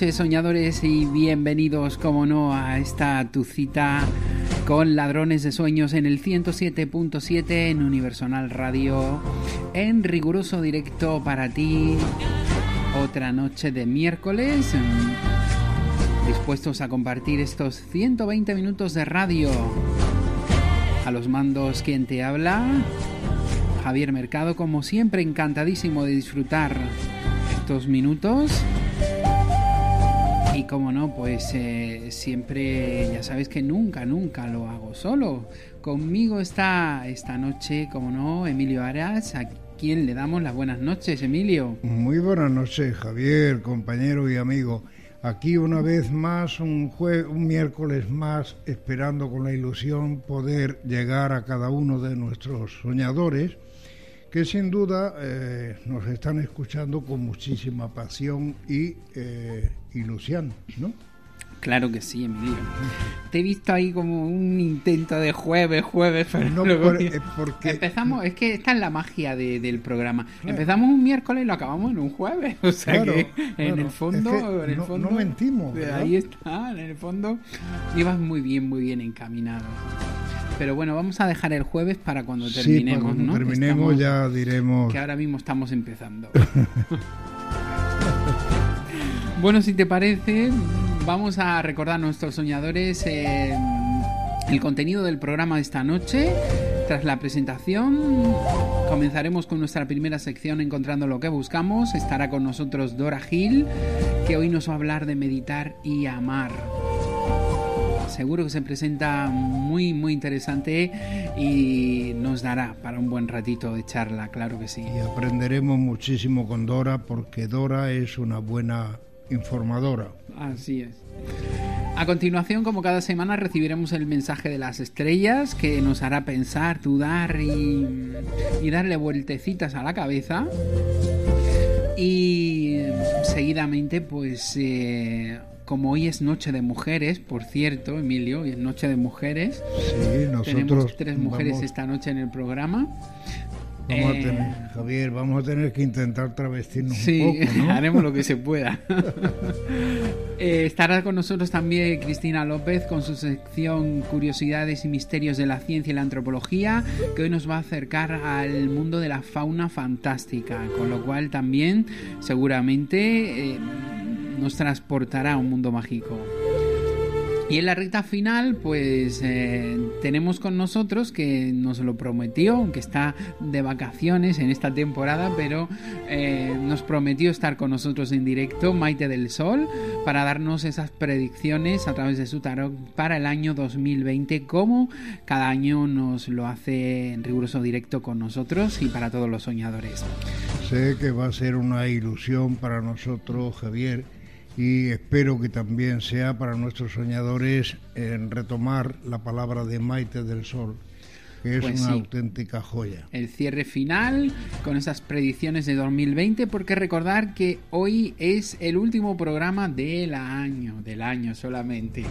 Noches soñadores y bienvenidos, como no, a esta tu cita con Ladrones de Sueños en el 107.7 en Universal Radio, en riguroso directo para ti. Otra noche de miércoles, dispuestos a compartir estos 120 minutos de radio. A los mandos, quien te habla, Javier Mercado, como siempre, encantadísimo de disfrutar estos minutos y como no, pues eh, siempre, ya sabes que nunca, nunca lo hago solo. Conmigo está esta noche, como no, Emilio Aras, a quien le damos las buenas noches, Emilio. Muy buenas noches, Javier, compañero y amigo. Aquí una vez más, un, un miércoles más, esperando con la ilusión poder llegar a cada uno de nuestros soñadores que sin duda eh, nos están escuchando con muchísima pasión y eh, ilusión, ¿no? Claro que sí, Emilio. Te he visto ahí como un intento de jueves, jueves, pero no, eh, porque... empezamos, es que esta es la magia de, del programa. Claro. Empezamos un miércoles y lo acabamos en un jueves, o sea claro, que claro. en el fondo, es que en el no, fondo, no mentimos. ¿verdad? ahí está, en el fondo ibas muy bien, muy bien encaminado. Pero bueno, vamos a dejar el jueves para cuando terminemos, sí, cuando ¿no? terminemos Estamos, ya diremos. Que ahora mismo estamos empezando. bueno, si te parece, vamos a recordar a nuestros soñadores eh, el contenido del programa de esta noche. Tras la presentación, comenzaremos con nuestra primera sección Encontrando lo que buscamos. Estará con nosotros Dora Gil, que hoy nos va a hablar de meditar y amar seguro que se presenta muy muy interesante y nos dará para un buen ratito de charla, claro que sí. Y aprenderemos muchísimo con Dora porque Dora es una buena informadora. Así es. A continuación, como cada semana, recibiremos el mensaje de las estrellas que nos hará pensar, dudar y, y darle vueltecitas a la cabeza. Y seguidamente, pues... Eh, como hoy es Noche de Mujeres, por cierto, Emilio, hoy es Noche de Mujeres. Sí, nosotros Tenemos tres mujeres vamos, esta noche en el programa. Vamos Eh, a tener, Javier, vamos a tener que intentar travestirnos Sí, un poco, ¿no? haremos lo que se pueda. Eh, estará con nosotros también Cristina López con su sección Curiosidades y Misterios de la Ciencia y la Antropología, que hoy nos va a acercar al mundo de la fauna fantástica, con lo cual también seguramente eh, nos transportará a un mundo mágico. Y en la recta final, pues eh, tenemos con nosotros que nos lo prometió, aunque está de vacaciones en esta temporada, pero eh, nos prometió estar con nosotros en directo, Maite del Sol, para darnos esas predicciones a través de su tarot para el año 2020, como cada año nos lo hace en riguroso directo con nosotros y para todos los soñadores. Sé que va a ser una ilusión para nosotros, Javier, y espero que también sea para nuestros soñadores en retomar la palabra de Maite del Sol que es Pues una sí. auténtica joya. el cierre final con esas predicciones de 2020 porque recordar que hoy es el último programa del año, del año solamente.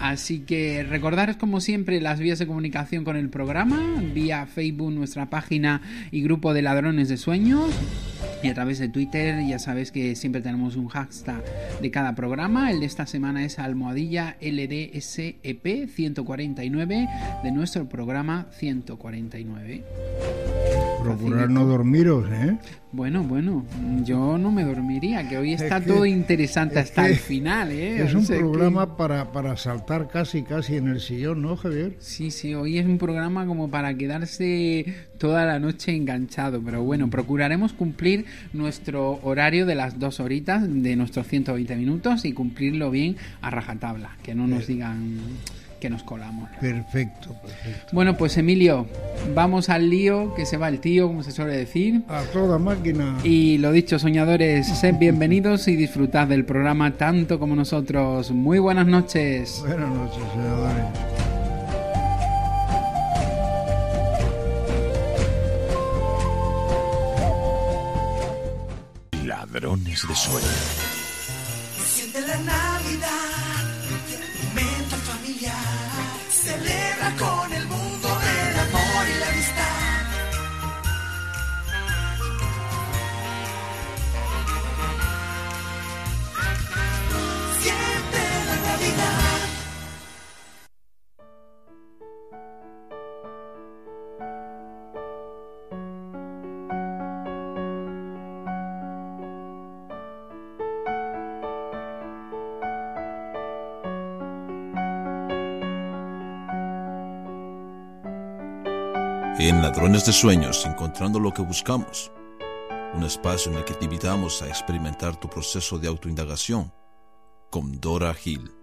Así que recordaros como siempre las vías de comunicación con el programa, vía Facebook, nuestra página y grupo de ladrones de sueños. Y a través de Twitter ya sabes que siempre tenemos un hashtag de cada programa. El de esta semana es almohadilla LDSEP 149 de nuestro programa 149. Procurar no dormiros, ¿eh? Bueno, bueno, yo no me dormiría, que hoy está que- todo interesante es hasta el final, ¿eh? Es O un que- programa para, para saltar casi casi en el sillón, ¿no, Javier? Sí, sí, hoy es un programa como para quedarse toda la noche enganchado, pero bueno, procuraremos cumplir nuestro horario de las dos horitas de nuestros 120 minutos y cumplirlo bien a rajatabla, que no nos digan que nos colamos. Perfecto, perfecto. Bueno, pues Emilio, vamos al lío, que se va el tío, como se suele decir. A toda máquina. Y lo dicho, soñadores, sed bienvenidos y disfrutad del programa tanto como nosotros. Muy buenas noches. Buenas noches, senadores. Ladrones de sueños. En Ladrones de Sueños, encontrando lo que buscamos. Un espacio en el que te invitamos a experimentar tu proceso de autoindagación con Dora Hill.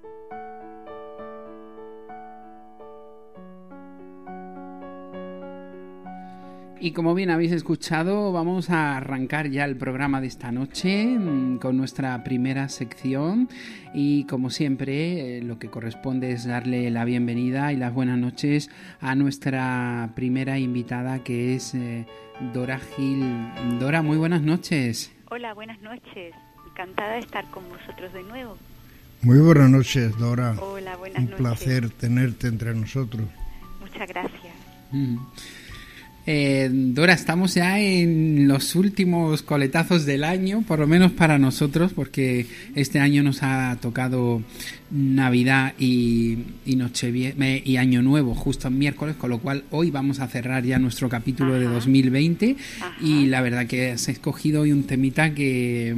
Y como bien habéis escuchado, vamos a arrancar ya el programa de esta noche mm, con nuestra primera sección. Y como siempre, eh, lo que corresponde es darle la bienvenida y las buenas noches a nuestra primera invitada que es eh, Dora Gil. Dora, muy buenas noches. Hola, buenas noches. Encantada de estar con vosotros de nuevo. Muy buenas noches, Dora. Hola, buenas Un noches. placer tenerte entre nosotros. Muchas gracias. Mm. Eh, Dora, estamos ya en los últimos coletazos del año, por lo menos para nosotros, porque este año nos ha tocado Navidad y, y Nochevie- y Año Nuevo justo en miércoles, con lo cual hoy vamos a cerrar ya nuestro capítulo de Ajá. 2020 Ajá. y la verdad que has escogido hoy un temita que,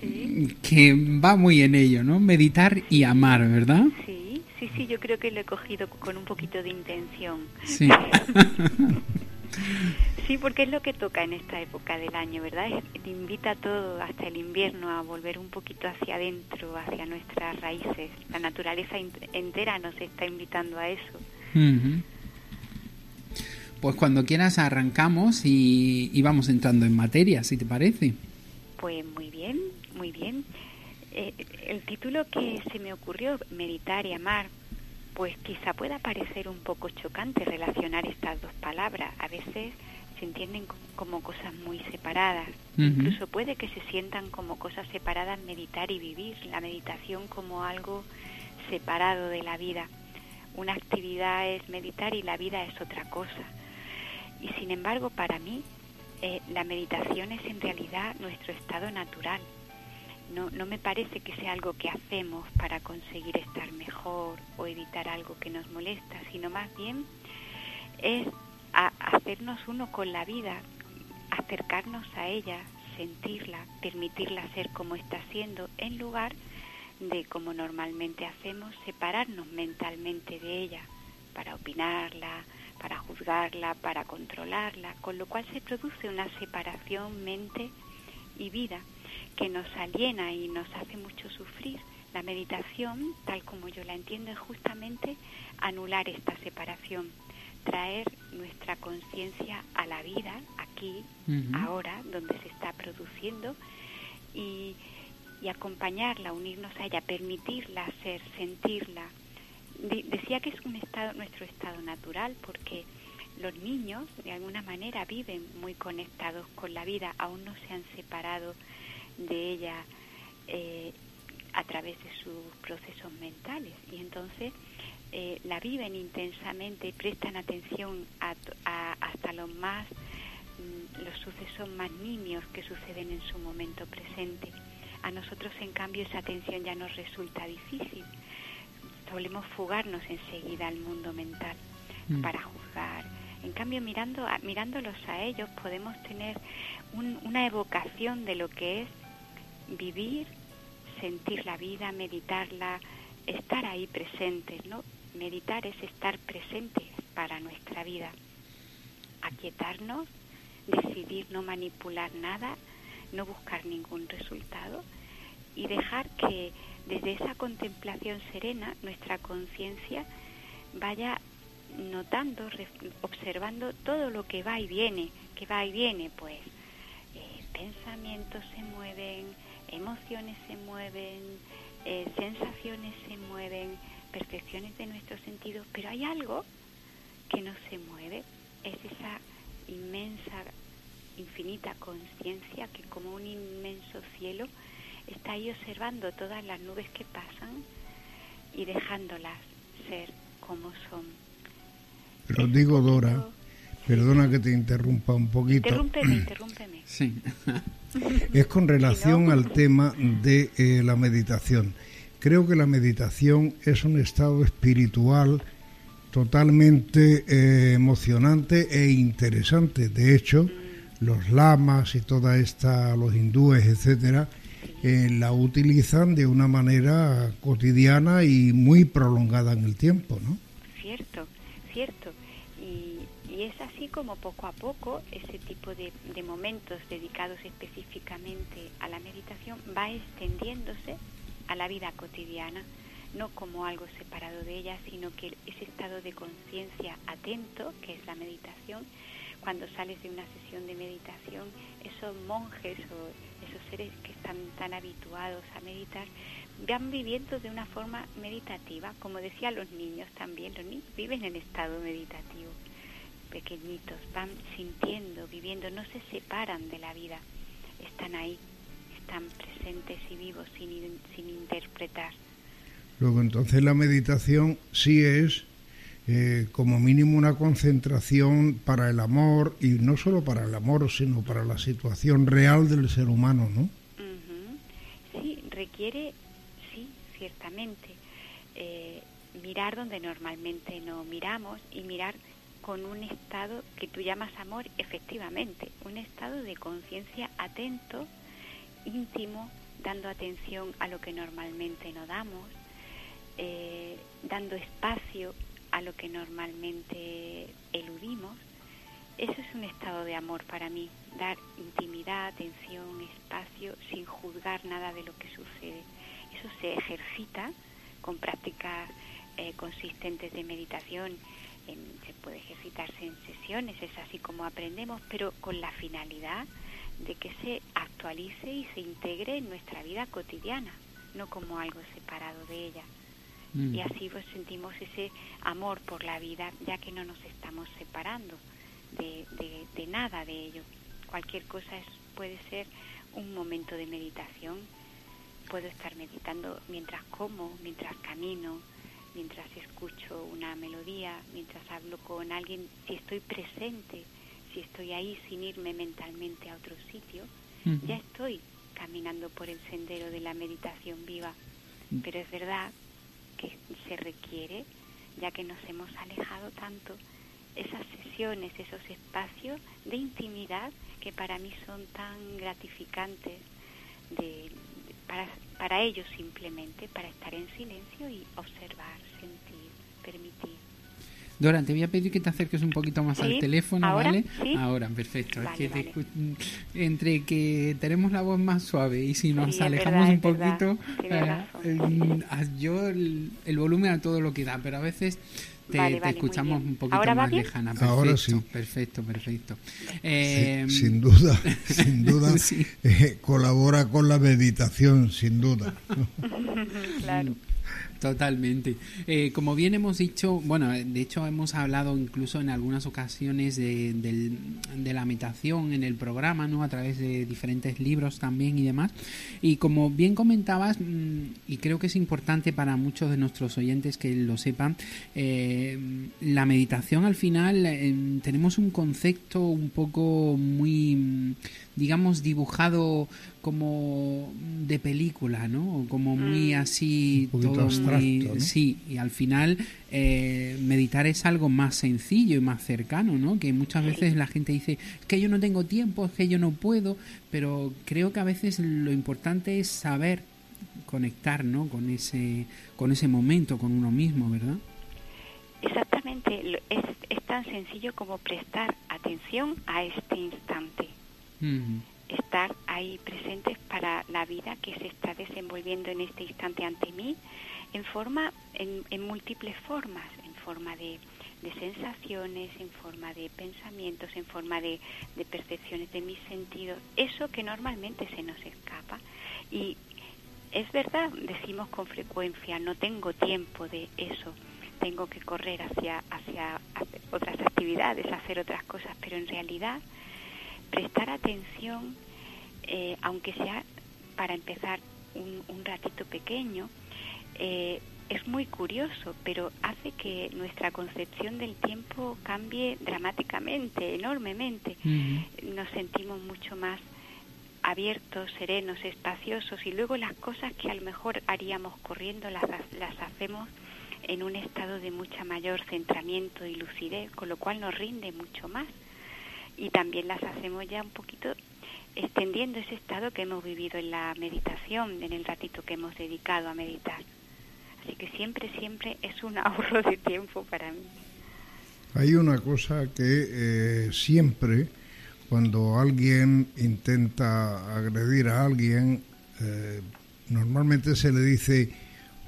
Sí, que va muy en ello, ¿no? Meditar y amar, ¿verdad? sí, sí, sí, yo creo que lo he cogido con un poquito de intención. Sí. Sí, porque es lo que toca en esta época del año, ¿verdad? Es- te invita a todo, hasta el invierno, a volver un poquito hacia adentro, hacia nuestras raíces. La naturaleza ent- entera nos está invitando a eso. Pues cuando quieras arrancamos y, y vamos entrando en materia, si te parece. Pues muy bien, muy bien. Eh, el título que se me ocurrió, Meditar y Amar, pues quizá pueda parecer un poco chocante relacionar estas dos palabras. A veces se entienden co- como cosas muy separadas. Incluso puede que se sientan como cosas separadas meditar y vivir. La meditación como algo separado de la vida. Una actividad es meditar y la vida es otra cosa. Y sin embargo, para mí, eh, la meditación es en realidad nuestro estado natural. No, me parece que sea algo que hacemos para conseguir estar mejor o evitar algo que nos molesta, sino más bien es hacernos uno con la vida, acercarnos a ella, sentirla, permitirla ser como está siendo, en lugar de, como normalmente hacemos, separarnos mentalmente de ella para opinarla, para juzgarla, para controlarla, con lo cual se produce una separación mente y vida que nos aliena y nos hace mucho sufrir. La meditación, tal como yo la entiendo, es justamente anular esta separación, traer nuestra conciencia a la vida, aquí, ahora, donde se está produciendo, y, y acompañarla, unirnos a ella, permitirla ser, sentirla. decía que es un estado, nuestro estado natural, porque los niños de alguna manera viven muy conectados con la vida, aún no se han separado de ella eh, a través de sus procesos mentales y entonces eh, la viven intensamente, prestan atención a, hasta los más mm, los sucesos más nimios que suceden en su momento presente. A nosotros, en cambio, esa atención ya nos resulta difícil. Solemos fugarnos enseguida al mundo mental mm. para juzgar. En cambio, mirando mirándolos a ellos, podemos tener una evocación de lo que es vivir, sentir la vida, meditarla, estar ahí presentes, ¿no? Meditar es estar presentes para nuestra vida. Aquietarnos, decidir no manipular nada, no buscar ningún resultado y dejar que desde esa contemplación serena nuestra conciencia vaya notando, observando todo lo que va y viene, que va y viene, pues eh, pensamientos se mueven, emociones se mueven, eh, sensaciones se mueven, percepciones de nuestros sentidos, pero hay algo que no se mueve, es esa inmensa, infinita conciencia que como un inmenso cielo está ahí observando todas las nubes que pasan y dejándolas ser como son. Pero digo, Dora, perdona que te interrumpa un poquito. Interrúmpeme, interrúmpeme. Sí. es con relación al tema de eh, la meditación. Creo que la meditación es un estado espiritual totalmente eh, emocionante e interesante. De hecho, los lamas y toda esta, los hindúes, etcétera, eh, la utilizan de una manera cotidiana y muy prolongada en el tiempo, ¿no? Cierto, cierto. Y es así como poco a poco ese tipo de, momentos dedicados específicamente a la meditación va extendiéndose a la vida cotidiana, no como algo separado de ella, sino que ese estado de conciencia atento, que es la meditación, cuando sales de una sesión de meditación, esos monjes o esos seres que están tan habituados a meditar, van viviendo de una forma meditativa, como decía los niños también, los niños viven en estado meditativo pequeñitos, van sintiendo, viviendo, no se separan de la vida, están ahí, están presentes y vivos sin, sin interpretar. Luego entonces la meditación sí es eh, como mínimo una concentración para el amor y no solo para el amor, sino para la situación real del ser humano, ¿no? Sí, requiere, sí, ciertamente, eh, mirar donde normalmente no miramos y mirar con un estado que tú llamas amor, efectivamente, un estado de conciencia atento, íntimo, dando atención a lo que normalmente no damos, eh, dando espacio a lo que normalmente eludimos. Eso es un estado de amor para mí, dar intimidad, atención, espacio, sin juzgar nada de lo que sucede. Eso se ejercita con prácticas eh, consistentes de meditación se puede ejercitarse en sesiones, es así como aprendemos, pero con la finalidad de que se actualice y se integre en nuestra vida cotidiana, no como algo separado de ella. Mm. Y así pues sentimos ese amor por la vida, ya que no nos estamos separando de, de, nada de ello. Cualquier cosa es, puede ser un momento de meditación. Puedo estar meditando mientras como, mientras camino, mientras escucho una melodía, mientras hablo con alguien, si estoy presente, si estoy ahí sin irme mentalmente a otro sitio, ya estoy caminando por el sendero de la meditación viva. Pero es verdad que se requiere, ya que nos hemos alejado tanto, esas sesiones, esos espacios de intimidad que para mí son tan gratificantes de, para, para ellos simplemente, para estar en silencio y observar, sentir, permitir. Dora, te voy a pedir que te acerques un poquito más al teléfono, ¿vale? Ahora, perfecto. entre que tenemos la voz más suave y si nos alejamos un poquito, eh, yo el, volumen a todo lo que da, pero a veces te, Vale, te vale, escuchamos un poquito ¿Ahora va más bien? lejana. Perfecto, Ahora sí. Perfecto, perfecto. Sí, Eh, sin duda, sin duda, Sí. eh, colabora con la meditación, sin duda. claro. Totalmente. Eh, como bien hemos dicho, bueno, de hecho hemos hablado incluso en algunas ocasiones de, de la meditación en el programa, ¿no? A través de diferentes libros también y demás. Y como bien comentabas, mm, y creo que es importante para muchos de nuestros oyentes que lo sepan, eh, la meditación al final eh, tenemos un concepto un poco muy, digamos, dibujado como de película, ¿no? Como muy Mm. así, Un poquito todo abstracto, muy... ¿no? Sí, y al final eh, meditar es algo más sencillo y más cercano, ¿no? Que muchas veces la gente dice, es que yo no tengo tiempo, es que yo no puedo, pero creo que a veces lo importante es saber conectar, ¿no? Con ese, con ese momento, con uno mismo, ¿verdad? Exactamente, lo- es, es tan sencillo como prestar atención a este instante, Ujú. Estar ahí presentes para la vida que se está desenvolviendo en este instante ante mí en forma, en, en múltiples formas, en forma de, sensaciones, en forma de pensamientos, en forma de, percepciones de mis sentidos, eso que normalmente se nos escapa. Y es verdad, decimos con frecuencia, no tengo tiempo de eso, tengo que correr hacia, hacia, hacer otras actividades, hacer otras cosas, pero en realidad prestar atención, eh, aunque sea para empezar un, un ratito pequeño, eh, es muy curioso, pero hace que nuestra concepción del tiempo cambie dramáticamente, enormemente. Nos sentimos mucho más abiertos, serenos, espaciosos y luego las cosas que a lo mejor haríamos corriendo las, las hacemos en un estado de mucha mayor centramiento y lucidez, con lo cual nos rinde mucho más. Y también las hacemos ya un poquito extendiendo ese estado que hemos vivido en la meditación, en el ratito que hemos dedicado a meditar. Así que siempre, siempre es un ahorro de tiempo para mí. Hay una cosa que eh, siempre, cuando alguien intenta agredir a alguien, eh, normalmente se le dice,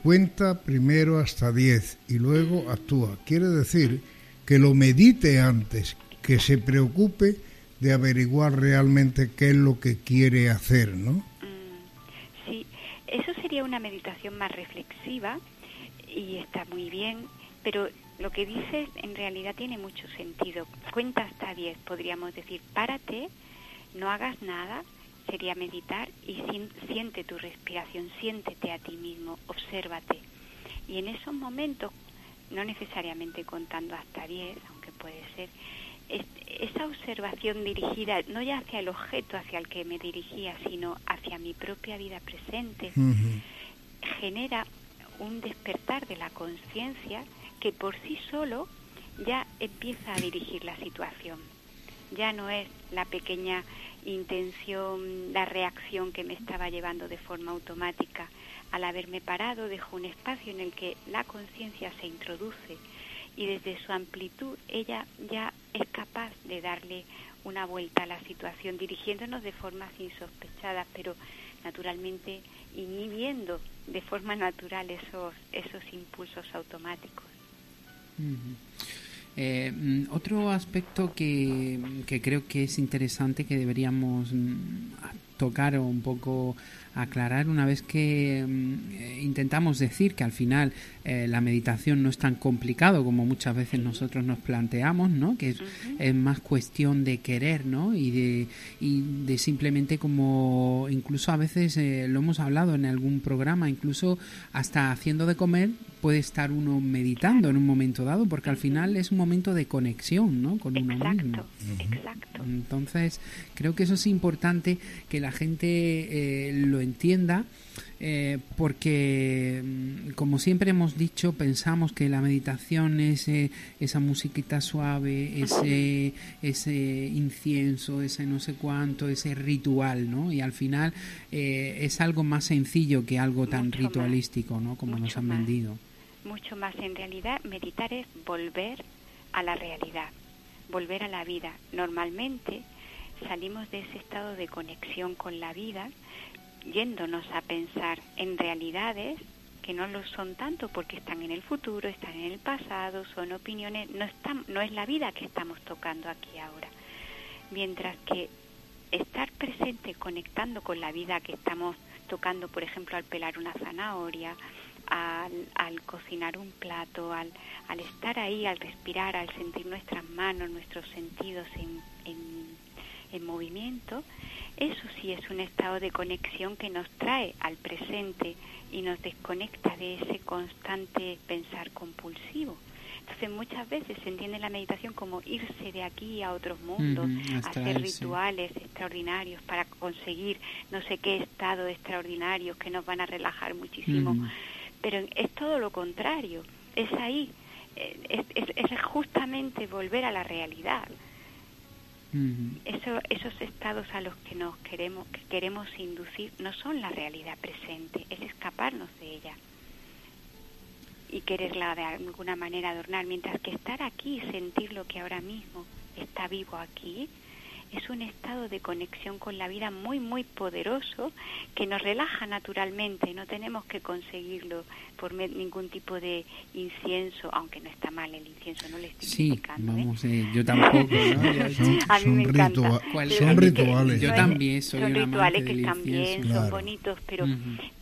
cuenta primero hasta 10 y luego actúa. Quiere decir que lo medite antes, que se preocupe de averiguar realmente qué es lo que quiere hacer, ¿no? Mm, Sí, eso sería una meditación más reflexiva y está muy bien, pero lo que dices en realidad tiene mucho sentido. Cuenta hasta 10, podríamos decir, párate, no hagas nada, sería meditar y sien- siente tu respiración, siéntete a ti mismo, obsérvate. Y en esos momentos, no necesariamente contando hasta 10, aunque puede ser, es- esa observación dirigida no ya hacia el objeto hacia el que me dirigía, sino hacia mi propia vida presente, genera un despertar de la conciencia que por sí solo ya empieza a dirigir la situación. Ya no es la pequeña intención, la reacción que me estaba llevando de forma automática. Al haberme parado, dejo un espacio en el que la conciencia se introduce y desde su amplitud ella ya es capaz de darle una vuelta a la situación, dirigiéndonos de formas insospechadas, pero naturalmente inhibiendo de forma natural esos, esos impulsos automáticos. Eh, mm, otro aspecto que, que creo que es interesante que deberíamos mm, tocar o un poco aclarar una vez que mm, eh, intentamos decir que al final eh, la meditación no es tan complicado como muchas veces nosotros nos planteamos, ¿no? Que es, es más cuestión de querer, ¿no? Y de, y de simplemente como incluso a veces eh, lo hemos hablado en algún programa, incluso hasta haciendo de comer puede estar uno meditando en un momento dado, porque al final es un momento de conexión, ¿no? Con uno mismo. Exacto. Entonces, creo que eso es importante que la gente lo entienda, eh, porque, mm, como siempre hemos dicho, pensamos que la meditación es eh, esa musiquita suave, ese, ese incienso, ese no sé cuánto, ese ritual, ¿no? Y al final eh, es algo más sencillo que algo tan Mucho ritualístico, ¿no? Como nos han más. vendido. Mucho más en realidad, meditar es volver a la realidad, volver a la vida. Normalmente salimos de ese estado de conexión con la vida yéndonos a pensar en realidades que no lo son tanto porque están en el futuro, están en el pasado, son opiniones, no, están, no es la vida que estamos tocando aquí ahora. Mientras que estar presente, conectando con la vida que estamos tocando, por ejemplo, al pelar una zanahoria, al, cocinar un plato, al, al, estar ahí, al respirar, al sentir nuestras manos, nuestros sentidos en, en movimiento, eso sí es un estado de conexión que nos trae al presente y nos desconecta de ese constante pensar compulsivo. Entonces muchas veces se entiende la meditación como irse de aquí a otros mundos, hacer rituales extraordinarios para conseguir no sé qué estado extraordinario que nos van a relajar muchísimo. Pero es todo lo contrario, es ahí, eh, es justamente volver a la realidad. Eso, esos estados a los que nos queremos, que queremos inducir no son la realidad presente, es escaparnos de ella. Y quererla de alguna manera adornar, mientras que estar aquí y sentir lo que ahora mismo está vivo aquí, es un estado de conexión con la vida muy, muy poderoso que nos relaja naturalmente. No tenemos que conseguirlo por ningún tipo de incienso, aunque no está mal el incienso, no le estoy sí, ¿eh? vamos, eh, yo tampoco. son, A mí me encanta. son rituales. Yo también soy Son rituales que también incienso. son bonitos, pero,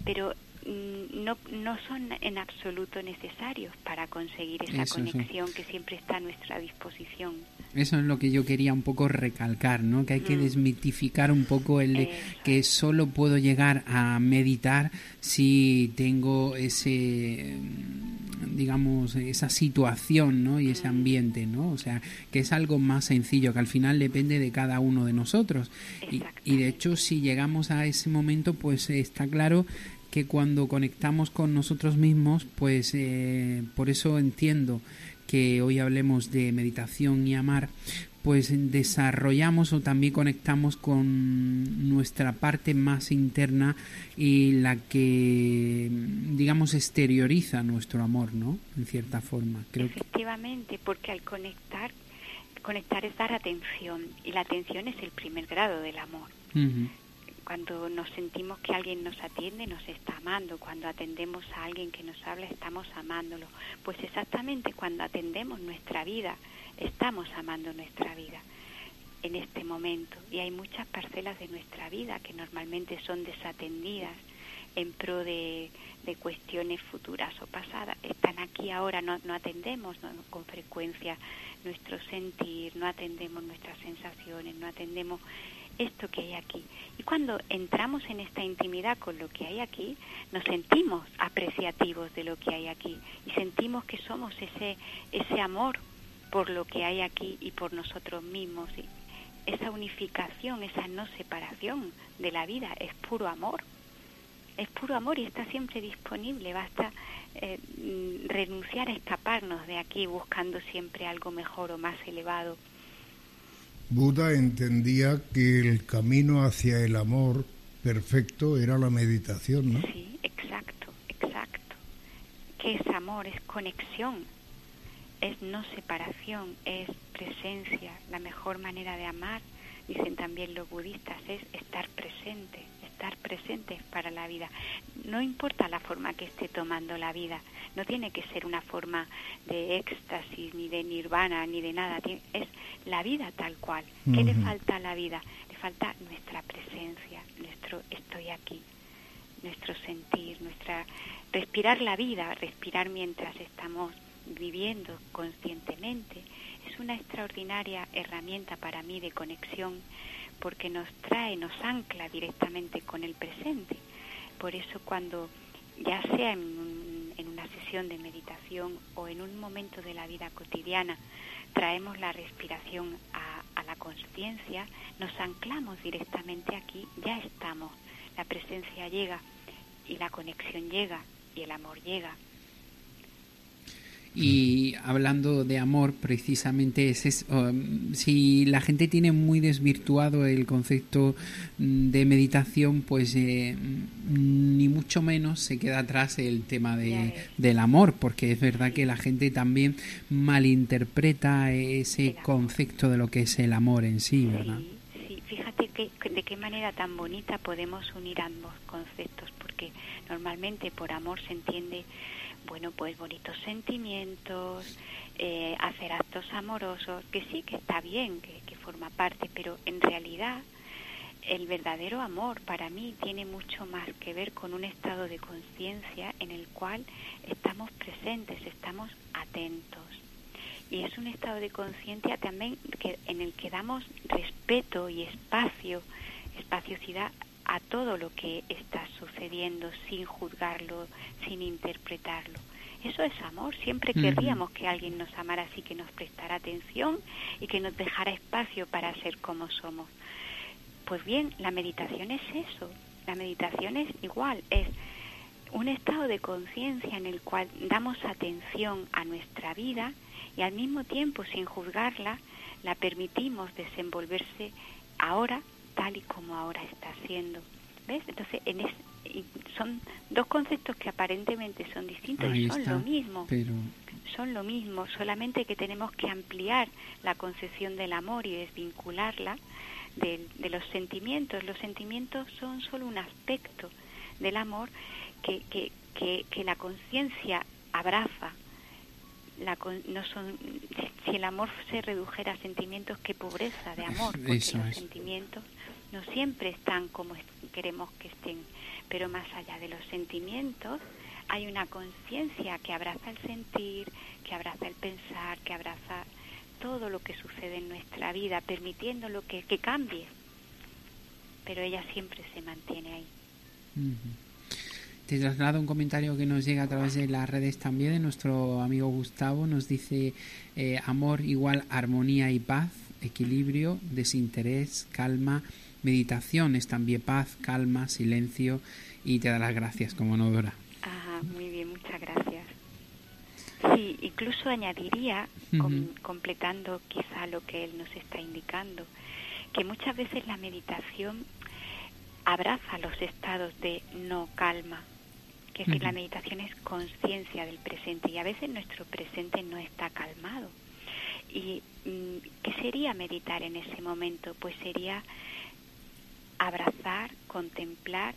pero no, no son en absoluto necesarios para conseguir esa Eso, sí. conexión que siempre está a nuestra disposición. Eso es lo que yo quería un poco recalcar, ¿no? Que hay que Mm. desmitificar un poco el de que solo puedo llegar a meditar si tengo ese mm, digamos esa situación, ¿no? Y ese Mm. ambiente, ¿no? O sea, que es algo más sencillo que al final depende de cada uno de nosotros. Y, y de hecho, si llegamos a ese momento, pues está claro que cuando conectamos con nosotros mismos, pues eh, por eso entiendo que hoy hablemos de meditación y amar, pues desarrollamos o también conectamos con nuestra parte más interna y la que, digamos, exterioriza nuestro amor, ¿no? En cierta forma. Creo que Efectivamente, porque al conectar, conectar es dar atención y la atención es el primer grado del amor. Ujú. Cuando nos sentimos que alguien nos atiende, nos está amando. Cuando atendemos a alguien que nos habla, estamos amándolo. Pues exactamente cuando atendemos nuestra vida, estamos amando nuestra vida en este momento. Y hay muchas parcelas de nuestra vida que normalmente son desatendidas en pro de, cuestiones futuras o pasadas. Están aquí ahora, no, no atendemos con frecuencia nuestro sentir, no atendemos nuestras sensaciones, no atendemos esto que hay aquí. Y cuando entramos en esta intimidad con lo que hay aquí, nos sentimos apreciativos de lo que hay aquí y sentimos que somos ese, ese amor por lo que hay aquí y por nosotros mismos. Y esa unificación, esa no separación de la vida es puro amor. Es puro amor y está siempre disponible. Basta eh, mm, renunciar a escaparnos de aquí buscando siempre algo mejor o más elevado. Buda entendía que el camino hacia el amor perfecto era la meditación, ¿no? Sí, exacto, exacto. ¿Qué es amor? Es conexión, es no separación, es presencia. La mejor manera de amar, dicen también los budistas, es estar presente, estar presentes para la vida. No importa la forma que esté tomando la vida, no tiene que ser una forma de éxtasis, ni de nirvana, ni de nada, es la vida tal cual. ¿Qué le falta a la vida? Le falta nuestra presencia, nuestro estoy aquí, nuestro sentir, nuestra respirar la vida, respirar mientras estamos viviendo conscientemente, es una extraordinaria herramienta para mí de conexión porque nos trae, nos ancla directamente con el presente. Por eso cuando ya sea en, un- en una sesión de meditación o en un momento de la vida cotidiana, traemos la respiración a, a la conciencia, nos anclamos directamente aquí, ya estamos, la presencia llega y la conexión llega y el amor llega. Y hablando de amor, precisamente es, es, um, si la gente tiene muy desvirtuado el concepto mm, de meditación, pues eh, mm, ni mucho menos se queda atrás el tema de, del amor, porque es verdad que la gente también malinterpreta ese concepto de lo que es el amor en sí, ¿verdad? Sí, sí, fíjate que, de qué manera tan bonita podemos unir ambos conceptos, porque normalmente por amor se entiende, bueno, pues bonitos sentimientos, eh, hacer actos amorosos, que sí, que está bien, que, que forma parte, pero en realidad el verdadero amor para mí tiene mucho más que ver con un estado de conciencia en el cual estamos presentes, estamos atentos. Y es un estado de conciencia también que, en el que damos respeto y espacio, espaciosidad a todo lo que está sucediendo sin juzgarlo, sin interpretarlo. Eso es amor. Siempre querríamos que alguien nos amara así, que nos prestara atención y que nos dejara espacio para ser como somos. Pues bien, la meditación es eso. La meditación es igual, es un estado de conciencia en el cual damos atención a nuestra vida y al mismo tiempo, sin juzgarla, la permitimos desenvolverse ahora tal y como ahora está siendo. ¿Ves? Entonces, en son dos conceptos que aparentemente son distintos y son lo mismo. Son lo mismo, solamente que tenemos que ampliar la concepción del amor y desvincularla de, los sentimientos. Los sentimientos son solo un aspecto del amor que, que, que, la conciencia abraza. La, no son, si el amor se redujera a sentimientos, qué pobreza de amor, porque los sentimientos no siempre están como queremos que estén, pero más allá de los sentimientos hay una conciencia que abraza el sentir, que abraza el pensar, que abraza todo lo que sucede en nuestra vida, permitiéndolo que, que cambie, pero ella siempre se mantiene ahí. Te traslado un comentario que nos llega a través de las redes también de nuestro amigo Gustavo. Nos dice eh, amor igual armonía y paz, equilibrio, desinterés, calma, meditación es también paz, calma, silencio y te da las gracias como Nodora. Ah, muy bien, muchas gracias. Sí, incluso añadiría, completando quizá lo que él nos está indicando, que muchas veces la meditación abraza los estados de no calma, que es que la meditación es conciencia del presente y a veces nuestro presente no está calmado. ¿Y mm, qué sería meditar en ese momento? Pues sería abrazar, contemplar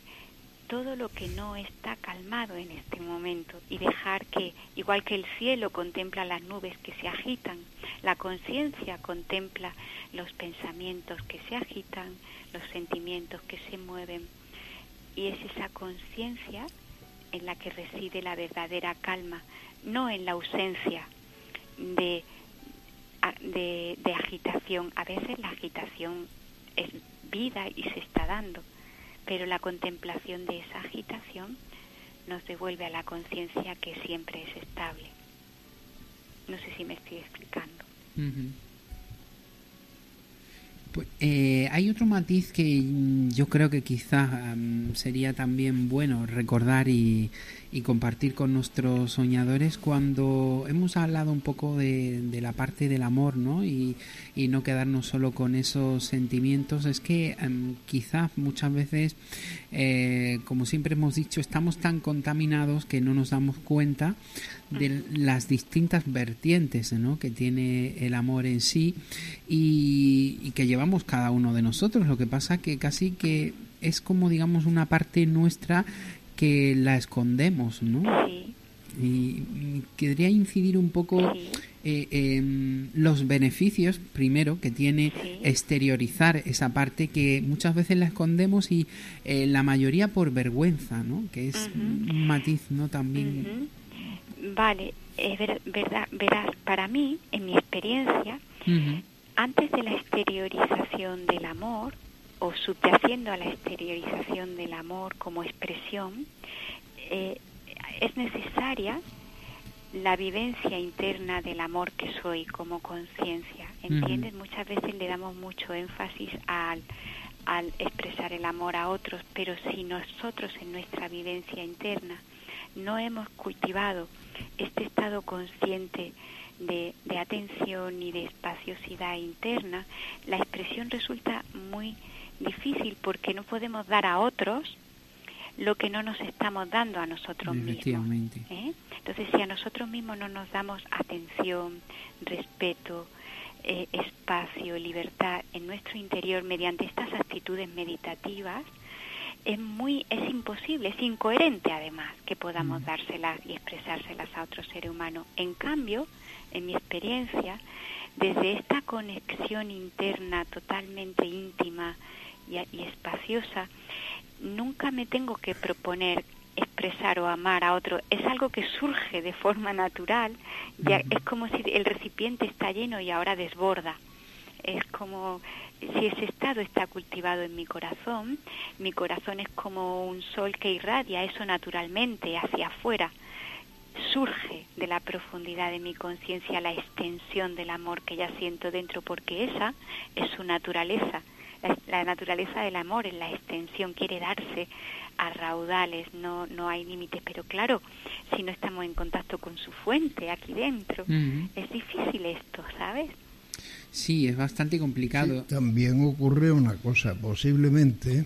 todo lo que no está calmado en este momento y dejar que, igual que el cielo contempla las nubes que se agitan, la conciencia contempla los pensamientos que se agitan, los sentimientos que se mueven. Y es esa conciencia en la que reside la verdadera calma, no en la ausencia de, de, de agitación. A veces la agitación es vida y se está dando pero la contemplación de esa agitación nos devuelve a la conciencia que siempre es estable. No sé si me estoy explicando. Pues, eh, hay otro matiz que yo creo que quizá sería también bueno recordar y, compartir con nuestros soñadores cuando hemos hablado un poco de, la parte del amor ¿no? Y, no quedarnos solo con esos sentimientos es que quizá muchas veces eh, como siempre hemos dicho estamos tan contaminados que no nos damos cuenta de las distintas vertientes ¿no? que tiene el amor en sí y, y que lleva llevamos cada uno de nosotros. Lo que pasa que casi que es como, digamos, una parte nuestra que la escondemos, ¿no? Sí. Y, quería incidir un poco eh, en los beneficios, primero, que tiene exteriorizar esa parte que muchas veces la escondemos y eh, la mayoría por vergüenza, ¿no? Que es un matiz, ¿no? También. Vale, es verdad, verás, para mí, en mi experiencia, antes de la exteriorización del amor, o subyaciendo a la exteriorización del amor como expresión, eh, es necesaria la vivencia interna del amor que soy como conciencia. ¿Entiendes? Muchas veces le damos mucho énfasis al, al expresar el amor a otros, pero si nosotros en nuestra vivencia interna no hemos cultivado este estado consciente de, atención y de espaciosidad interna, la expresión resulta muy difícil porque no podemos dar a otros lo que no nos estamos dando a nosotros mismos. ¿eh? Entonces, si a nosotros mismos no nos damos atención, respeto, eh, espacio, libertad en nuestro interior mediante estas actitudes meditativas, es muy es imposible, es incoherente además que podamos dárselas y expresárselas a otro ser humano. En cambio, en mi experiencia, desde esta conexión interna totalmente íntima y, y espaciosa, nunca me tengo que proponer expresar o amar a otro. Es algo que surge de forma natural ya es como si el recipiente está lleno y ahora desborda. Es como si ese estado está cultivado en mi corazón mi corazón es como un sol que irradia eso naturalmente hacia afuera. Surge de la profundidad de mi conciencia la extensión del amor que ya siento dentro porque esa es su naturaleza la, la, naturaleza del amor en la extensión quiere darse a raudales, no, no hay límites, pero claro, si no estamos en contacto con su fuente aquí dentro, uh -huh. es difícil esto, ¿sabes? Sí, es bastante complicado. Sí, también ocurre una cosa, posiblemente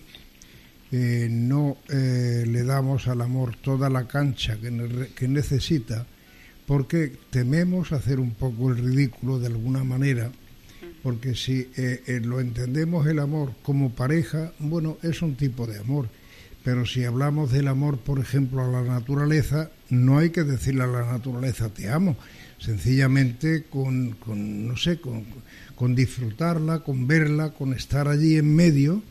eh, no eh, le damos al amor toda la cancha que, ne que necesita porque tememos hacer un poco el ridículo de alguna manera porque si eh, eh, lo entendemos el amor como pareja, bueno, es un tipo de amor. Pero si hablamos del amor, por ejemplo, a la naturaleza, no hay que decirle a la naturaleza te amo. Sencillamente con, con no sé, con, con disfrutarla, con verla, con estar allí en medio,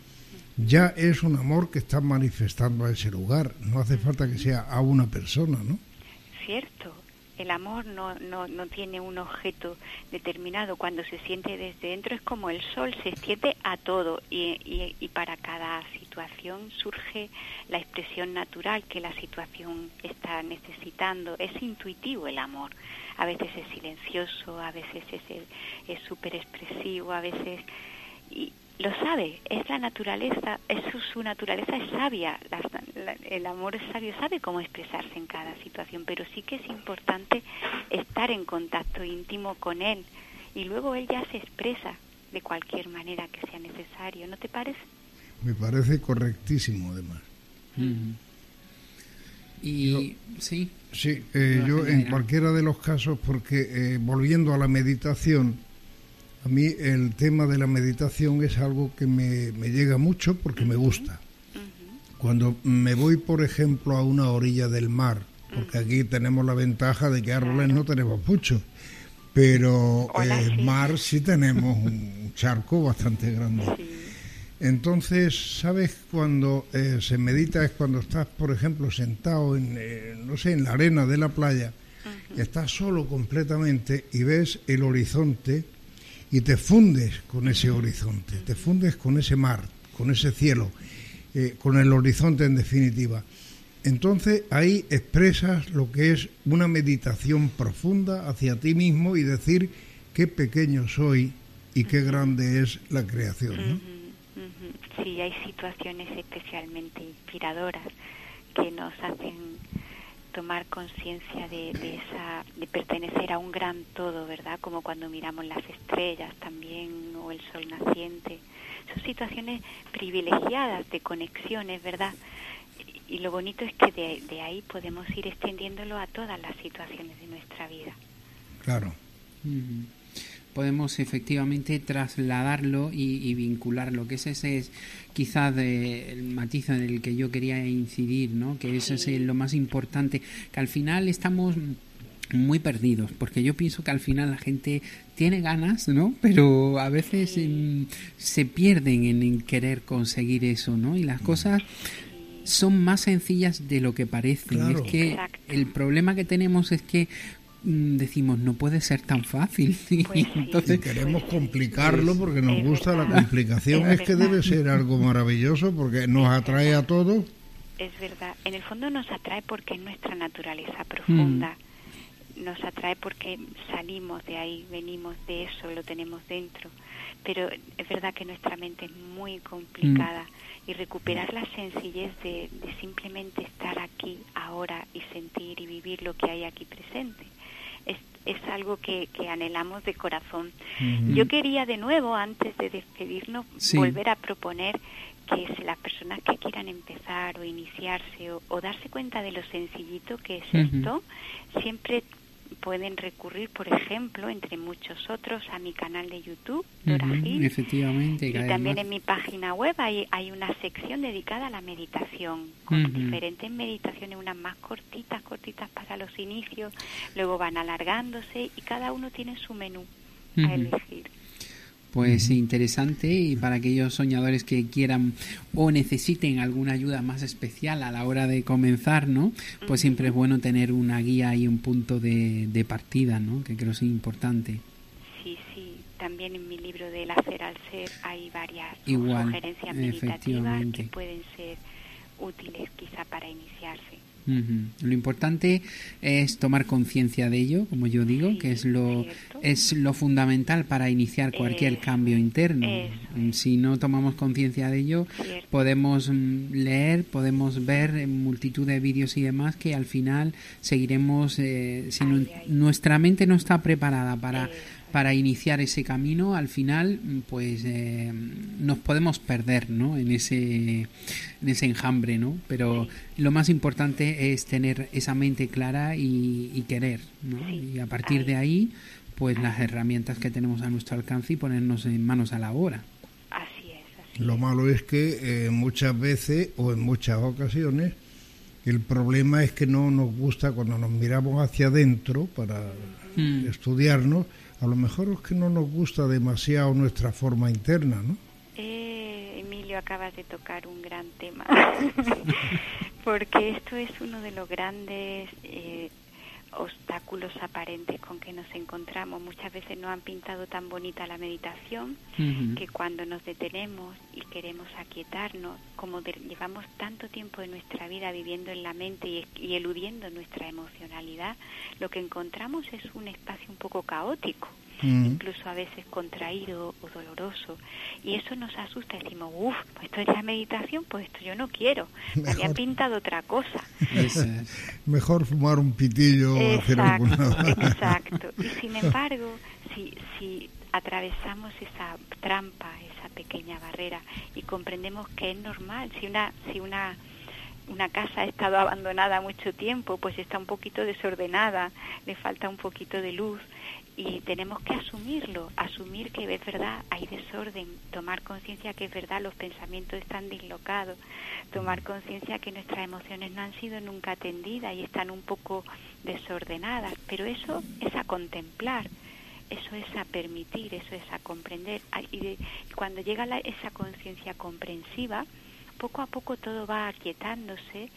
ya es un amor que está manifestando a ese lugar. No hace falta que sea a una persona, ¿no? Cierto, el amor no, no, no tiene un objeto determinado. Cuando se siente desde dentro es como el sol, se extiende a todo y, y, para cada situación surge la expresión natural que la situación está necesitando. Es intuitivo el amor. A veces es silencioso, a veces es súper expresivo, a veces... Y, lo sabe, es la naturaleza, es su, su naturaleza es sabia, la, la, el amor es sabio, sabe cómo expresarse en cada situación, pero sí que es importante estar en contacto íntimo con él y luego él ya se expresa de cualquier manera que sea necesario, ¿no te parece? Me parece correctísimo además. Mm. Y yo, sí. Sí, eh, yo en cualquiera de los casos, porque eh, volviendo a la meditación, a mí el tema de la meditación es algo que me, me llega mucho porque uh -huh. me gusta. Uh -huh. Cuando me voy, por ejemplo, a una orilla del mar, porque aquí tenemos la ventaja de que árboles no tenemos muchos, pero el eh, sí. mar sí tenemos un charco bastante grande. Sí. Entonces, ¿sabes? Cuando eh, se medita es cuando estás, por ejemplo, sentado en, eh, no sé, en la arena de la playa, uh -huh. estás solo completamente y ves el horizonte y te fundes con ese horizonte, te fundes con ese mar, con ese cielo, eh, con el horizonte en definitiva. Entonces ahí expresas lo que es una meditación profunda hacia ti mismo y decir qué pequeño soy y qué grande es la creación. Sí, hay situaciones especialmente inspiradoras que nos hacen tomar conciencia de, de, esa de pertenecer a un gran todo, ¿verdad? Como cuando miramos las estrellas también o el sol naciente. Son situaciones privilegiadas de conexiones, ¿verdad? Y lo bonito es que de, de ahí podemos ir extendiéndolo a todas las situaciones de nuestra vida. Claro. Mm -hmm podemos efectivamente trasladarlo y, y, vincularlo, que ese es quizás el matiz en el que yo quería incidir, ¿no? que eso es lo más importante, que al final estamos muy perdidos, porque yo pienso que al final la gente tiene ganas, ¿no? Pero a veces en, se pierden en, en, querer conseguir eso, ¿no? Y las cosas son más sencillas de lo que parecen. Claro. Es que Exacto. el problema que tenemos es que decimos no puede ser tan fácil pues sí. entonces y queremos complicarlo porque nos gusta verdad. la complicación es, es que debe ser algo maravilloso porque nos atrae a todos es verdad en el fondo nos atrae porque es nuestra naturaleza profunda mm nos atrae porque salimos de ahí, venimos de eso, lo tenemos dentro. Pero es verdad que nuestra mente es muy complicada mm. y recuperar la sencillez de, de, simplemente estar aquí, ahora y sentir y vivir lo que hay aquí presente. Es, algo que, que anhelamos de corazón. Yo quería de nuevo, antes de despedirnos, sí. volver a proponer que si las personas que quieran empezar o iniciarse o, o darse cuenta de lo sencillito que es uh -huh. esto, siempre pueden recurrir, por ejemplo, entre muchos otros, a mi canal de YouTube, Dora Ujú, Gil, efectivamente. y también más. en mi página web hay, hay una sección dedicada a la meditación, con diferentes meditaciones, unas más cortitas, cortitas para los inicios, luego van alargándose y cada uno tiene su menú a elegir. Pues interesante y para aquellos soñadores que quieran o necesiten alguna ayuda más especial a la hora de comenzar, ¿no? Pues siempre es bueno tener una guía y un punto de, de partida, ¿no? Que creo que es importante. Sí, sí, también en mi libro del hacer al ser hay varias Igual, sugerencias meditativas que pueden ser útiles quizá para iniciarse. Ujú. Lo importante es tomar conciencia de ello, como yo digo, Sí, que es lo cierto. es lo fundamental para iniciar cualquier Eso, cambio interno. eso Mm, Si no tomamos conciencia de ello, Cierto. podemos mm, leer, podemos ver en multitud de vídeos y demás que al final seguiremos eh, si nuestra mente no está preparada para Eso. Para iniciar ese camino, al final, mm, pues eh, nos podemos perder, ¿no? En ese, en ese enjambre, ¿no? Pero lo más importante es tener esa mente clara y, y querer, ¿no? Sí, Y a partir ahí. de ahí, pues las herramientas que tenemos a nuestro alcance y ponernos en manos a la obra. Así es, así Lo es. malo es que eh, muchas veces o en muchas ocasiones el problema es que no nos gusta cuando nos miramos hacia adentro para Mm. estudiarnos, a lo mejor es que no nos gusta demasiado nuestra forma interna, ¿no? Eh, Emilio, acabas de tocar un gran tema, porque esto es uno de los grandes eh, obstáculos aparentes con que nos encontramos. Muchas veces nos han pintado tan bonita la meditación que cuando nos detenemos y queremos aquietarnos, como de- llevamos tanto tiempo de nuestra vida viviendo en la mente y, y eludiendo nuestra emocionalidad, lo que encontramos es un espacio un poco caótico Mm. incluso a veces contraído o doloroso. Y eso nos asusta. Decimos, uff, pues esto es la meditación, pues esto yo no quiero. Me Mejor. pintado otra cosa. Es. Mejor fumar un pitillo o hacer Exacto, alguna... exacto. Y sin embargo, si, si atravesamos esa trampa, esa pequeña barrera y comprendemos que es normal, si una, si una una casa ha estado abandonada mucho tiempo, pues está un poquito desordenada, le falta un poquito de luz y tenemos que asumirlo, asumir que es verdad, hay desorden, tomar conciencia que es verdad, los pensamientos están dislocados, tomar conciencia que nuestras emociones no han sido nunca atendidas y están un poco desordenadas, pero eso es a contemplar, eso es a permitir, eso es a comprender. Ah, Y de- cuando llega la- esa conciencia comprensiva, poco a poco todo va aquietándose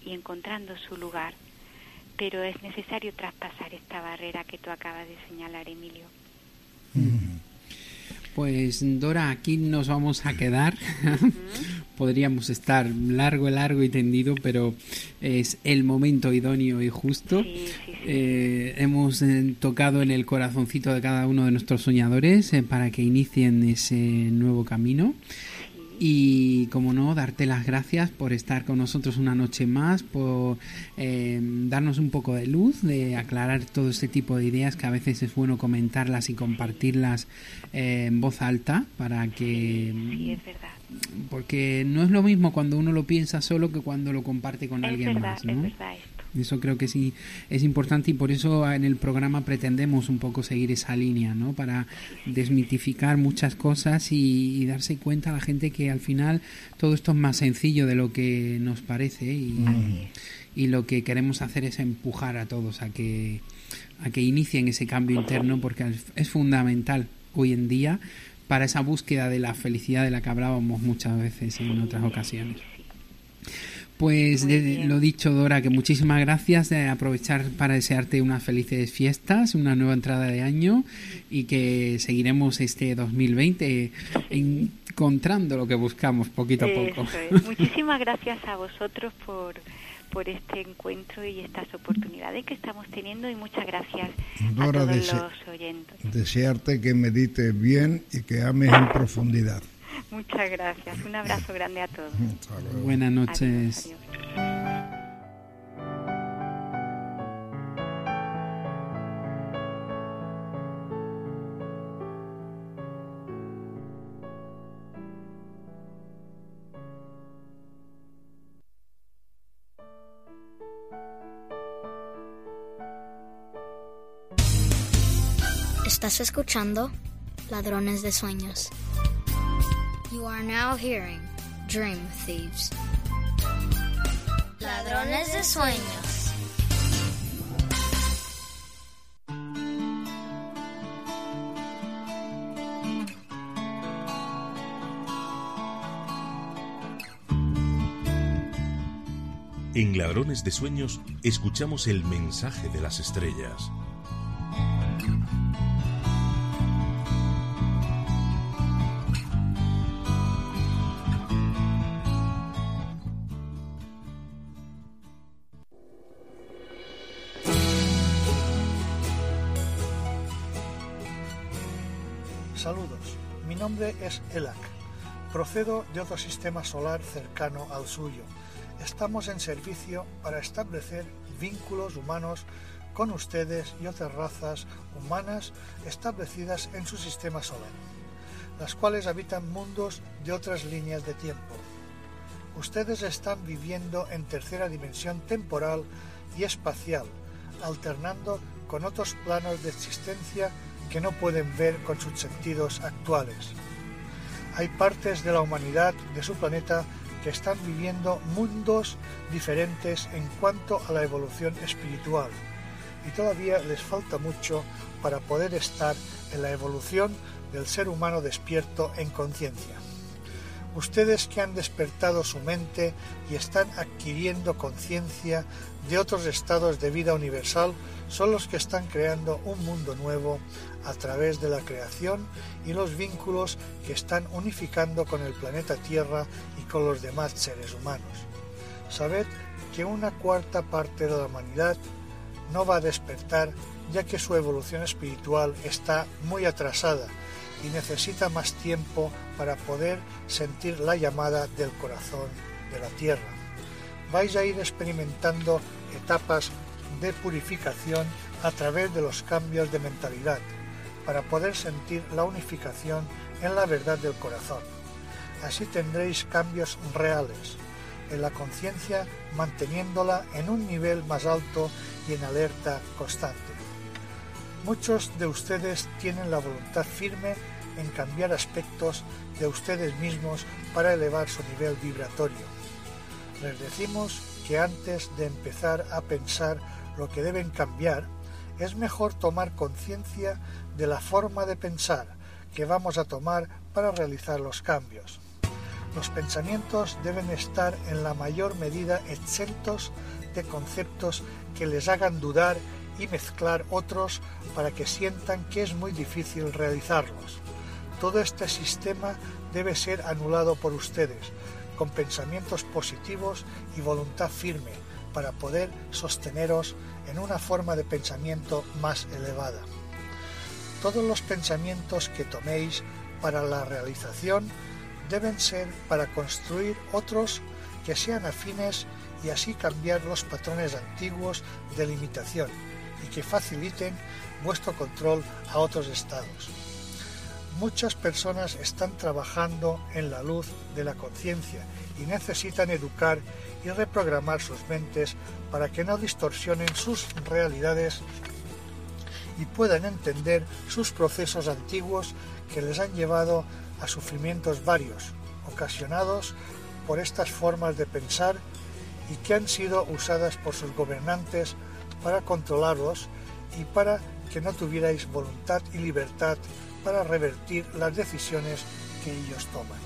y encontrando su lugar. Pero es necesario traspasar esta barrera que tú acabas de señalar, Emilio. Pues Dora, aquí nos vamos a quedar. Podríamos estar largo, largo y tendido, pero es el momento idóneo y justo. Sí, sí, sí. Eh, hemos eh, tocado en el corazoncito de cada uno de nuestros soñadores eh, para que inicien ese nuevo camino. Y, como no, darte las gracias por estar con nosotros una noche más, por eh, darnos un poco de luz, de aclarar todo este tipo de ideas que a veces es bueno comentarlas y compartirlas eh, en voz alta para que Sí, es verdad. porque no es lo mismo cuando uno lo piensa solo que cuando lo comparte con Es alguien verdad, más, es ¿no? verdad esto. Eso creo que sí es importante y por eso en el programa pretendemos un poco seguir esa línea, ¿no? Para desmitificar muchas cosas y, y darse cuenta a la gente que al final todo esto es más sencillo de lo que nos parece y, y lo que queremos hacer es empujar a todos a que a que inicien ese cambio interno porque es fundamental hoy en día para esa búsqueda de la felicidad de la que hablábamos muchas veces en otras ocasiones. Pues de- lo dicho, Dora, que muchísimas gracias de aprovechar para desearte unas felices fiestas, una nueva entrada de año y que seguiremos este 2020 encontrando lo que buscamos poquito a poco. Es. Muchísimas gracias a vosotros por, por este encuentro y estas oportunidades que estamos teniendo y muchas gracias Dora, a todos dese- los oyentes. Desearte que medites bien y que ames en profundidad. Muchas gracias. Un abrazo grande a todos. Buenas Adiós, noches. adiós. Estás escuchando Ladrones de Sueños. You are now hearing Dream Thieves. Ladrones de Sueños. En Ladrones de Sueños escuchamos el mensaje de las estrellas. Es Elac. Procedo de otro sistema solar cercano al suyo. Estamos en servicio para establecer vínculos humanos con ustedes y otras razas humanas establecidas en su sistema solar, las cuales habitan mundos de otras líneas de tiempo. Ustedes están viviendo en tercera dimensión temporal y espacial, alternando con otros planos de existencia que no pueden ver con sus sentidos actuales. Hay partes de la humanidad de su planeta que están viviendo mundos diferentes en cuanto a la evolución espiritual y todavía les falta mucho para poder estar en la evolución del ser humano despierto en conciencia. Ustedes que han despertado su mente y están adquiriendo conciencia de otros estados de vida universal son los que están creando un mundo nuevo a través de la creación y los vínculos que están unificando con el planeta Tierra y con los demás seres humanos. Sabed que una cuarta parte de la humanidad no va a despertar ya que su evolución espiritual está muy atrasada y necesita más tiempo para poder sentir la llamada del corazón de la tierra. Vais a ir experimentando etapas de purificación a través de los cambios de mentalidad para poder sentir la unificación en la verdad del corazón. Así tendréis cambios reales en la conciencia manteniéndola en un nivel más alto y en alerta constante. Muchos de ustedes tienen la voluntad firme en cambiar aspectos de ustedes mismos para elevar su nivel vibratorio. Les decimos que antes de empezar a pensar lo que deben cambiar, es mejor tomar conciencia de la forma de pensar que vamos a tomar para realizar los cambios. Los pensamientos deben estar en la mayor medida exentos de conceptos que les hagan dudar y mezclar otros para que sientan que es muy difícil realizarlos. Todo este sistema debe ser anulado por ustedes, con pensamientos positivos y voluntad firme, para poder sosteneros en una forma de pensamiento más elevada. Todos los pensamientos que toméis para la realización deben ser para construir otros que sean afines y así cambiar los patrones antiguos de limitación y que faciliten vuestro control a otros estados. Muchas personas están trabajando en la luz de la conciencia y necesitan educar y reprogramar sus mentes para que no distorsionen sus realidades y puedan entender sus procesos antiguos que les han llevado a sufrimientos varios, ocasionados por estas formas de pensar y que han sido usadas por sus gobernantes para controlarlos y para que no tuvierais voluntad y libertad para revertir las decisiones que ellos toman.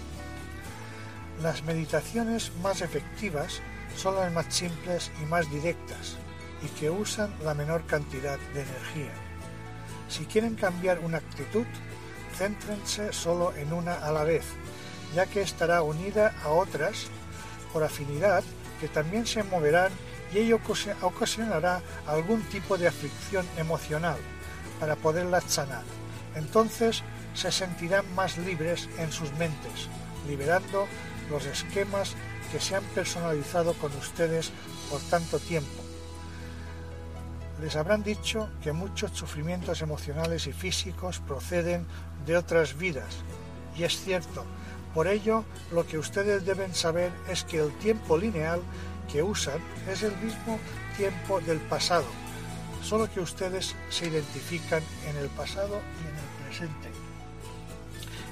Las meditaciones más efectivas son las más simples y más directas y que usan la menor cantidad de energía. Si quieren cambiar una actitud, céntrense solo en una a la vez, ya que estará unida a otras por afinidad que también se moverán y ello ocasionará algún tipo de aflicción emocional para poderlas sanar entonces se sentirán más libres en sus mentes, liberando los esquemas que se han personalizado con ustedes por tanto tiempo. Les habrán dicho que muchos sufrimientos emocionales y físicos proceden de otras vidas, y es cierto, por ello lo que ustedes deben saber es que el tiempo lineal que usan es el mismo tiempo del pasado, solo que ustedes se identifican en el pasado y en presente.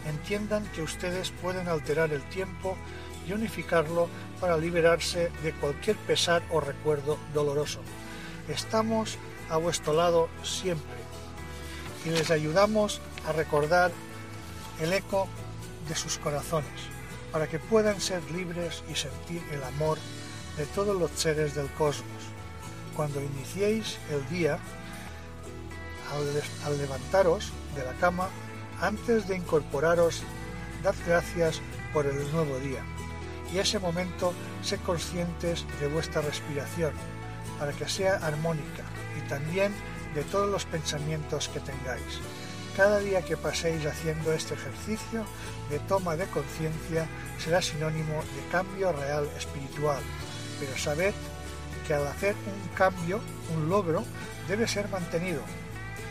Entiendan que ustedes pueden alterar el tiempo y unificarlo para liberarse de cualquier pesar o recuerdo doloroso. Estamos a vuestro lado siempre y les ayudamos a recordar el eco de sus corazones para que puedan ser libres y sentir el amor de todos los seres del cosmos. Cuando iniciéis el día, al, levantaros de la cama, antes de incorporaros, dad gracias por el nuevo día. Y ese momento, sé conscientes de vuestra respiración, para que sea armónica y también de todos los pensamientos que tengáis. Cada día que paséis haciendo este ejercicio de toma de conciencia será sinónimo de cambio real espiritual. Pero sabed que al hacer un cambio, un logro, debe ser mantenido.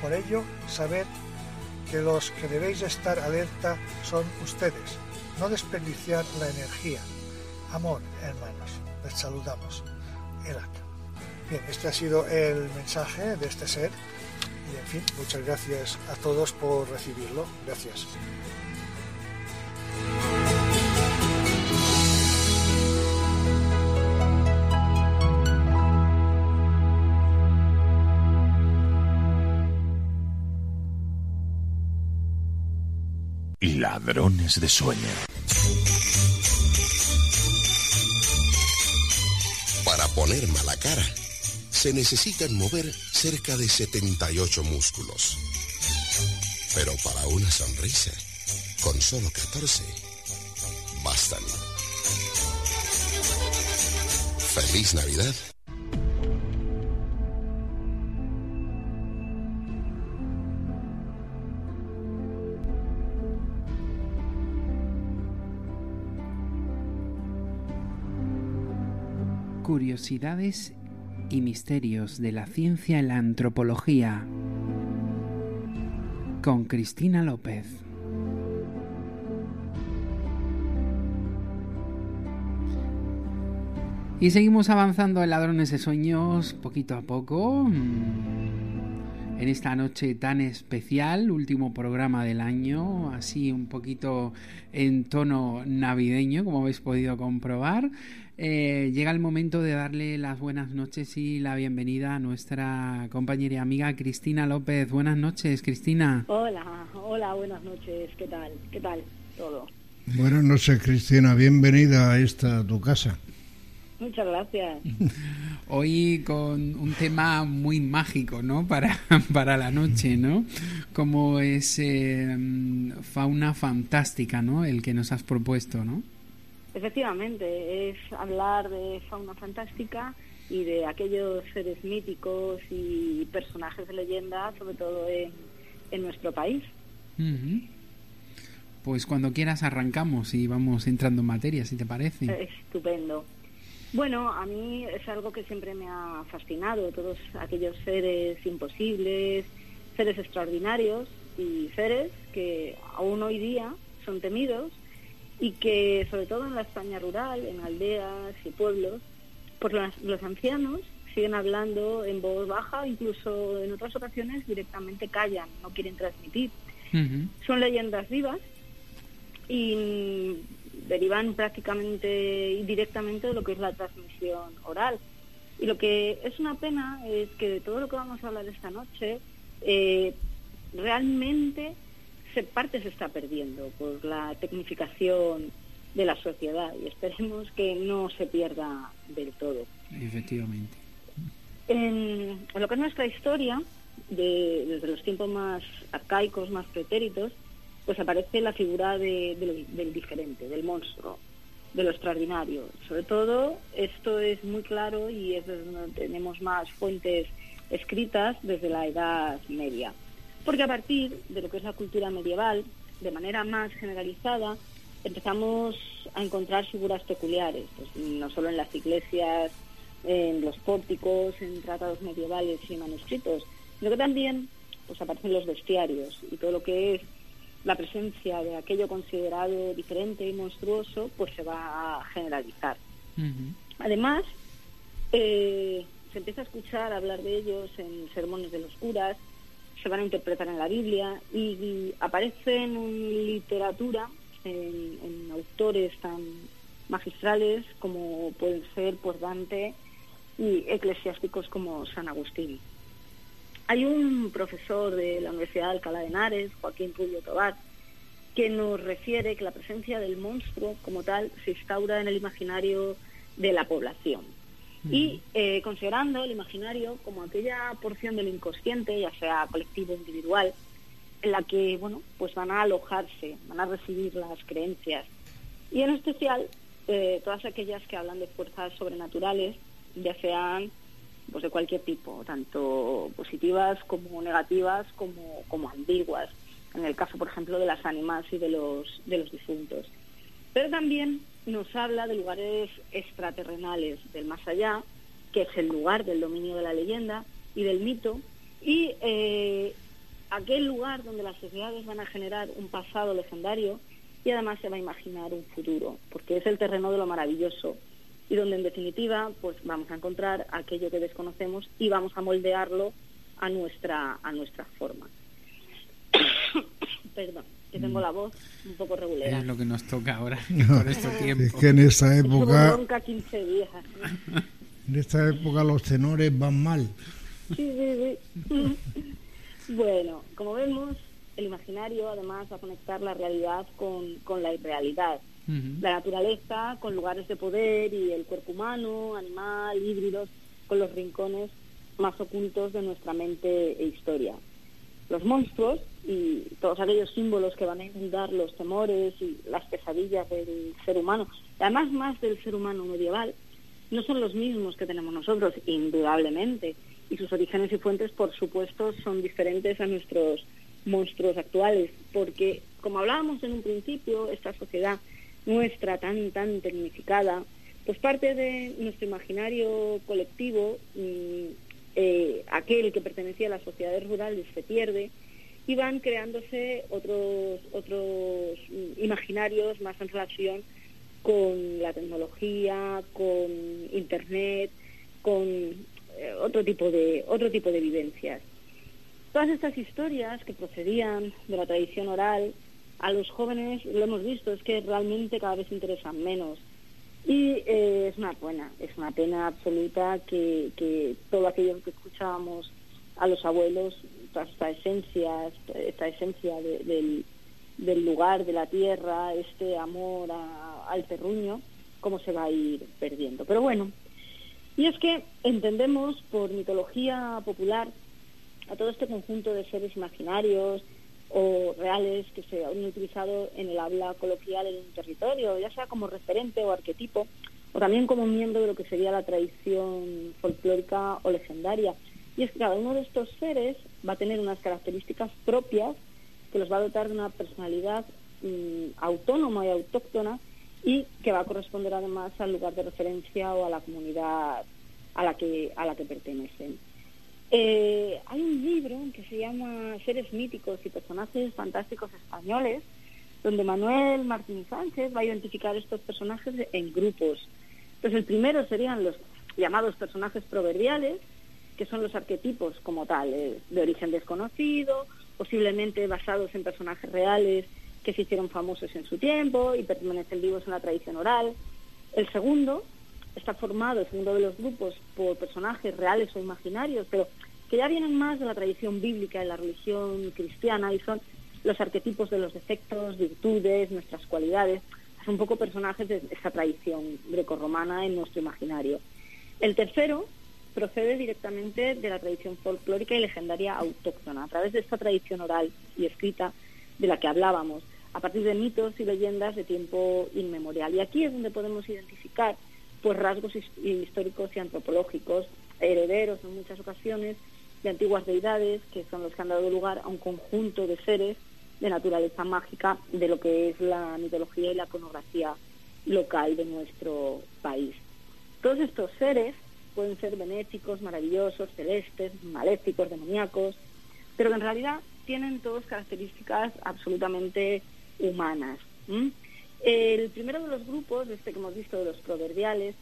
Por ello, sabed que los que debéis estar alerta son ustedes. No desperdiciar la energía. Amor, hermanos. Les saludamos. Elak. Bien, este ha sido el mensaje de este ser y en fin, muchas gracias a todos por recibirlo. Gracias. Ladrones de sueño. Para poner mala cara se necesitan mover cerca de 78 músculos. Pero para una sonrisa, con solo 14, bastan. Feliz Navidad. Curiosidades y misterios de la ciencia y la antropología con Cristina López. Y seguimos avanzando en Ladrones de Sueños poquito a poco. Mm, en esta noche tan especial, último programa del año, así un poquito en tono navideño, como habéis podido comprobar. Eh, llega el momento de darle las buenas noches y la bienvenida a nuestra compañera y amiga Cristina López. Buenas noches, Cristina. Hola, hola, buenas noches. ¿Qué tal? ¿Qué tal todo? Buenas noches, Cristina. Bienvenida a esta tu casa. Muchas gracias. Hoy con un tema muy mágico, ¿no? Para, para la noche, ¿no? Como es eh, fauna fantástica, ¿no? El que nos has propuesto, ¿no? Efectivamente, es hablar de fauna fantástica y de aquellos seres míticos y personajes de leyenda, sobre todo en, nuestro país. Pues cuando quieras arrancamos y vamos entrando en materia, si te parece. Estupendo. Bueno, a mí es algo que siempre me ha fascinado, todos aquellos seres imposibles, seres extraordinarios y seres que aún hoy día son temidos y que sobre todo en la España rural, en aldeas y pueblos, pues los, ancianos siguen hablando en voz baja, incluso en otras ocasiones directamente callan, no quieren transmitir. Son leyendas vivas y derivan prácticamente y directamente de lo que es la transmisión oral. Y lo que es una pena es que de todo lo que vamos a hablar esta noche, eh, realmente parte se está perdiendo por la tecnificación de la sociedad y esperemos que no se pierda del todo. Efectivamente. En, lo que es nuestra historia, desde los tiempos más arcaicos, más pretéritos, pues aparece la figura del diferente, del monstruo, de lo extraordinario. Sobre todo, esto es muy claro y es donde tenemos más fuentes escritas desde la Edad Media. Porque a partir de lo que es la cultura medieval, de manera más generalizada, empezamos a encontrar figuras peculiares, pues, no solo en las iglesias, en los pórticos, en tratados medievales y manuscritos, sino que también pues aparecen los bestiarios y todo lo que es la presencia de aquello considerado diferente y monstruoso, pues se va a generalizar. Además, eh, se empieza a escuchar hablar de ellos en sermones de los curas, se van a interpretar en la Biblia y, aparecen en literatura, en, en autores tan magistrales como pueden ser pues Dante y eclesiásticos como San Agustín. Hay un profesor de la Universidad de Alcalá de Henares, Joaquín Rubio Tobar, que nos refiere que la presencia del monstruo como tal se instaura en el imaginario de la población. Y eh, considerando el imaginario como aquella porción del inconsciente, ya sea colectivo o individual, en la que bueno, pues van a alojarse, van a recibir las creencias. Y en especial eh, todas aquellas que hablan de fuerzas sobrenaturales, ya sean pues de cualquier tipo, tanto positivas como negativas como, como ambiguas, en el caso, por ejemplo, de las ánimas y de los, de los difuntos. Pero también nos habla de lugares extraterrenales, del más allá, que es el lugar del dominio de la leyenda y del mito, y eh, aquel lugar donde las sociedades van a generar un pasado legendario y además se va a imaginar un futuro, porque es el terreno de lo maravilloso y donde en definitiva pues vamos a encontrar aquello que desconocemos y vamos a moldearlo a nuestra a nuestra forma. Perdón, que tengo la voz un poco regular. Es lo que nos toca ahora No, por este tiempo. es que en esta Llevo época, bronca 15 días. en esta época los tenores van mal. Sí, sí, sí. bueno, como vemos, el imaginario además va a conectar la realidad con, con la irrealidad. La naturaleza con lugares de poder y el cuerpo humano, animal, híbridos, con los rincones más ocultos de nuestra mente e historia. Los monstruos y todos aquellos símbolos que van a inundar los temores y las pesadillas del ser humano, además más del ser humano medieval, no son los mismos que tenemos nosotros, indudablemente, y sus orígenes y fuentes, por supuesto, son diferentes a nuestros monstruos actuales, porque, como hablábamos en un principio, esta sociedad nuestra tan, tan tecnificada, pues parte de nuestro imaginario colectivo, mm, eh, aquel que pertenecía a las sociedades rurales se pierde y van creándose otros, otros imaginarios más en relación con la tecnología, con internet, con eh, otro tipo de otro tipo de vivencias. Todas estas historias que procedían de la tradición oral a los jóvenes lo hemos visto es que realmente cada vez interesan menos y eh, es una pena es una pena absoluta que, que todo aquello que escuchábamos a los abuelos esta esencia esta esencia de- del, del lugar de la tierra este amor a- al terruño cómo se va a ir perdiendo pero bueno y es que entendemos por mitología popular a todo este conjunto de seres imaginarios o reales que se han utilizado en el habla coloquial en un territorio, ya sea como referente o arquetipo, o también como miembro de lo que sería la tradición folclórica o legendaria. Y es que cada uno de estos seres va a tener unas características propias que los va a dotar de una personalidad mm, autónoma y autóctona y que va a corresponder además al lugar de referencia o a la comunidad a la que, a la que pertenecen. Eh, hay un libro que se llama Seres míticos y personajes fantásticos españoles, donde Manuel Martín Sánchez va a identificar estos personajes en grupos. Entonces, el primero serían los llamados personajes proverbiales, que son los arquetipos como tales, de origen desconocido, posiblemente basados en personajes reales que se hicieron famosos en su tiempo y permanecen vivos en la tradición oral. El segundo está formado, el segundo de los grupos, por personajes reales o imaginarios, pero que ya vienen más de la tradición bíblica y la religión cristiana y son los arquetipos de los defectos, virtudes, nuestras cualidades, son un poco personajes de esa tradición grecorromana en nuestro imaginario. El tercero procede directamente de la tradición folclórica y legendaria autóctona, a través de esta tradición oral y escrita de la que hablábamos, a partir de mitos y leyendas de tiempo inmemorial. Y aquí es donde podemos identificar pues rasgos his- históricos y antropológicos, herederos en muchas ocasiones de antiguas deidades, que son los que han dado lugar a un conjunto de seres de naturaleza mágica de lo que es la mitología y la iconografía local de nuestro país. Todos estos seres pueden ser benéficos, maravillosos, celestes, maléficos, demoníacos, pero que en realidad tienen todas características absolutamente humanas. El primero de los grupos, este que hemos visto de los proverbiales,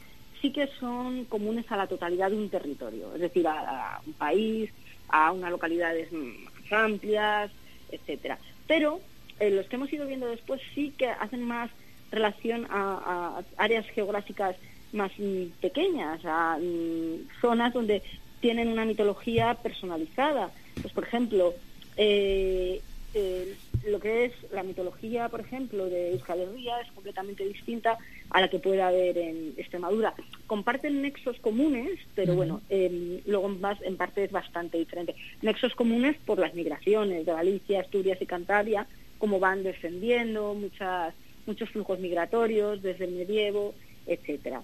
sí que son comunes a la totalidad de un territorio, es decir, a, un país, a unas localidades más amplias, etcétera. Pero eh, los que hemos ido viendo después sí que hacen más relación a áreas geográficas más mm, pequeñas, a mm, zonas donde tienen una mitología personalizada. Pues, por ejemplo, eh, eh, lo que es la mitología, por ejemplo, de Euskal Herria es completamente distinta a la que puede haber en Extremadura. Comparten nexos comunes, pero bueno, eh, luego más, en parte es bastante diferente. Nexos comunes por las migraciones de Galicia, Asturias y Cantabria, como van descendiendo, muchas, muchos flujos migratorios desde el medievo, etcétera.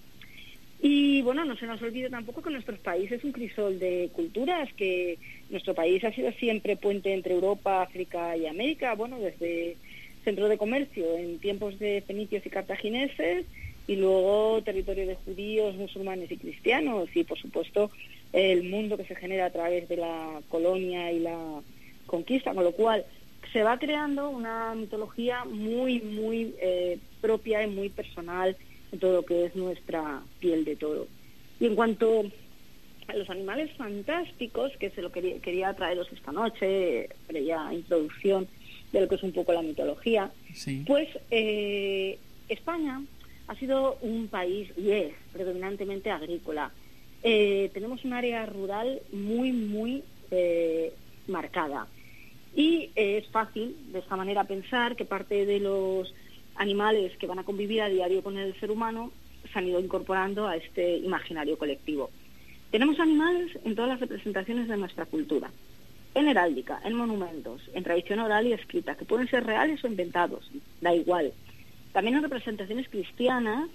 Y bueno, no se nos olvide tampoco que nuestro país es un crisol de culturas, que nuestro país ha sido siempre puente entre Europa, África y América, bueno, desde centro de comercio en tiempos de fenicios y cartagineses y luego territorio de judíos, musulmanes y cristianos y por supuesto el mundo que se genera a través de la colonia y la conquista, con lo cual se va creando una mitología muy, muy eh, propia y muy personal todo lo que es nuestra piel de toro. Y en cuanto a los animales fantásticos, que se lo quería, quería traeros esta noche, previa introducción de lo que es un poco la mitología, Sí. pues eh, España ha sido un país, y es predominantemente agrícola. Eh, tenemos un área rural muy, muy eh, marcada. Y eh, es fácil, de esta manera, pensar que parte de los animales que van a convivir a diario con el ser humano se han ido incorporando a este imaginario colectivo. Tenemos animales en todas las representaciones de nuestra cultura, en heráldica, en monumentos, en tradición oral y escrita, que pueden ser reales o inventados, da igual. También en representaciones cristianas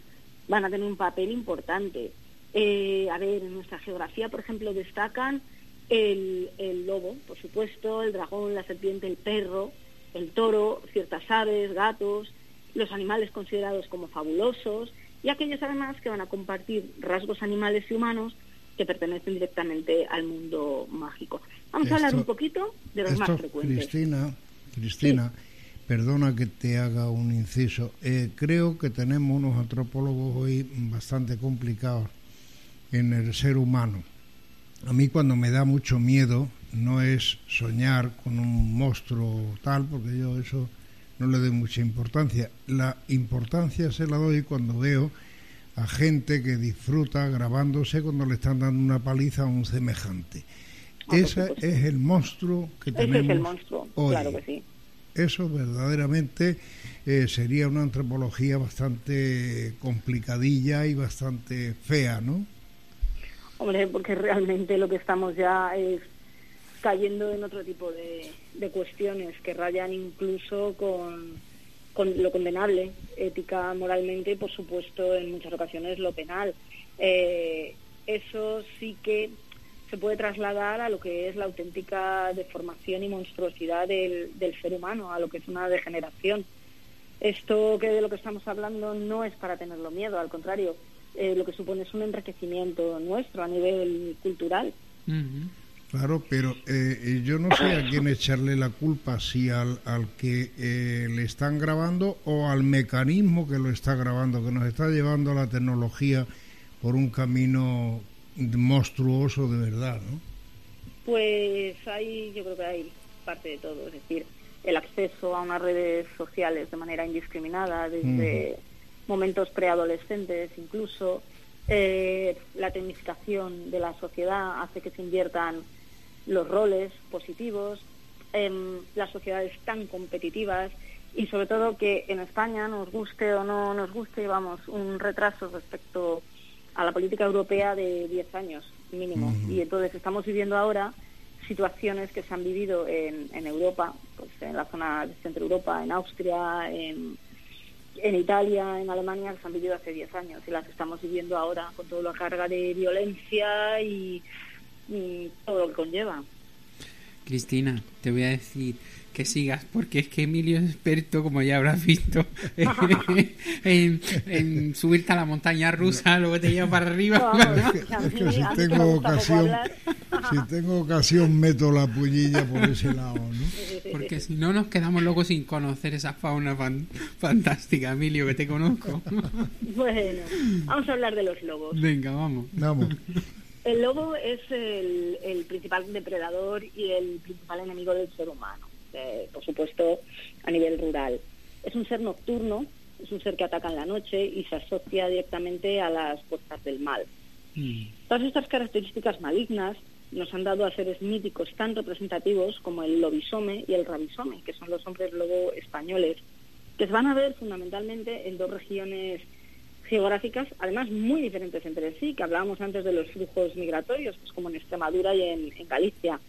van a tener un papel importante. Eh, a ver, en nuestra geografía, por ejemplo, destacan el, el lobo, por supuesto, el dragón, la serpiente, el perro, el toro, ciertas aves, gatos, los animales considerados como fabulosos y aquellos además que van a compartir rasgos animales y humanos que pertenecen directamente al mundo mágico. Vamos a hablar un poquito de los Esto, más frecuentes. Cristina, Cristina, perdona que te haga un inciso. Eh, creo que tenemos unos antropólogos hoy bastante complicados en el ser humano. A mí cuando me da mucho miedo no es soñar con un monstruo tal, porque yo eso no le doy mucha importancia. La importancia se la doy cuando veo a gente que disfruta grabándose cuando le están dando una paliza a un semejante. Ah, Ese es el monstruo que Ese es tenemos el monstruo, hoy. claro que sí. Eso verdaderamente eh, sería una antropología bastante complicadilla y bastante fea, ¿no? Hombre, porque realmente lo que estamos ya es cayendo en otro tipo de, de cuestiones que rayan incluso con, con lo condenable, ética, moralmente y por supuesto en muchas ocasiones lo penal. Eh, eso sí que se puede trasladar a lo que es la auténtica deformación y monstruosidad del, del ser humano, a lo que es una degeneración. Esto que de lo que estamos hablando no es para tenerlo miedo, al contrario, eh, lo que supone es un enriquecimiento nuestro a nivel cultural. Claro, pero eh, eh, yo no sé a quién echarle la culpa, si al, al que eh, le están grabando o al mecanismo que lo está grabando, que nos está llevando a la tecnología por un camino monstruoso de verdad, ¿no? Pues hay, yo creo que hay parte de todo, es decir, el acceso a unas redes sociales de manera indiscriminada desde momentos preadolescentes incluso, eh, la tecnificación de la sociedad hace que se inviertan los roles positivos, em, las sociedades tan competitivas y sobre todo que en España, nos guste o no nos guste, llevamos un retraso respecto a la política europea de 10 años mínimo. Y entonces estamos viviendo ahora situaciones que se han vivido en, en Europa, pues en la zona de Centro Europa, en Austria, en, en Italia, en Alemania, que se han vivido hace 10 años y las estamos viviendo ahora con toda la carga de violencia y, y todo lo que conlleva. Cristina, te voy a decir que sigas, porque es que Emilio es experto, como ya habrás visto, en, en subirte a la montaña rusa, luego te lleva para arriba. Es que si tengo ocasión, si tengo ocasión meto la pullilla por ese lado, ¿no? Porque si no nos quedamos luego sin conocer esa fauna fan- fantástica, Emilio, que te conozco. Bueno, vamos a hablar de los lobos. Venga, vamos. Vamos. El lobo es el, el principal depredador y el principal enemigo del ser humano, eh, por supuesto a nivel rural. Es un ser nocturno, es un ser que ataca en la noche y se asocia directamente a las fuerzas del mal. Todas estas características malignas nos han dado a seres míticos tan representativos como el lobisome y el rabisome, que son los hombres lobo españoles, que se van a ver fundamentalmente en dos regiones geográficas, además muy diferentes entre sí, que hablábamos antes de los flujos migratorios, pues como en Extremadura y en, Galicia.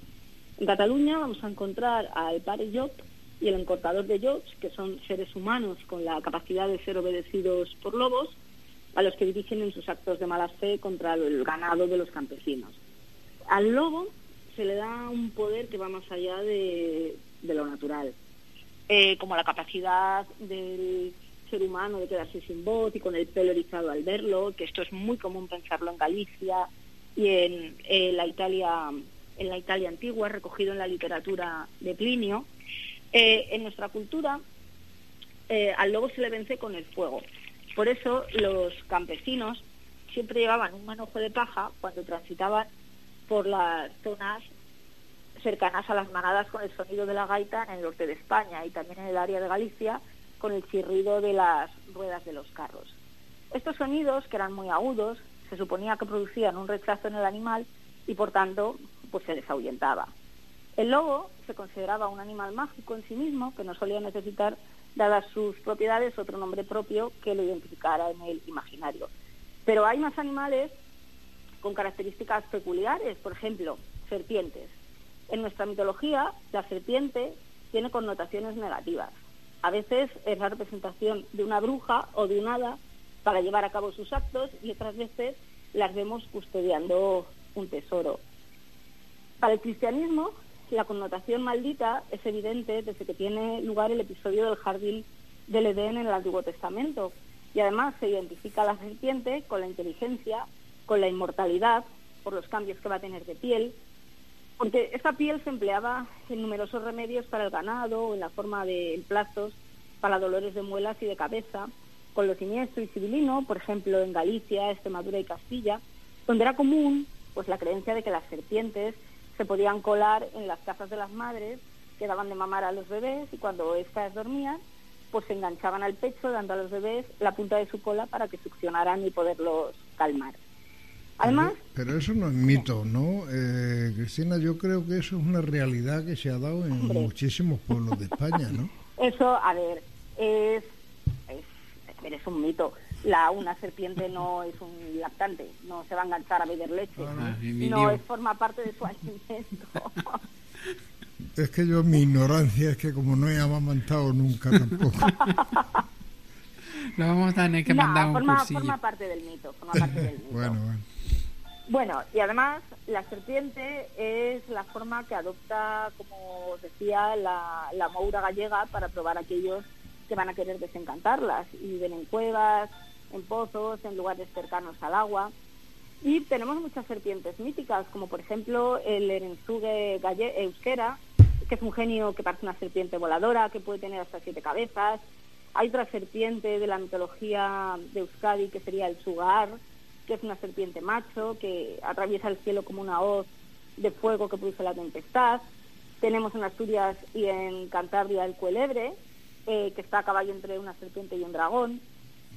En Cataluña vamos a encontrar al pare Job y el encortador de Jobs, que son seres humanos con la capacidad de ser obedecidos por lobos, a los que dirigen en sus actos de mala fe contra el ganado de los campesinos. Al lobo se le da un poder que va más allá de, de lo natural, Eh, como la capacidad del ser humano de quedarse sin voz y con el pelo erizado al verlo, que esto es muy común pensarlo en Galicia y en, la Italia en la Italia antigua, recogido en la literatura de Plinio. Eh, en nuestra cultura eh, al lobo se le vence con el fuego. Por eso los campesinos siempre llevaban un manojo de paja cuando transitaban por las zonas cercanas a las manadas con el sonido de la gaita en el norte de España y también en el área de Galicia con el chirrido de las ruedas de los carros. Estos sonidos, que eran muy agudos, se suponía que producían un rechazo en el animal y por tanto pues se les ahuyentaba. El lobo se consideraba un animal mágico en sí mismo que no solía necesitar, dadas sus propiedades, otro nombre propio que lo identificara en el imaginario. Pero hay más animales con características peculiares, por ejemplo, serpientes. En nuestra mitología, la serpiente tiene connotaciones negativas. A veces es la representación de una bruja o de un hada para llevar a cabo sus actos y otras veces las vemos custodiando un tesoro. Para el cristianismo, la connotación maldita es evidente desde que tiene lugar el episodio del jardín del Edén en el Antiguo Testamento. Y además se identifica a la serpiente con la inteligencia, con la inmortalidad, por los cambios que va a tener de piel, porque esta piel se empleaba en numerosos remedios para el ganado en la forma de emplazos para dolores de muelas y de cabeza, con lo siniestro y civilino, por ejemplo en Galicia, Extremadura y Castilla, donde era común pues la creencia de que las serpientes se podían colar en las casas de las madres que daban de mamar a los bebés y cuando éstas dormían, pues se enganchaban al pecho dando a los bebés la punta de su cola para que succionaran y poderlos calmar. Además, Pero eso no es mito, ¿no? Eh, Cristina, yo creo que eso es una realidad que se ha dado en Hombre. muchísimos pueblos de España, ¿no? Eso, a ver, es, es, a ver, es un mito. La, una serpiente no es un lactante, no se va a enganchar a beber leche. mi no es forma parte de su alimento. Es que yo, mi ignorancia es que como no he amamantado nunca tampoco. Lo vamos a tener que No, mandar un forma, cursillo. forma parte del mito, forma parte del mito. bueno, bueno. Bueno, y además la serpiente es la forma que adopta, como os decía, la, la moura gallega para probar a aquellos que van a querer desencantarlas y viven en cuevas, en pozos, en lugares cercanos al agua. Y tenemos muchas serpientes míticas, como por ejemplo el Erensuge euskera, que es un genio que parece una serpiente voladora, que puede tener hasta siete cabezas. Hay otra serpiente de la mitología de Euskadi, que sería el Sugar, que es una serpiente macho, que atraviesa el cielo como una hoz de fuego que produce la tempestad. Tenemos en Asturias y en Cantabria el cuelebre, eh, que está a caballo entre una serpiente y un dragón,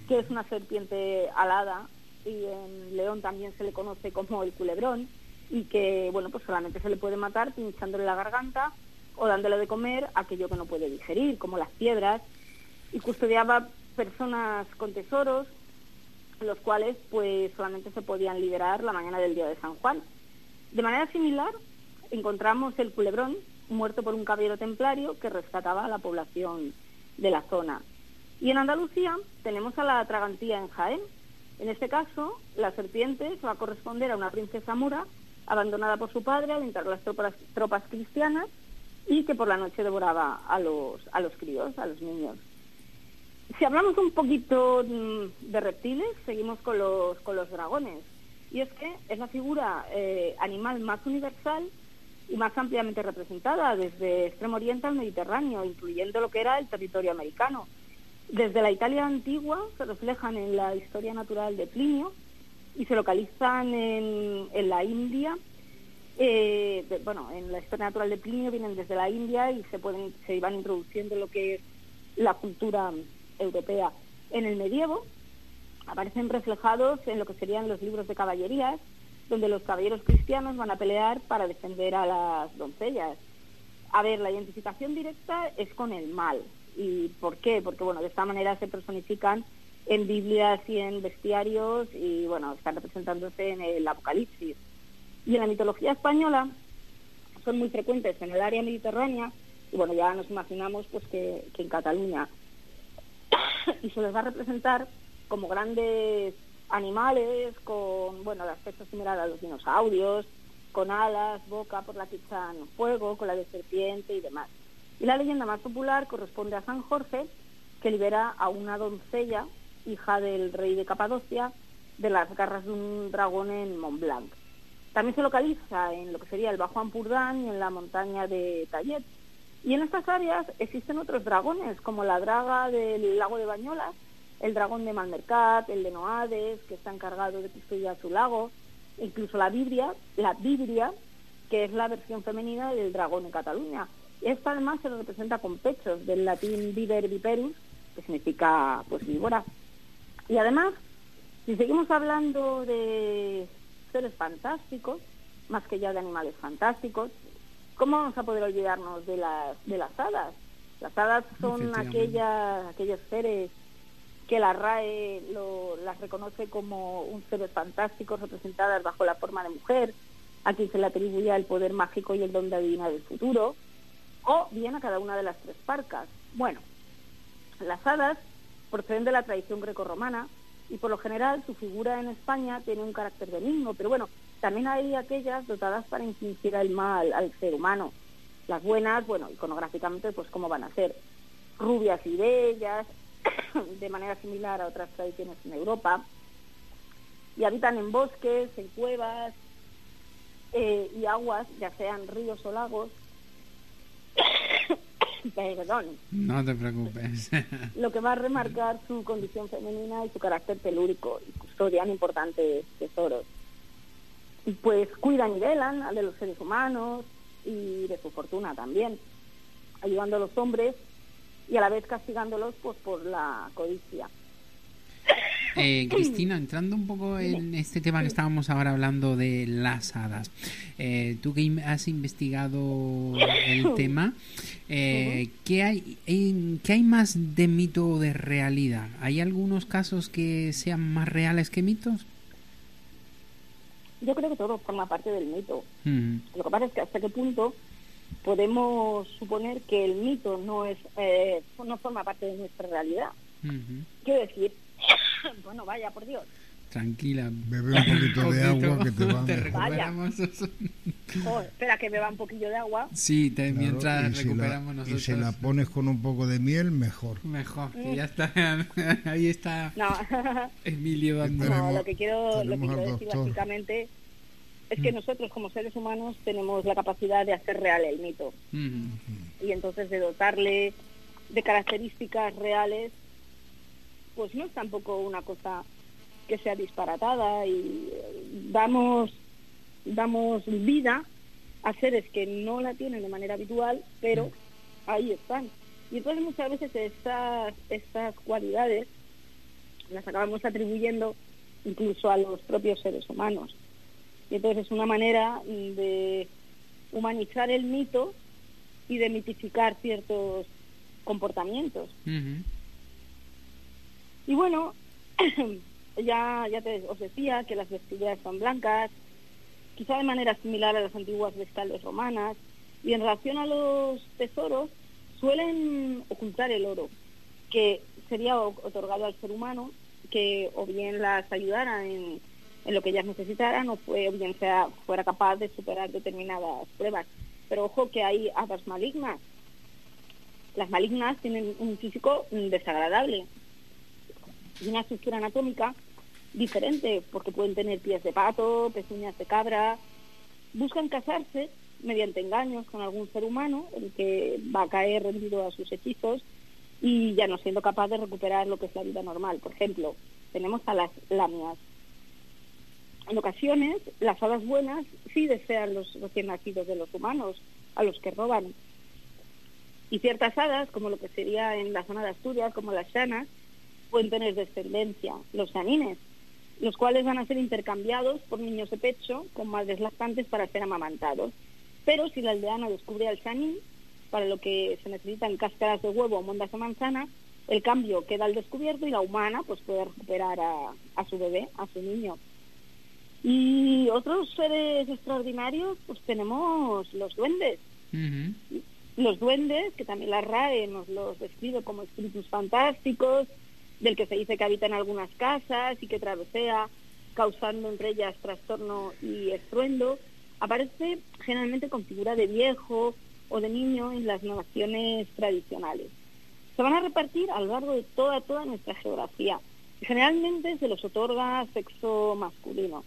que es una serpiente alada, y en León también se le conoce como el culebrón, y que, bueno, pues solamente se le puede matar pinchándole la garganta o dándole de comer aquello que no puede digerir, como las piedras, y custodiaba personas con tesoros, los cuales pues solamente se podían liberar la mañana del día de San Juan. De manera similar, encontramos el culebrón muerto por un caballero templario que rescataba a la población de la zona. Y en Andalucía tenemos a la tragantía en Jaén. En este caso, la serpiente se va a corresponder a una princesa mora abandonada por su padre al entrar las tropas, tropas cristianas y que por la noche devoraba a los, a los críos, a los niños. Si hablamos un poquito mm, de reptiles, seguimos con los, con los dragones. Y es que es la figura eh, animal más universal y más ampliamente representada desde Extremo Oriente al Mediterráneo, incluyendo lo que era el territorio americano. Desde la Italia antigua se reflejan en la historia natural de Plinio y se localizan en, en la India. Eh, bueno, en la historia natural de Plinio vienen desde la India y se pueden se iban introduciendo en lo que es la cultura europea. En el medievo aparecen reflejados en lo que serían los libros de caballerías, donde los caballeros cristianos van a pelear para defender a las doncellas. A ver, la identificación directa es con el mal. ¿Y por qué? Porque, bueno, de esta manera se personifican en Biblias y en bestiarios y, bueno, están representándose en el Apocalipsis. Y en la mitología española son muy frecuentes en el área mediterránea y, bueno, ya nos imaginamos pues que, que en Cataluña. y se les va a representar como grandes animales con, bueno, aspecto similar a los dinosaurios, con alas, boca por la que echan fuego, con la de serpiente y demás. Y la leyenda más popular corresponde a San Jorge, que libera a una doncella, hija del rey de Capadocia, de las garras de un dragón en Mont Blanc. También se localiza en lo que sería el Bajo Ampurdán y en la montaña de Tallet. Y en estas áreas existen otros dragones, como la draga del lago de Bañolas, el dragón de Malmercat, el de Noades, que está encargado de custodiar su lago, incluso la Biblia, la Biblia, que es la versión femenina del dragón de Cataluña. Esta además se lo representa con pechos, del latín viver viperus, que significa pues víbora. Y además, si seguimos hablando de seres fantásticos, más que ya de animales fantásticos, ¿cómo vamos a poder olvidarnos de las, de las hadas? Las hadas son aquellas, aquellos seres que la RAE lo- las reconoce como un seres fantásticos representadas bajo la forma de mujer, a quien se le atribuye el poder mágico y el don de adivinar el futuro, o bien a cada una de las tres parcas. Bueno, las hadas proceden de la tradición grecorromana y por lo general su figura en España tiene un carácter benigno, pero bueno, también hay aquellas dotadas para infligir el mal al ser humano. Las buenas, bueno, iconográficamente, pues cómo van a ser rubias y bellas, de manera similar a otras tradiciones en Europa, y habitan en bosques, en cuevas eh, y aguas, ya sean ríos o lagos. Perdón, No te preocupes. lo que va a remarcar su condición femenina y su carácter telúrico y custodian importantes tesoros. Y pues cuidan y velan de los seres humanos y de su fortuna también, ayudando a los hombres y a la vez castigándolos pues por la codicia. Eh, Cristina, entrando un poco en este tema que estábamos ahora hablando de las hadas, eh, tú que has investigado el tema, eh, ¿qué, hay, en- ¿qué hay más de mito o de realidad? ¿Hay algunos casos que sean más reales que mitos? Yo creo que todo forma parte del mito. Mm, Lo que pasa es que hasta qué punto podemos suponer que el mito no es eh, no forma parte de nuestra realidad. ujú. Quiero decir, bueno, vaya, por Dios. Tranquila. Bebe un poquito de agua que te va Te mejor. recuperamos. Joder, espera que beba un poquillo de agua. Sí, te- Claro, mientras y si recuperamos la, nosotros. Y si la pones con un poco de miel, mejor. Mejor, que ya está. Ahí está No, Emilio dando. no lo que quiero, lo que quiero decir doctor. básicamente es que nosotros como seres humanos tenemos la capacidad de hacer real el mito Mm, y entonces de dotarle de características reales, pues no es tampoco una cosa que sea disparatada y eh, damos damos vida a seres que no la tienen de manera habitual, pero ahí están. Y entonces muchas veces estas, estas cualidades las acabamos atribuyendo incluso a los propios seres humanos. Y entonces es una manera mm, de humanizar el mito y de mitificar ciertos comportamientos. Y bueno, ya, ya te, os decía que las vestiduras son blancas, quizá de manera similar a las antiguas vestales romanas, y en relación a los tesoros suelen ocultar el oro, que sería otorgado al ser humano, que o bien las ayudara en, en lo que ellas necesitaran o, fue, o bien sea fuera capaz de superar determinadas pruebas. Pero ojo que hay hadas malignas. Las malignas tienen un físico desagradable y una estructura anatómica diferente, porque pueden tener pies de pato, pezuñas de cabra. Buscan casarse mediante engaños con algún ser humano, el que va a caer rendido a sus hechizos y ya no siendo capaz de recuperar lo que es la vida normal. Por ejemplo, tenemos a las lamias. En ocasiones, las hadas buenas sí desean los recién nacidos de los humanos, a los que roban. Y ciertas hadas, como lo que sería en la zona de Asturias, como las llanas, pueden tener descendencia, los sanines, los cuales van a ser intercambiados por niños de pecho con madres lactantes para ser amamantados. Pero si la aldeana descubre al sanín, para lo que se necesitan cáscaras de huevo o mondas de manzana, el cambio queda al descubierto y la humana pues puede recuperar a, a su bebé, a su niño. Y otros seres extraordinarios, pues tenemos los duendes. Los duendes, que también la RAE nos los describe como espíritus fantásticos, del que se dice que habita en algunas casas y que travesea, causando entre ellas trastorno y estruendo, aparece generalmente con figura de viejo o de niño en las naciones tradicionales. Se van a repartir a lo largo de toda, toda nuestra geografía. Generalmente se los otorga sexo masculino.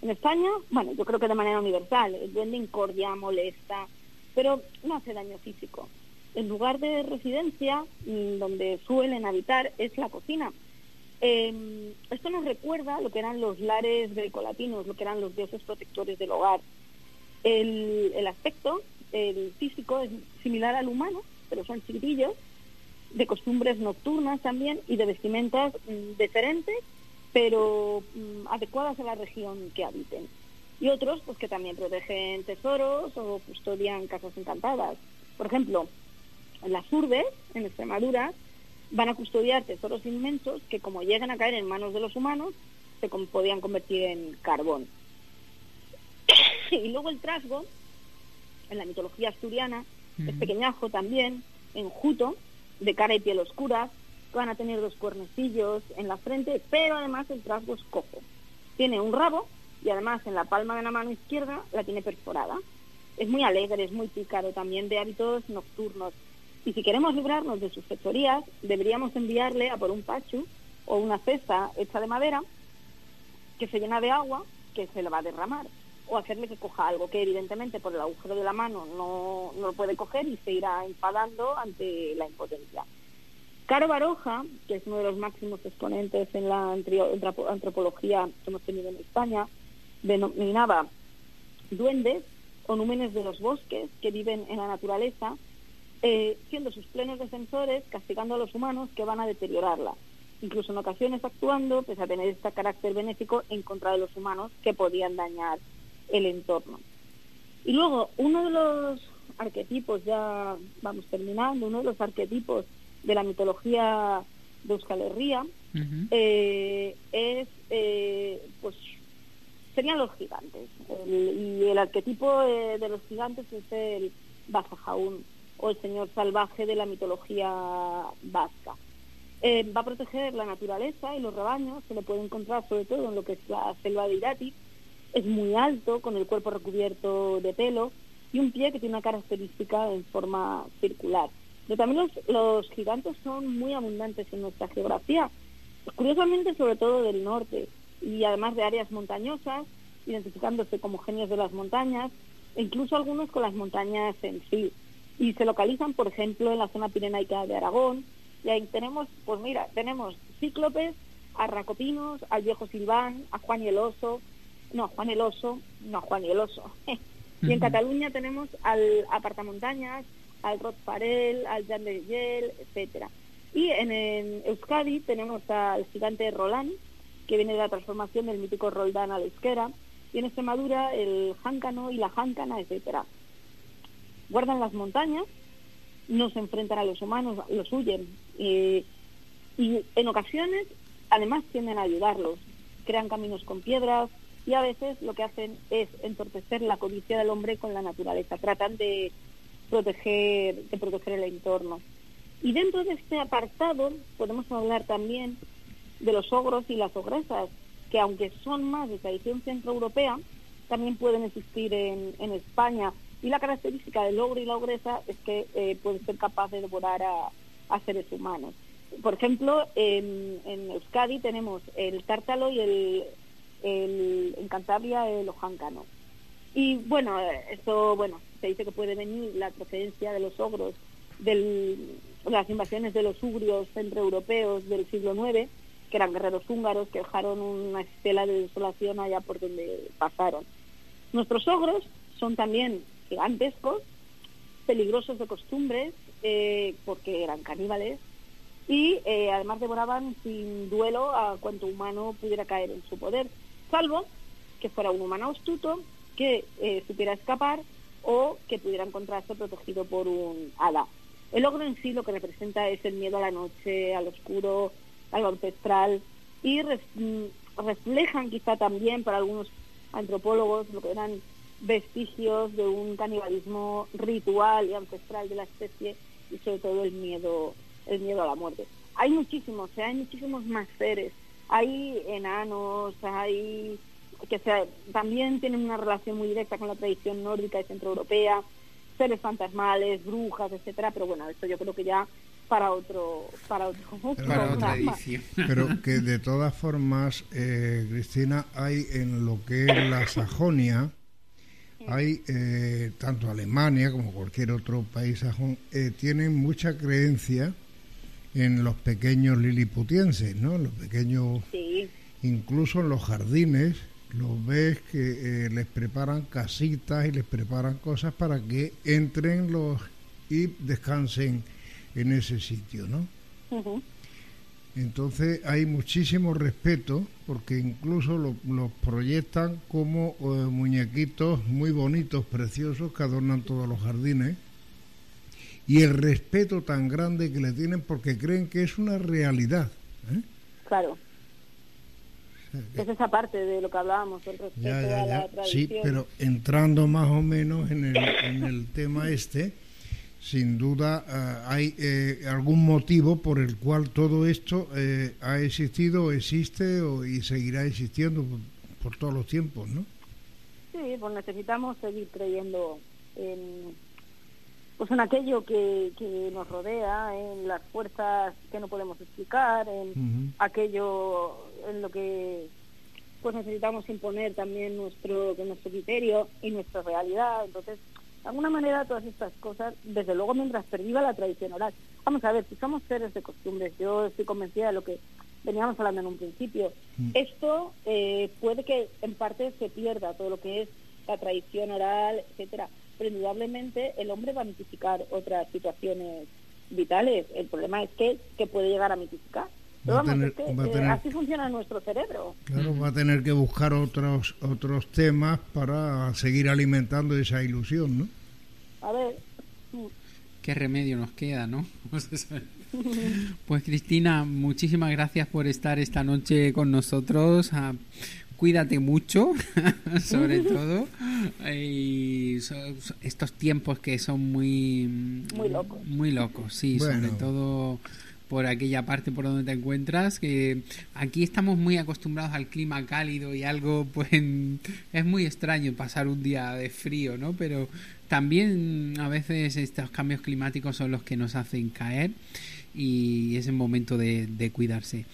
En España, bueno, yo creo que de manera universal, el duende incordia, molesta, pero no hace daño físico. El lugar de residencia mm, donde suelen habitar es la cocina. Eh, esto nos recuerda lo que eran los lares grecolatinos, lo que eran los dioses protectores del hogar. El, el aspecto, el físico, es similar al humano, pero son chiquitillos, de costumbres nocturnas también y de vestimentas mm, diferentes, pero mm, adecuadas a la región que habiten. Y otros, pues que también protegen tesoros o custodian casas encantadas. Por ejemplo, las urbes, en Extremadura, van a custodiar tesoros inmensos que como llegan a caer en manos de los humanos, se podían convertir en carbón. y luego el trasgo, en la mitología asturiana, es pequeñajo también, enjuto, de cara y piel oscura, van a tener dos cuernecillos en la frente, pero además el trasgo es cojo. Tiene un rabo y además en la palma de la mano izquierda la tiene perforada. Es muy alegre, es muy pícaro, también de hábitos nocturnos. Y si queremos librarnos de sus fechorías, deberíamos enviarle a por un pachu o una cesta hecha de madera que se llena de agua que se le va a derramar o hacerle que coja algo que evidentemente por el agujero de la mano no, no lo puede coger y se irá enfadando ante la impotencia. Caro Baroja, que es uno de los máximos exponentes en la antropología que hemos tenido en España, denominaba duendes o númenes de los bosques que viven en la naturaleza, eh, siendo sus plenos defensores castigando a los humanos que van a deteriorarla, incluso en ocasiones actuando, pese a tener este carácter benéfico, en contra de los humanos que podían dañar el entorno. Y luego, uno de los arquetipos, ya vamos terminando, uno de los arquetipos de la mitología de Euskal Herria eh, es, eh, pues, serían los gigantes. y el arquetipo de, de, los gigantes es el Basajaún o el señor salvaje de la mitología vasca. Eh, va a proteger la naturaleza y los rebaños, se le puede encontrar sobre todo en lo que es la selva de Irati. Es muy alto, con el cuerpo recubierto de pelo y un pie que tiene una característica en forma circular. Pero también los, los gigantes son muy abundantes en nuestra geografía, curiosamente sobre todo del norte, y además de áreas montañosas, identificándose como genios de las montañas, e incluso algunos con las montañas en sí. Y se localizan, por ejemplo, en la zona pirenaica de Aragón, y ahí tenemos, pues mira, tenemos cíclopes, a Racopinos, al viejo Silván, a Juan y el Oso, no, a Juan el Oso, no, a Juan y el Oso. y en Cataluña tenemos al Apartamontañas, al Rod Farel, al Jan de Yel, etcétera. Y en, Euskadi tenemos al gigante Roland, que viene de la transformación del mítico Roldán a la y en Extremadura el jáncano y la jáncana, etcétera. Guardan las montañas, no se enfrentan a los humanos, los huyen, y en ocasiones además tienden a ayudarlos, crean caminos con piedras y a veces lo que hacen es entorpecer la codicia del hombre con la naturaleza, tratan de proteger, de proteger el entorno. Y dentro de este apartado podemos hablar también de los ogros y las ogresas, que aunque son más de tradición centroeuropea, también pueden existir en España. Y la característica del ogro y la ogresa es que eh, puede ser capaz de devorar a, a seres humanos. Por ejemplo, en, en Euskadi tenemos el tártalo y el, el en Cantabria el ojáncano. Y bueno, esto, bueno, se dice que puede venir la procedencia de los ogros, de las invasiones de los ugrios centroeuropeos del siglo IX, que eran guerreros húngaros que dejaron una estela de desolación allá por donde pasaron. Nuestros ogros son también gigantescos, peligrosos de costumbres, eh, porque eran caníbales, y eh, además devoraban sin duelo a cuanto humano pudiera caer en su poder, salvo que fuera un humano astuto que eh, supiera escapar o que pudiera encontrarse protegido por un hada. El ogro en sí lo que representa es el miedo a la noche, al oscuro, algo ancestral y mm, reflejan quizá también para algunos antropólogos lo que eran vestigios de un canibalismo ritual y ancestral de la especie y sobre todo el miedo el miedo a la muerte. Hay muchísimos, hay muchísimos más seres, hay enanos, hay que también tienen una relación muy directa con la tradición nórdica y centroeuropea, seres fantasmales, brujas, etcétera, pero bueno, esto yo creo que ya para otro para otro para otra edición. pero que de todas formas eh, Cristina hay en lo que es la Sajonia hay eh, tanto Alemania como cualquier otro país sajón eh, tienen mucha creencia en los pequeños liliputienses no los pequeños incluso en los jardines los ves que les preparan casitas y les preparan cosas para que entren los y descansen en ese sitio, ¿no? Entonces hay muchísimo respeto porque incluso los proyectan como eh, muñequitos muy bonitos, preciosos que adornan todos los jardines y el respeto tan grande que le tienen porque creen que es una realidad. ¿eh? Claro. es esa parte de lo que hablábamos, el respeto a la tradición. Sí, pero entrando más o menos en el, en el tema este, sin duda eh, hay eh, algún motivo por el cual todo esto eh, ha existido, existe o, y seguirá existiendo por, todos los tiempos, ¿no? Sí, pues necesitamos seguir creyendo en, pues en aquello que, que nos rodea, en las fuerzas que no podemos explicar, en aquello en lo que pues necesitamos imponer también nuestro nuestro criterio y nuestra realidad. Entonces, de alguna manera todas estas cosas, desde luego mientras perviva la tradición oral. Vamos a ver, si somos seres de costumbres, yo estoy convencida de lo que veníamos hablando en un principio, mm. esto eh, puede que en parte se pierda todo lo que es la tradición oral, etcétera, pero indudablemente el hombre va a mitificar otras situaciones vitales. El problema es que, que puede llegar a mitificar. Eh, así funciona nuestro cerebro. Claro, va a tener que buscar otros otros temas para seguir alimentando esa ilusión, ¿no? A ver. Qué remedio nos queda, ¿no? pues Cristina, muchísimas gracias por estar esta noche con nosotros. Ah, cuídate mucho, sobre todo. Y estos tiempos que son muy... Muy locos. Muy locos, sí, sobre todo por aquella parte por donde te encuentras, que aquí estamos muy acostumbrados al clima cálido y algo, pues es muy extraño pasar un día de frío, ¿no? Pero también a veces estos cambios climáticos son los que nos hacen caer y es el momento de, cuidarse.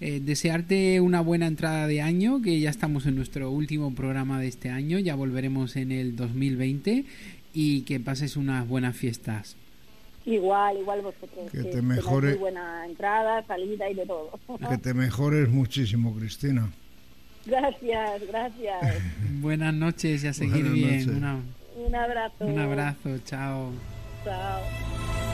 Eh, desearte una buena entrada de año, que ya estamos en nuestro último programa de este año, ya volveremos en el 2020 y que pases unas buenas fiestas. Igual, igual vosotros. Que, te mejore. buena entrada, salida y de todo. Que te mejores muchísimo, Cristina. Gracias, gracias. Buenas noches y a seguir bien. un abrazo. Un abrazo, chao. Chao.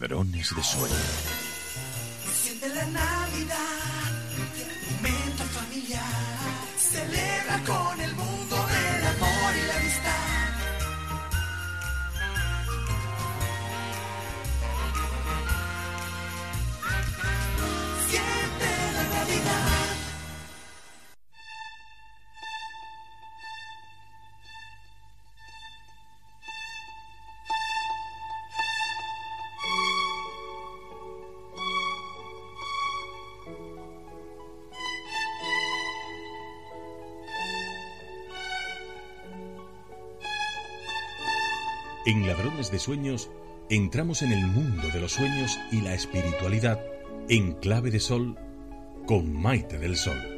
Ladrones de Navidad, En Ladrones de Sueños entramos en el mundo de los sueños y la espiritualidad en clave de sol con Maite del Sol.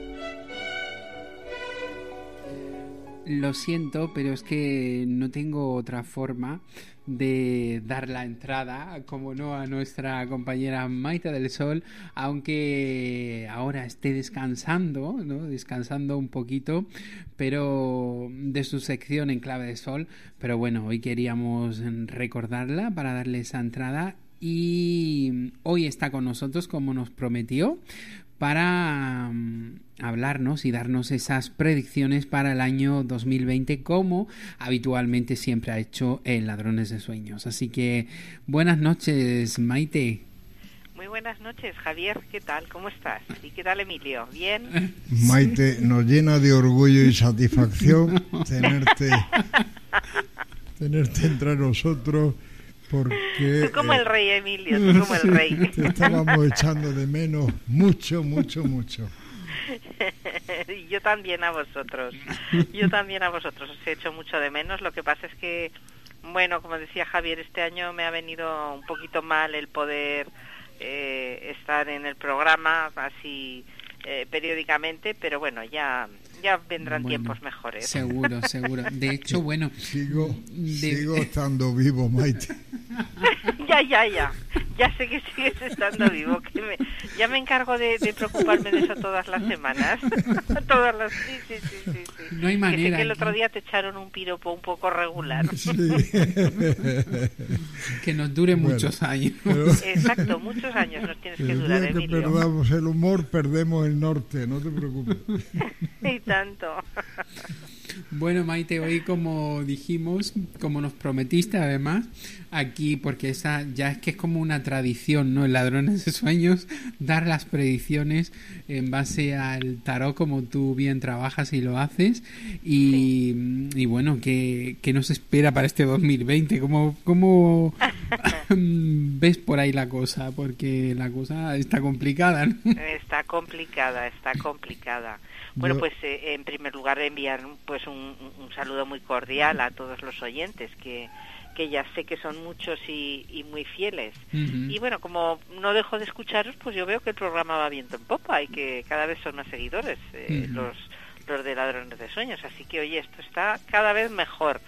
Lo siento, pero es que no tengo otra forma de dar la entrada, como no, a nuestra compañera Maite del Sol, aunque ahora esté descansando, ¿no? descansando un poquito, pero de su sección en clave de sol. Pero bueno, hoy queríamos recordarla para darle esa entrada y hoy está con nosotros como nos prometió para um, hablarnos y darnos esas predicciones para el año 2020 como habitualmente siempre ha hecho en Ladrones de Sueños. Así que buenas noches, Maite. Muy buenas noches, Javier. ¿Qué tal? ¿Cómo estás? ¿Y qué tal, Emilio? ¿Bien? Maite, nos llena de orgullo y satisfacción tenerte, tenerte entre nosotros porque... Tú como el rey, Emilio, tú como el rey. Te estábamos echando de menos mucho, mucho, mucho. Yo también a vosotros. Yo también a vosotros os he hecho mucho de menos. Lo que pasa es que, bueno, como decía Javier, este año me ha venido un poquito mal el poder eh, estar en el programa así eh, periódicamente, pero bueno, ya ya vendrán Bueno, tiempos mejores. Seguro, seguro. De hecho, bueno, Sigo, de- sigo estando vivo, Maite. ya, ya, ya. Ya sé que sigues estando vivo. Que me- ya me encargo de, de preocuparme de eso todas las semanas. todas las. Sí, sí, sí, sí, sí. No hay Que sé manera que el aquí. otro día te echaron un piropo un poco regular. que nos dure Bueno, muchos años. pero- Exacto, muchos años nos tienes que El durar, día que Emilio. perdamos el humor, perdemos el norte, no te preocupes. Y tanto. Bueno, Maite, hoy como dijimos, como nos prometiste además, aquí, porque esa ya es que es como una tradición, ¿no? En Ladrones de Sueños, dar las predicciones en base al tarot como tú bien trabajas y lo haces. Y, y bueno, ¿qué, qué nos espera para este 2020? ¿Cómo, cómo ves por ahí la cosa? Porque la cosa está complicada, ¿no? Está complicada, está complicada. Bueno, pues eh, en primer lugar enviar pues un, saludo muy cordial a todos los oyentes que, que ya sé que son muchos y, y muy fieles. Y bueno, como no dejo de escucharos, pues yo veo que el programa va viento en popa y que cada vez son más seguidores eh, los, los de Ladrones de Sueños. Así que, oye, esto está cada vez mejor.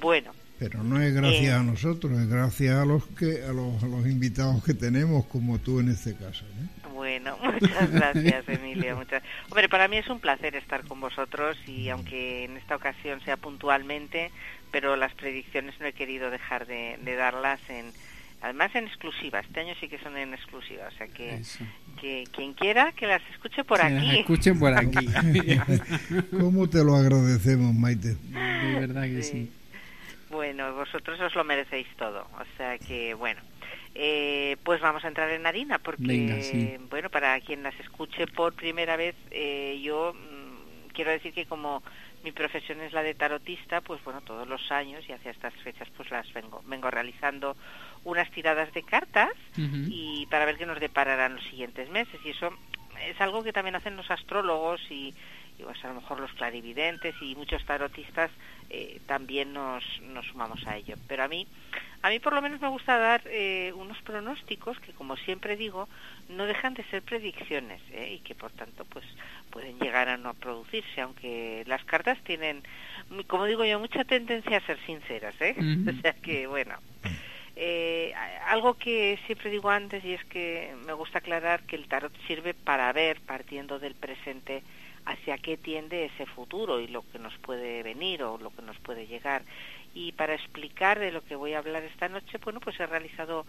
Bueno, Pero no es gracias Eh. a nosotros, es gracias a los que a los, a los invitados que tenemos, como tú en este caso. ¿eh? Bueno, muchas gracias, Emilio. Muchas... Hombre, para mí es un placer estar con vosotros y aunque en esta ocasión sea puntualmente, pero las predicciones no he querido dejar de, de darlas en, además en exclusiva. Este año sí que son en exclusiva, o sea que quien quiera que las escuche por Que aquí. las escuchen por aquí. ¿Cómo te lo agradecemos, Maite? De verdad que sí. Bueno, vosotros os lo merecéis todo. O sea que, bueno, eh, pues vamos a entrar en harina porque, Venga, sí. bueno, para quien las escuche por primera vez, eh, yo mm, quiero decir que como mi profesión es la de tarotista, pues bueno, todos los años y hacia estas fechas pues las vengo, vengo realizando unas tiradas de cartas y para ver qué nos depararán los siguientes meses. Y eso es algo que también hacen los astrólogos y, y, pues, a lo mejor los clarividentes y muchos tarotistas eh, también nos, nos sumamos a ello. Pero a mí, a mí por lo menos me gusta dar eh, unos pronósticos que, como siempre digo, no dejan de ser predicciones ¿eh? y que por tanto pues pueden llegar a no producirse, aunque las cartas tienen, como digo yo, mucha tendencia a ser sinceras. ¿eh? O sea que, bueno. Eh, algo que siempre digo antes y es que me gusta aclarar que el tarot sirve para ver, partiendo del presente, hacia qué tiende ese futuro y lo que nos puede venir o lo que nos puede llegar. Y para explicar de lo que voy a hablar esta noche, bueno, pues he realizado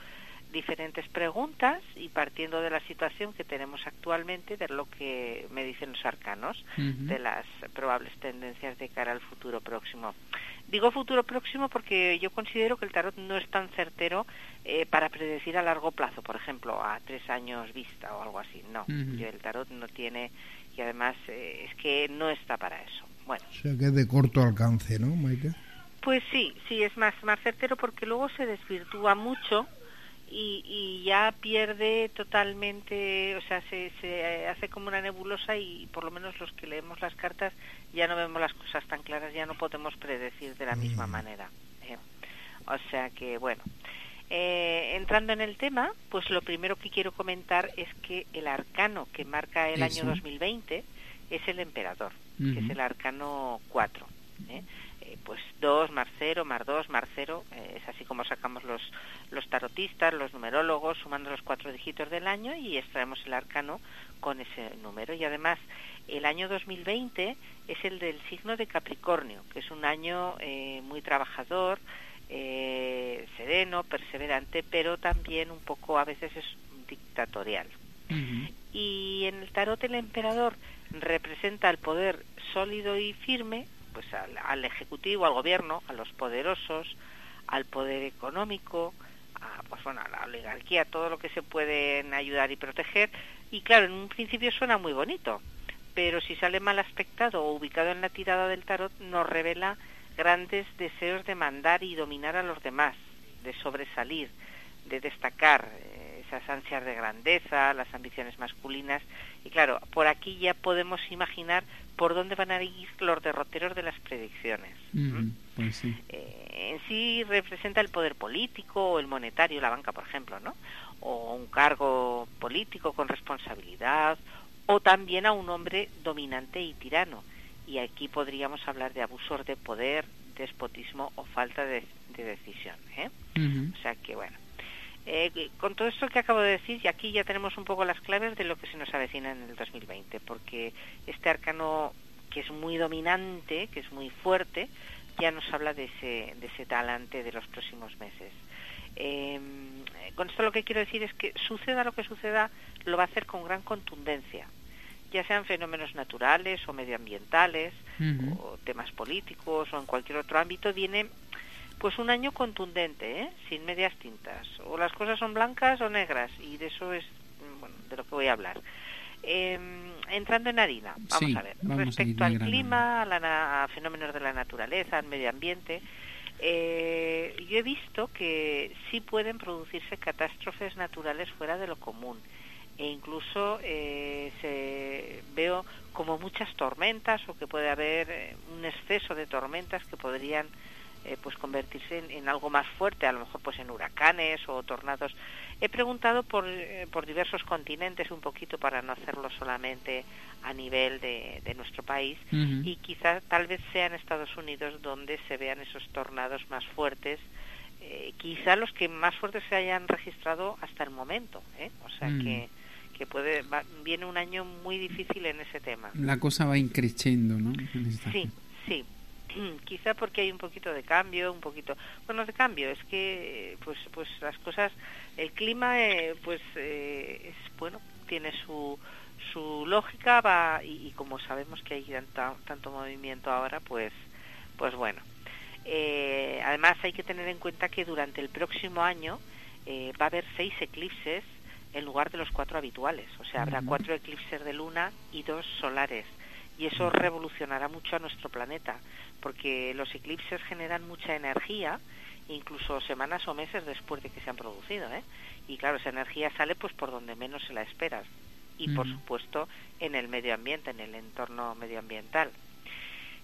diferentes preguntas y partiendo de la situación que tenemos actualmente, de lo que me dicen los arcanos, de las probables tendencias de cara al futuro próximo. Digo futuro próximo porque yo considero que el tarot no es tan certero eh, para predecir a largo plazo, por ejemplo, a tres años vista o algo así. No, yo el tarot no tiene y además eh, es que no está para eso. Bueno, O sea que es de corto alcance, ¿no, Maite? pues sí, sí, es más, más certero porque luego se desvirtúa mucho y, y ya pierde totalmente, o sea, se, se hace como una nebulosa y por lo menos los que leemos las cartas ya no vemos las cosas tan claras, ya no podemos predecir de la misma manera. ¿eh? O sea que, bueno, eh, entrando en el tema, pues lo primero que quiero comentar es que el arcano que marca el Eso. año 2020 es el emperador, que es el arcano 4. ¿eh? Eh, pues 2 más 0 más 2 más 0, eh, es así como sacamos los, los tarotistas, los numerólogos, sumando los cuatro dígitos del año y extraemos el arcano con ese número. Y además, el año 2020 es el del signo de Capricornio, que es un año eh, muy trabajador, eh, sereno, perseverante, pero también un poco a veces es dictatorial. Y en el tarot el emperador representa el poder sólido y firme, pues al, al ejecutivo, al gobierno, a los poderosos, al poder económico, a, pues bueno, a la oligarquía, todo lo que se pueden ayudar y proteger. Y claro, en un principio suena muy bonito, pero si sale mal aspectado o ubicado en la tirada del tarot, nos revela grandes deseos de mandar y dominar a los demás, de sobresalir, de destacar eh, esas ansias de grandeza, las ambiciones masculinas. Y claro, por aquí ya podemos imaginar por dónde van a ir los derroteros de las predicciones. Ujú, Pues sí. Eh, en sí representa el poder político o el monetario, la banca, por ejemplo, ¿no? O un cargo político con responsabilidad, o también a un hombre dominante y tirano. Y aquí podríamos hablar de abusos de poder, despotismo o falta de, de decisión. ¿eh? O sea que bueno. Eh, con todo esto que acabo de decir, y aquí ya tenemos un poco las claves de lo que se nos avecina en el 2020, porque este arcano que es muy dominante, que es muy fuerte, ya nos habla de ese, de ese talante de los próximos meses. Eh, con esto lo que quiero decir es que suceda lo que suceda, lo va a hacer con gran contundencia, ya sean fenómenos naturales o medioambientales, o temas políticos o en cualquier otro ámbito, viene pues un año contundente, ¿eh? sin medias tintas. O las cosas son blancas o negras, y de eso es mm, bueno, de lo que voy a hablar. Eh, entrando en harina, vamos Sí, a ver. vamos a ir Respecto al clima, a, la a fenómenos de la naturaleza, al medio ambiente, eh, yo he visto que sí pueden producirse catástrofes naturales fuera de lo común e incluso eh, se veo como muchas tormentas o que puede haber eh, un exceso de tormentas que podrían eh, pues convertirse en, en algo más fuerte, a lo mejor pues en huracanes o tornados. He preguntado por, eh, por diversos continentes un poquito para no hacerlo solamente a nivel de, de nuestro país y quizá tal vez sea en Estados Unidos donde se vean esos tornados más fuertes, eh, quizá los que más fuertes se hayan registrado hasta el momento, ¿eh? o sea Mm. que que puede va- viene un año muy difícil en ese tema. La cosa va increciendo, ¿no? Sí, sí. Quizá porque hay un poquito de cambio, un poquito, bueno, de cambio, es que pues pues las cosas, el clima eh, pues eh, es bueno, tiene su, su lógica va y, como sabemos que hay tanto, tanto movimiento ahora, pues, pues bueno. Eh, además hay que tener en cuenta que durante el próximo año eh, va a haber seis eclipses en lugar de los cuatro habituales. O sea, habrá cuatro eclipses de luna y dos solares. Y eso revolucionará mucho a nuestro planeta, porque los eclipses generan mucha energía, incluso semanas o meses después de que se han producido. ¿eh? Y claro, esa energía sale pues por donde menos se la esperas. Y por supuesto en el medio ambiente, en el entorno medioambiental.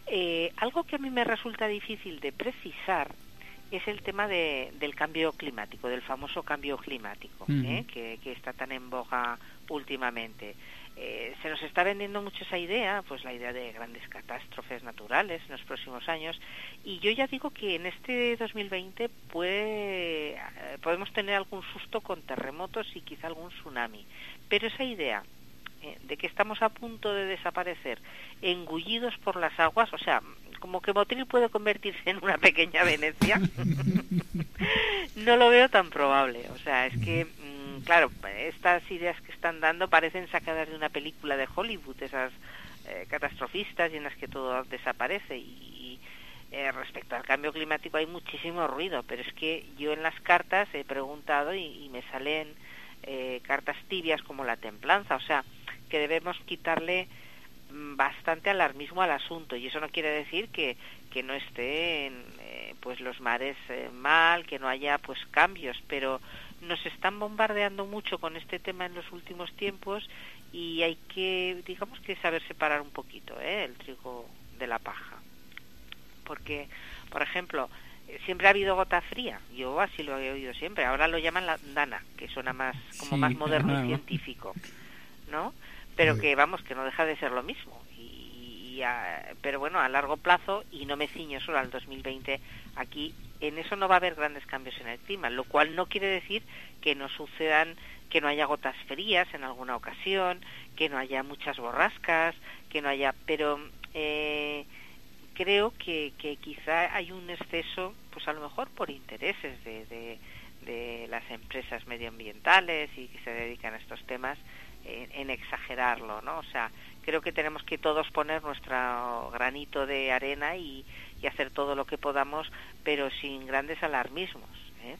Eh, algo que a mí me resulta difícil de precisar es el tema de, del cambio climático, del famoso cambio climático, ¿eh? que, está tan en boga últimamente. Eh, se nos está vendiendo mucho esa idea, pues la idea de grandes catástrofes naturales en los próximos años, y yo ya digo que en este 2020 puede, eh, podemos tener algún susto con terremotos y quizá algún tsunami, pero esa idea de que estamos a punto de desaparecer, engullidos por las aguas, o sea, como que Motril puede convertirse en una pequeña Venecia, no lo veo tan probable. O sea, es que, mm, claro, estas ideas que están dando parecen sacadas de una película de Hollywood, esas eh, catastrofistas y en las que todo desaparece. Y, eh, respecto al cambio climático hay muchísimo ruido, pero es que yo en las cartas he preguntado y, me salen eh, cartas tibias como la templanza, o sea, que debemos quitarle bastante alarmismo al asunto y eso no quiere decir que, que no estén eh, pues los mares eh, mal, que no haya pues cambios, pero nos están bombardeando mucho con este tema en los últimos tiempos y hay que digamos que saber separar un poquito ¿eh? el trigo de la paja. Porque, por ejemplo, siempre ha habido gota fría, yo así lo he oído siempre, ahora lo llaman la dana, que suena más como más moderno y científico, ¿no? Pero que vamos que no deja de ser lo mismo. Y, pero bueno a largo plazo y no me ciño solo al 2020 aquí en eso no va a haber grandes cambios en el clima lo cual no quiere decir que no sucedan que no haya gotas frías en alguna ocasión que no haya muchas borrascas que no haya pero eh, creo que, que quizá hay un exceso pues a lo mejor por intereses de, de, de las empresas medioambientales y que se dedican a estos temas en, exagerarlo, ¿no? O sea, creo que tenemos que todos poner nuestro granito de arena y, hacer todo lo que podamos, pero sin grandes alarmismos. ¿eh?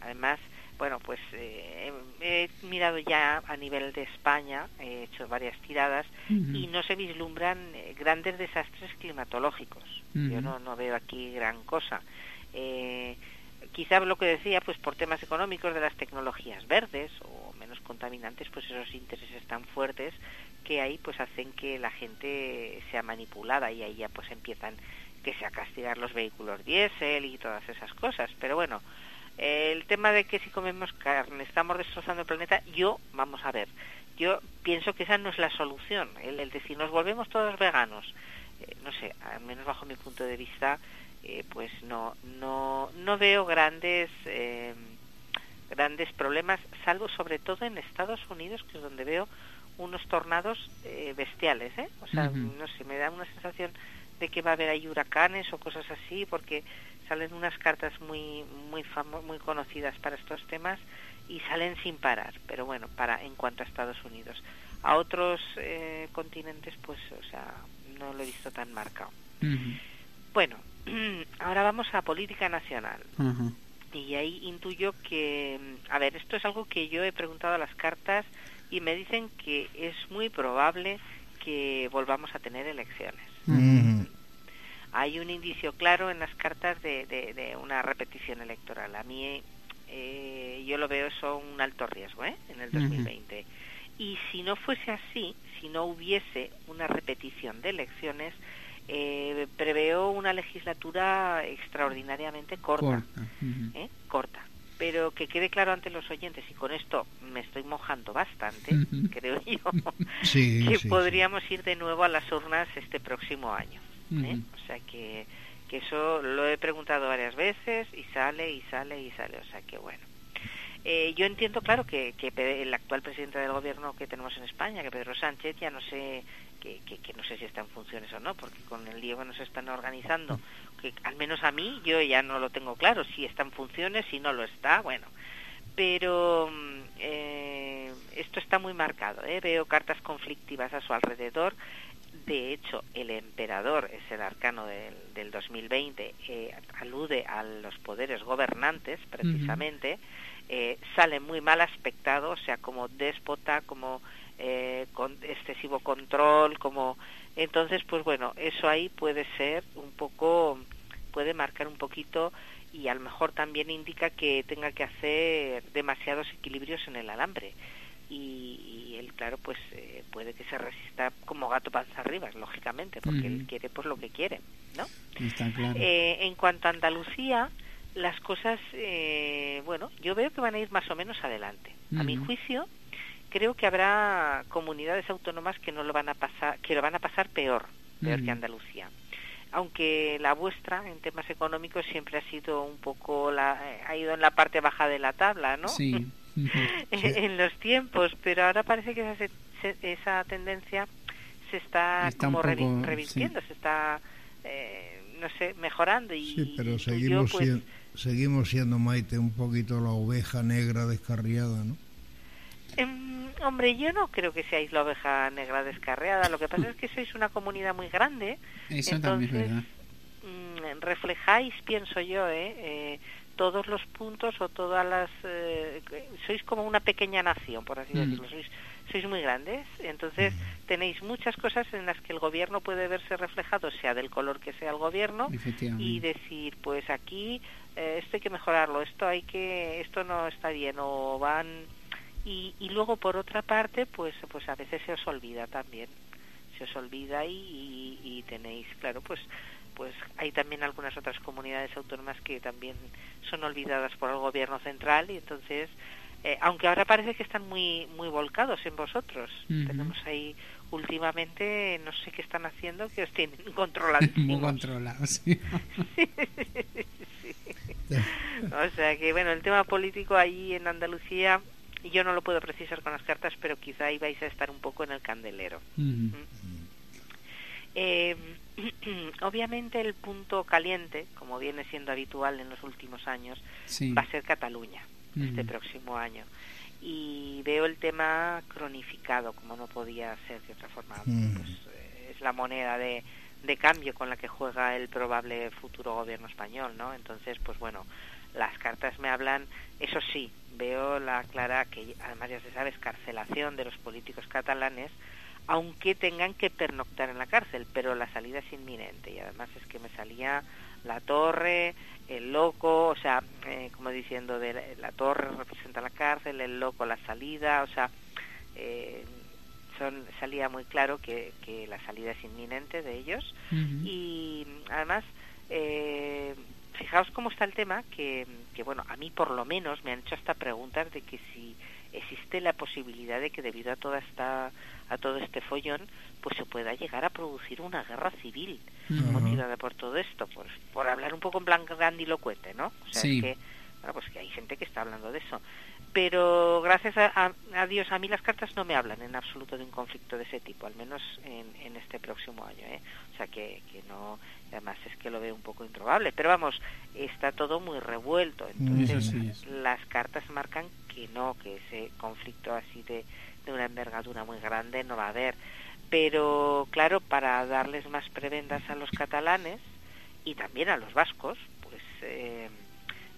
Además, bueno, pues eh, he mirado ya a nivel de España, he hecho varias tiradas y no se vislumbran eh, grandes desastres climatológicos. Yo no, no veo aquí gran cosa. Eh, quizá lo que decía, pues por temas económicos de las tecnologías verdes o contaminantes, pues esos intereses tan fuertes que hay, pues hacen que la gente sea manipulada y ahí ya pues empiezan que sea castigar los vehículos diésel y todas esas cosas. Pero bueno, el tema de que si comemos carne estamos destrozando el planeta, yo, vamos a ver, yo pienso que esa no es la solución. El, el decir, nos volvemos todos veganos, eh, no sé, al menos bajo mi punto de vista, eh, pues no, no, no veo grandes... Eh, grandes problemas, salvo sobre todo en Estados Unidos, que es donde veo unos tornados eh, bestiales, ¿eh? O sea, no sé, me da una sensación de que va a haber ahí huracanes o cosas así, porque salen unas cartas muy muy muy conocidas para estos temas y salen sin parar. Pero bueno, para en cuanto a Estados Unidos, a otros eh, continentes, pues, o sea, no lo he visto tan marcado. Bueno, ahora vamos a política nacional y ahí intuyo que, a ver, esto es algo que yo he preguntado a las cartas y me dicen que es muy probable que volvamos a tener elecciones. Hay un indicio claro en las cartas de, de, una repetición electoral. A mí eh, yo lo veo eso un alto riesgo ¿eh? en el 2020. Y si no fuese así, si no hubiese una repetición de elecciones, eh, preveo una legislatura extraordinariamente corta, ¿eh? corta, pero que quede claro ante los oyentes y con esto me estoy mojando bastante, creo yo, que podríamos ir de nuevo a las urnas este próximo año. ¿eh? O sea que, que eso lo he preguntado varias veces y sale y sale y sale, o sea que bueno. Eh, yo entiendo, claro, que, que, el actual presidente del gobierno que tenemos en España, que Pedro Sánchez, ya no sé que, no sé si está en funciones o no, porque con el lío que nos están organizando, que al menos a mí yo ya no lo tengo claro, si está en funciones, si no lo está, bueno. Pero mm, eh, esto está muy marcado. ¿eh? Veo cartas conflictivas a su alrededor. De hecho, el emperador es el arcano del, del 2020, eh, alude a los poderes gobernantes, precisamente. Eh, sale muy mal aspectado, o sea, como déspota, como eh, con excesivo control, como entonces, pues bueno, eso ahí puede ser un poco, puede marcar un poquito y a lo mejor también indica que tenga que hacer demasiados equilibrios en el alambre. Y, y él, claro, pues eh, puede que se resista como gato panza arriba, lógicamente, porque él quiere pues lo que quiere, ¿no? Está claro. Eh, en cuanto a Andalucía, las cosas, eh, bueno, yo veo que van a ir más o menos adelante. A mi juicio, creo que habrá comunidades autónomas que no lo van a pasar, que lo van a pasar peor, peor que Andalucía. Aunque la vuestra en temas económicos siempre ha sido un poco la, eh, ha ido en la parte baja de la tabla, ¿no? Sí. en los tiempos, pero ahora parece que esa, esa tendencia se está, como revi- poco, revirtiendo, se está, eh, no sé, mejorando y, Sí, pero y yo, seguimos, pues, sien- seguimos siendo, Maite, un poquito la oveja negra descarriada, ¿no? em, hombre, yo no creo que seáis la oveja negra descarriada, lo que pasa es que sois una comunidad muy grande, Eso entonces también es verdad. mm, reflejáis, pienso yo, ¿eh? Eh, todos los puntos o todas las... eh, sois como una pequeña nación, por así Mm. decirlo. Sois, sois muy grandes, entonces tenéis muchas cosas en las que el gobierno puede verse reflejado, sea del color que sea el gobierno, y decir, pues aquí eh, esto hay que mejorarlo, esto hay que, esto no está bien, o van... Y, y luego por otra parte, pues, pues a veces se os olvida también, se os olvida y, y- y tenéis, claro, pues pues hay también algunas otras comunidades autónomas que también son olvidadas por el gobierno central y entonces eh, aunque ahora parece que están muy muy volcados en vosotros tenemos ahí últimamente no sé qué están haciendo que os tienen Muy controladísimos controlado, sí. o sea que bueno el tema político ahí en Andalucía yo no lo puedo precisar con las cartas pero quizá ahí vais a estar un poco en el candelero Ujú. Eh, obviamente el punto caliente, como viene siendo habitual en los últimos años, Sí. va a ser Cataluña este próximo año. Y veo el tema cronificado, como no podía ser de otra forma. Mm. Pues, eh, es la moneda de, de cambio con la que juega el probable futuro gobierno español, ¿no? Entonces, pues bueno, las cartas me hablan, eso sí, veo la clara que además ya se sabe escarcelación de los políticos catalanes, aunque tengan que pernoctar en la cárcel, pero la salida es inminente y además es que me salía la torre, el loco, o sea, eh, como diciendo, de la, torre representa la cárcel, el loco la salida, o sea, eh, son, salía muy claro que, que la salida es inminente de ellos. Y además eh, fijaos cómo está el tema que, que bueno a mí por lo menos me han hecho hasta preguntas de que si existe la posibilidad de que debido a toda esta a todo este follón pues se pueda llegar a producir una guerra civil motivada por todo esto por, por hablar un poco en plan grandilocuente no o sea Sí. es que bueno, pues que hay gente que está hablando de eso pero gracias a, a- Dios a mí las cartas no me hablan en absoluto de un conflicto de ese tipo al menos en, en este próximo año ¿eh? o sea que, que no además es que lo veo un poco improbable pero vamos está todo muy revuelto entonces sí las cartas marcan que no que ese conflicto así de, de una envergadura muy grande no va a haber pero claro para darles más prebendas a los catalanes y también a los vascos pues eh,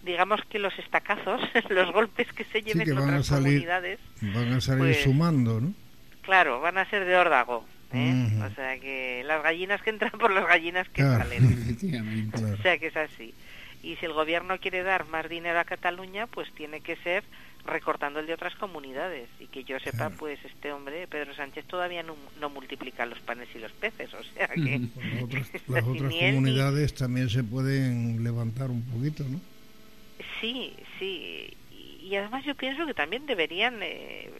digamos que los estacazos los golpes que se Sí, lleven que van a otras salir, comunidades van a salir pues, sumando, ¿no? Claro, van a ser de órdago. ¿eh? O sea que las gallinas que entran por las gallinas que Claro. salen. O sea que es así. Y si el gobierno quiere dar más dinero a Cataluña, pues tiene que ser recortando el de otras comunidades. Y que yo sepa, pues este hombre, Pedro Sánchez, todavía no, no multiplica los panes y los peces. O sea que... Las otras, las comunidades también se pueden levantar un poquito, ¿no? Sí, sí. Y, y además yo pienso que también deberían, eh,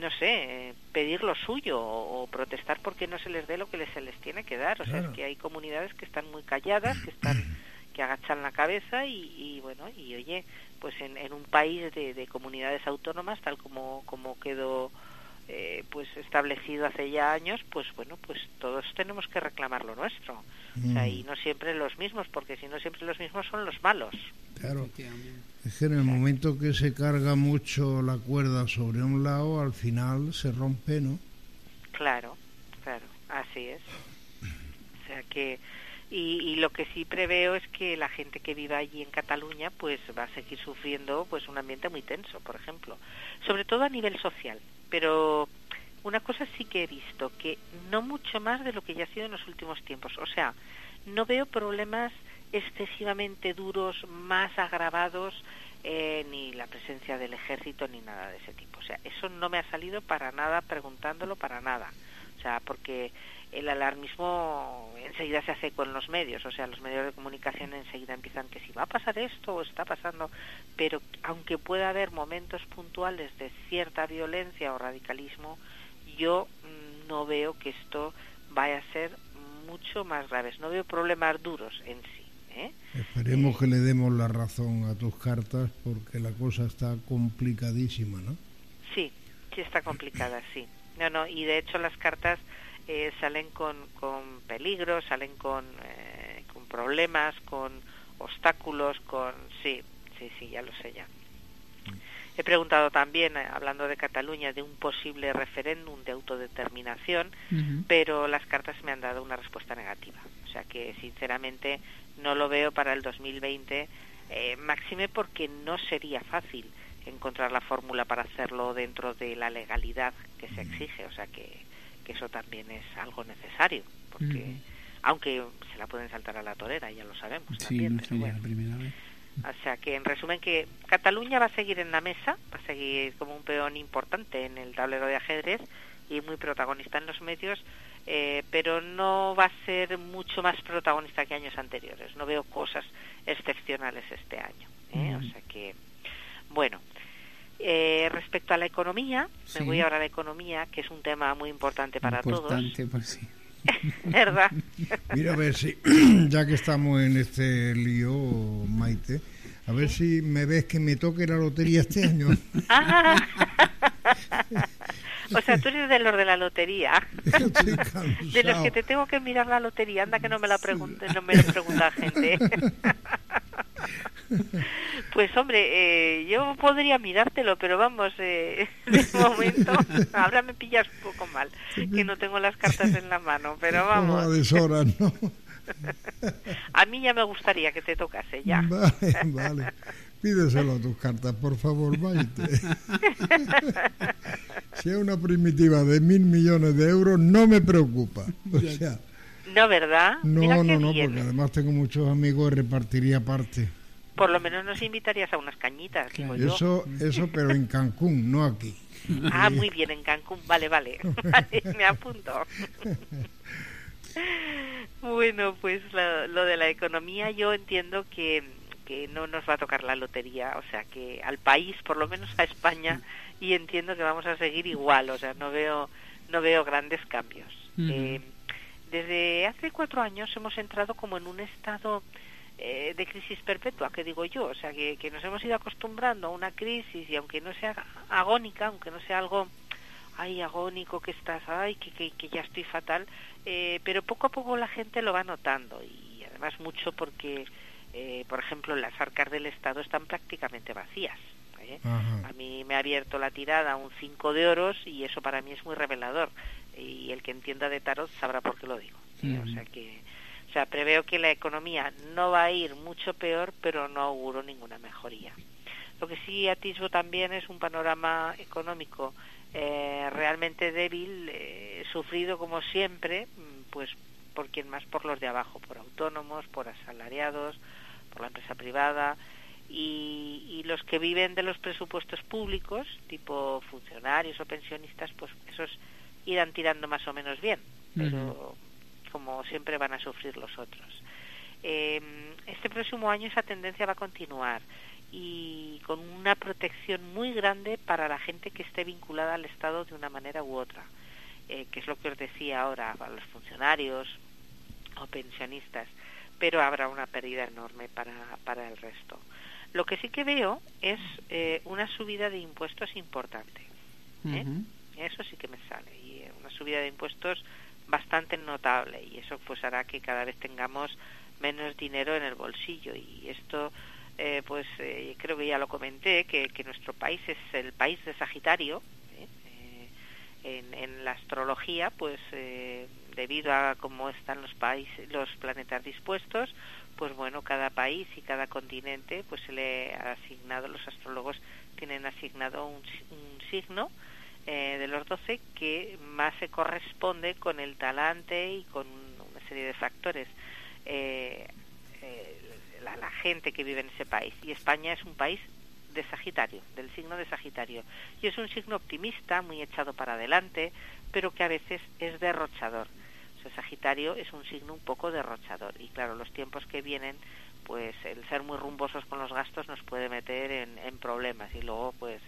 no sé, pedir lo suyo o, o protestar porque no se les dé lo que les- se les tiene que dar. O sea, es que hay comunidades que están muy calladas, que están que agachan la cabeza y, y, bueno, y oye, pues en, en un país de, de comunidades autónomas, tal como, como quedó eh, pues establecido hace ya años, pues bueno, pues todos tenemos que reclamar lo nuestro. O sea, Mm. y no siempre los mismos, porque si no siempre los mismos son los malos. Claro. Es que en el momento que se carga mucho la cuerda sobre un lado, al final se rompe, ¿no? Claro, claro, así es. O sea que, y, y lo que sí preveo es que la gente que viva allí en Cataluña, pues va a seguir sufriendo, pues un ambiente muy tenso, por ejemplo, sobre todo a nivel social. Pero una cosa sí que he visto, que no mucho más de lo que ya ha sido en los últimos tiempos. O sea, no veo problemas excesivamente duros, más agravados, eh, ni la presencia del ejército, ni nada de ese tipo. O sea, eso no me ha salido para nada preguntándolo, para nada. O sea, porque el alarmismo enseguida se hace con los medios, o sea, los medios de comunicación enseguida empiezan que si va a pasar esto o está pasando, pero aunque pueda haber momentos puntuales de cierta violencia o radicalismo, yo mm, no veo que esto vaya a ser mucho más graves, no veo problemas duros en sí. ¿eh? Esperemos que le demos la razón a tus cartas porque la cosa está complicadísima, ¿no? Sí, sí está complicada, sí. No, no, y de hecho las cartas eh, salen con, con peligros, salen con, eh, con problemas, con obstáculos, con... Sí, sí, sí, ya lo sé ya. He preguntado también, eh, hablando de Cataluña, de un posible referéndum de autodeterminación, pero las cartas me han dado una respuesta negativa. O sea que, sinceramente, no lo veo para el 2020, eh, máxime porque no sería fácil encontrar la fórmula para hacerlo dentro de la legalidad que se exige. O sea que, que eso también es algo necesario, porque aunque se la pueden saltar a la torera, ya lo sabemos. Sí, también, no pero sería bueno. la primera vez. O sea que en resumen que Cataluña va a seguir en la mesa, va a seguir como un peón importante en el tablero de ajedrez y muy protagonista en los medios, eh, pero no va a ser mucho más protagonista que años anteriores. No veo cosas excepcionales este año. ¿eh? O sea que, bueno, eh, respecto a la economía, Sí. me voy ahora a la economía, que es un tema muy importante para Importante, pues sí. todos, ¿verdad? Mira a ver si, ya que estamos en este lío, Maite, a ver si me ves que me toque la lotería este año. Ah. o sea, tú eres de los de la lotería. De los que te tengo que mirar la lotería, anda que no me la pregunte, no me lo pregunta gente. Pues hombre, eh, yo podría mirártelo, pero vamos, eh, de momento, ahora me pillas un poco mal, que no tengo las cartas en la mano, pero vamos, deshoras, ¿no? a mí ya me gustaría que te tocase ya. Vale, vale. Pídeselo a tus cartas, por favor, Maite. Si es una primitiva de mil millones de euros, no me preocupa. O sea, No, ¿verdad? no, Mira no, no, bien. porque además tengo muchos amigos y repartiría parte. Por lo menos nos invitarías a unas cañitas, digo yo. Eso, eso, pero en Cancún, no aquí. Ah, muy bien, en Cancún. Vale, vale. Vale, me apunto. Bueno, pues lo, lo de la economía yo entiendo que, que no nos va a tocar la lotería, o sea que al país, por lo menos a España, y entiendo que vamos a seguir igual, o sea, no veo, no veo grandes cambios. Ujú. Eh, desde hace cuatro años hemos entrado como en un estado eh, de crisis perpetua, que digo yo, o sea, que, que nos hemos ido acostumbrando a una crisis y aunque no sea agónica, aunque no sea algo, ay, agónico que estás, ay, que, que, que ya estoy fatal, eh, pero poco a poco la gente lo va notando y además mucho porque, eh, por ejemplo, las arcas del Estado están prácticamente vacías. ¿eh? A mí me ha abierto la tirada un 5 de oros y eso para mí es muy revelador. Y el que entienda de tarot sabrá por qué lo digo. O sea que, o sea, preveo que la economía no va a ir mucho peor, pero no auguro ninguna mejoría. Lo que sí atisbo también es un panorama económico eh, realmente débil, eh, sufrido como siempre, mm, pues por quien más por los de abajo, por autónomos, por asalariados, por la empresa privada y, y los que viven de los presupuestos públicos, tipo funcionarios o pensionistas, pues esos irán tirando más o menos bien, pero como siempre van a sufrir los otros. Eh, este próximo año esa tendencia va a continuar y con una protección muy grande para la gente que esté vinculada al Estado de una manera u otra, eh, que es lo que os decía ahora, para los funcionarios o pensionistas, pero habrá una pérdida enorme para, para el resto. Lo que sí que veo es eh, una subida de impuestos importante. ¿eh? Eso sí que me sale. Y una subida de impuestos bastante notable y eso pues hará que cada vez tengamos menos dinero en el bolsillo y esto eh, pues eh, creo que ya lo comenté que, que, nuestro país es el país de Sagitario ¿eh? En, en, la astrología pues debido a cómo están los países los planetas dispuestos pues bueno cada país y cada continente pues se le ha asignado los astrólogos tienen asignado un, un signo eh, de los 12 que más se corresponde con el talante y con una serie de factores. Eh, eh, la, la, gente que vive en ese país. Y España es un país de Sagitario, del signo de Sagitario. Y es un signo optimista, muy echado para adelante, pero que a veces es derrochador. O sea, Sagitario es un signo un poco derrochador. Y claro, los tiempos que vienen, pues el ser muy rumbosos con los gastos nos puede meter en, en problemas. Y luego, pues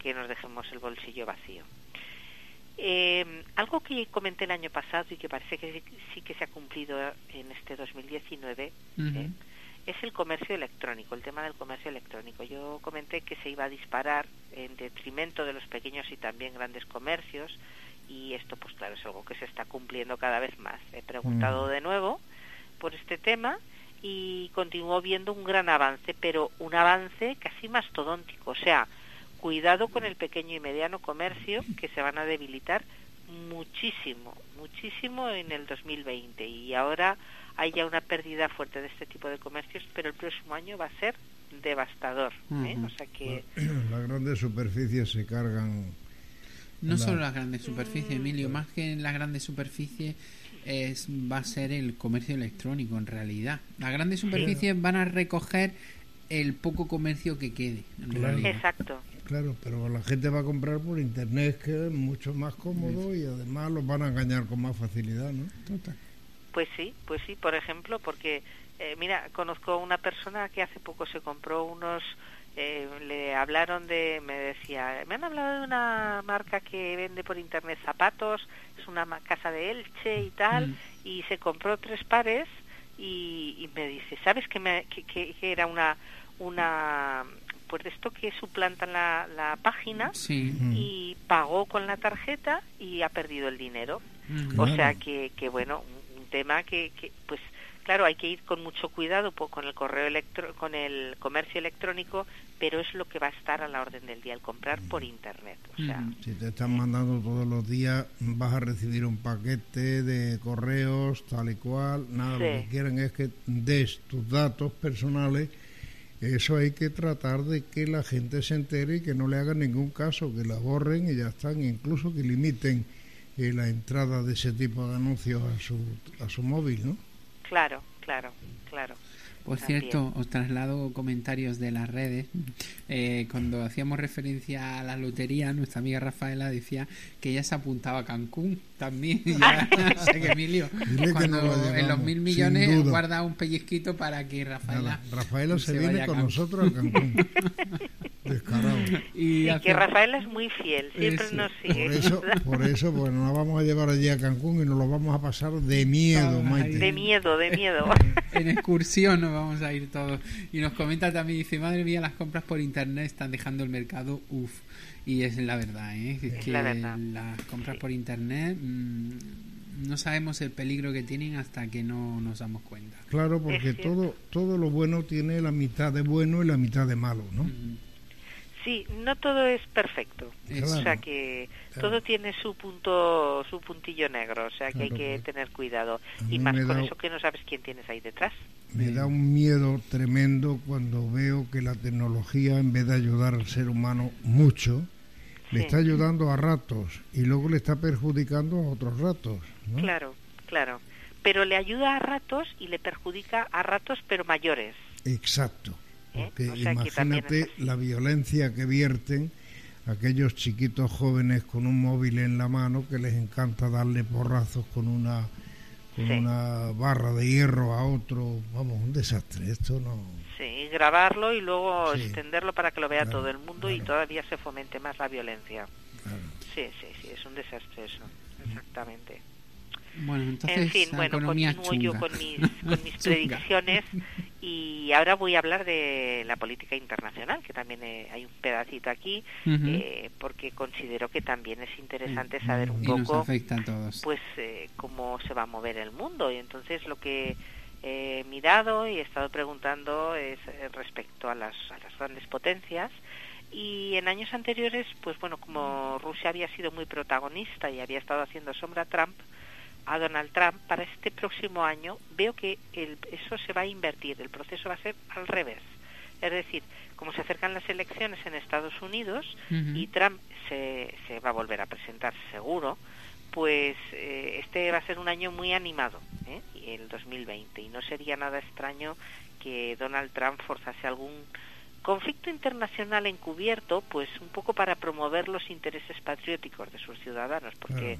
que nos dejemos el bolsillo vacío. Eh, algo que comenté el año pasado y que parece que sí que se ha cumplido en este 2019 uh -huh. ¿eh? Es el comercio electrónico, el tema del comercio electrónico. Yo comenté que se iba a disparar en detrimento de los pequeños y también grandes comercios y esto pues claro es algo que se está cumpliendo cada vez más. He preguntado -huh. de nuevo por este tema y continúo viendo un gran avance, pero un avance casi mastodóntico, o sea, cuidado con el pequeño y mediano comercio que se van a debilitar muchísimo, muchísimo en el 2020 y ahora hay ya una pérdida fuerte de este tipo de comercios, pero el próximo año va a ser devastador. Uh -huh. ¿eh? O sea que las grandes superficies se cargan. No la... solo las grandes superficies, Emilio, más que en las grandes superficies es, va a ser el comercio electrónico en realidad. Las grandes superficies sí. van a recoger el poco comercio que quede. En claro. Exacto. Claro, pero la gente va a comprar por internet, que es mucho más cómodo y además los van a engañar con más facilidad, ¿no? Total. Pues sí, pues sí, por ejemplo, porque, eh, mira, conozco una persona que hace poco se compró unos, eh, le hablaron de, me decía, me han hablado de una marca que vende por internet zapatos, es una casa de Elche y tal, mm. y se compró tres pares y, y me dice, ¿sabes que, me, que, que, que era una una pues de esto que suplantan la, la página sí. y pagó con la tarjeta y ha perdido el dinero. Mm. O sea que, que bueno, tema que, que, pues claro, hay que ir con mucho cuidado pues, con el correo electro, con el comercio electrónico, pero es lo que va a estar a la orden del día, el comprar por internet. O sea, mm. Si te están mandando todos los días, vas a recibir un paquete de correos, tal y cual, nada, sí. lo que quieren es que des tus datos personales eso hay que tratar de que la gente se entere y que no le hagan ningún caso, que la borren y ya están, incluso que limiten eh, la entrada de ese tipo de anuncios a su, a su móvil, ¿no? Claro, claro, claro. Por cierto, os traslado comentarios de las redes. Eh, cuando hacíamos referencia a la lotería, nuestra amiga Rafaela decía que ella se apuntaba a Cancún también. Ya, sé que Emilio, cuando que en los mil millones guarda un pellizquito para que Rafaela. Nada, Rafaela se, se viene con nosotros a Cancún. Descarado. Y, que Rafaela es muy fiel, siempre eso. nos sigue. Por eso, por eso, pues nos la vamos a llevar allí a Cancún y nos lo vamos a pasar de miedo, Maite. De miedo, de miedo. en excursión nos vamos a ir todos. Y nos comenta también, dice, madre mía, las compras por internet están dejando el mercado, uff. Y es la verdad, ¿eh? Es que la verdad. las compras sí. por internet mmm, no sabemos el peligro que tienen hasta que no nos damos cuenta. Claro, porque todo todo lo bueno tiene la mitad de bueno y la mitad de malo, ¿no? Mm. Sí, no todo es perfecto. Claro. O sea que claro. todo tiene su punto, su puntillo negro. O sea que claro, hay que tener cuidado. Y más con da... eso que no sabes quién tienes ahí detrás. Me da un miedo tremendo cuando veo que la tecnología, en vez de ayudar al ser humano mucho, le está ayudando a ratos y luego le está perjudicando a otros ratos. ¿no? Claro, claro. Pero le ayuda a ratos y le perjudica a ratos, pero mayores. Exacto. Porque ¿Eh? o sea, imagínate la violencia que vierten aquellos chiquitos jóvenes con un móvil en la mano que les encanta darle porrazos con una con sí. una barra de hierro a otro, vamos, un desastre, esto no... Sí, grabarlo y luego sí. extenderlo para que lo vea claro, todo el mundo claro. y todavía se fomente más la violencia. Claro. Sí, sí, sí, es un desastre eso, exactamente. Bueno, entonces, en fin, bueno, continúo yo con mis, con mis predicciones. Y ahora voy a hablar de la política internacional, que también eh, hay un pedacito aquí, eh, porque considero que también es interesante saber un Y nos poco afecta a todos. pues eh, cómo se va a mover el mundo. Y entonces lo que he mirado y he estado preguntando es eh, respecto a las, a las grandes potencias. Y en años anteriores pues bueno como Rusia había sido muy protagonista y había estado haciendo sombra a Trump a Donald Trump para este próximo año veo que el- eso se va a invertir el proceso va a ser al revés. Es decir como se acercan las elecciones en Estados Unidos y Trump se, se va a volver a presentar seguro, pues eh, este va a ser un año muy animado, ¿eh? El 2020, y no sería nada extraño que Donald Trump forzase algún conflicto internacional encubierto, pues un poco para promover los intereses patrióticos de sus ciudadanos, porque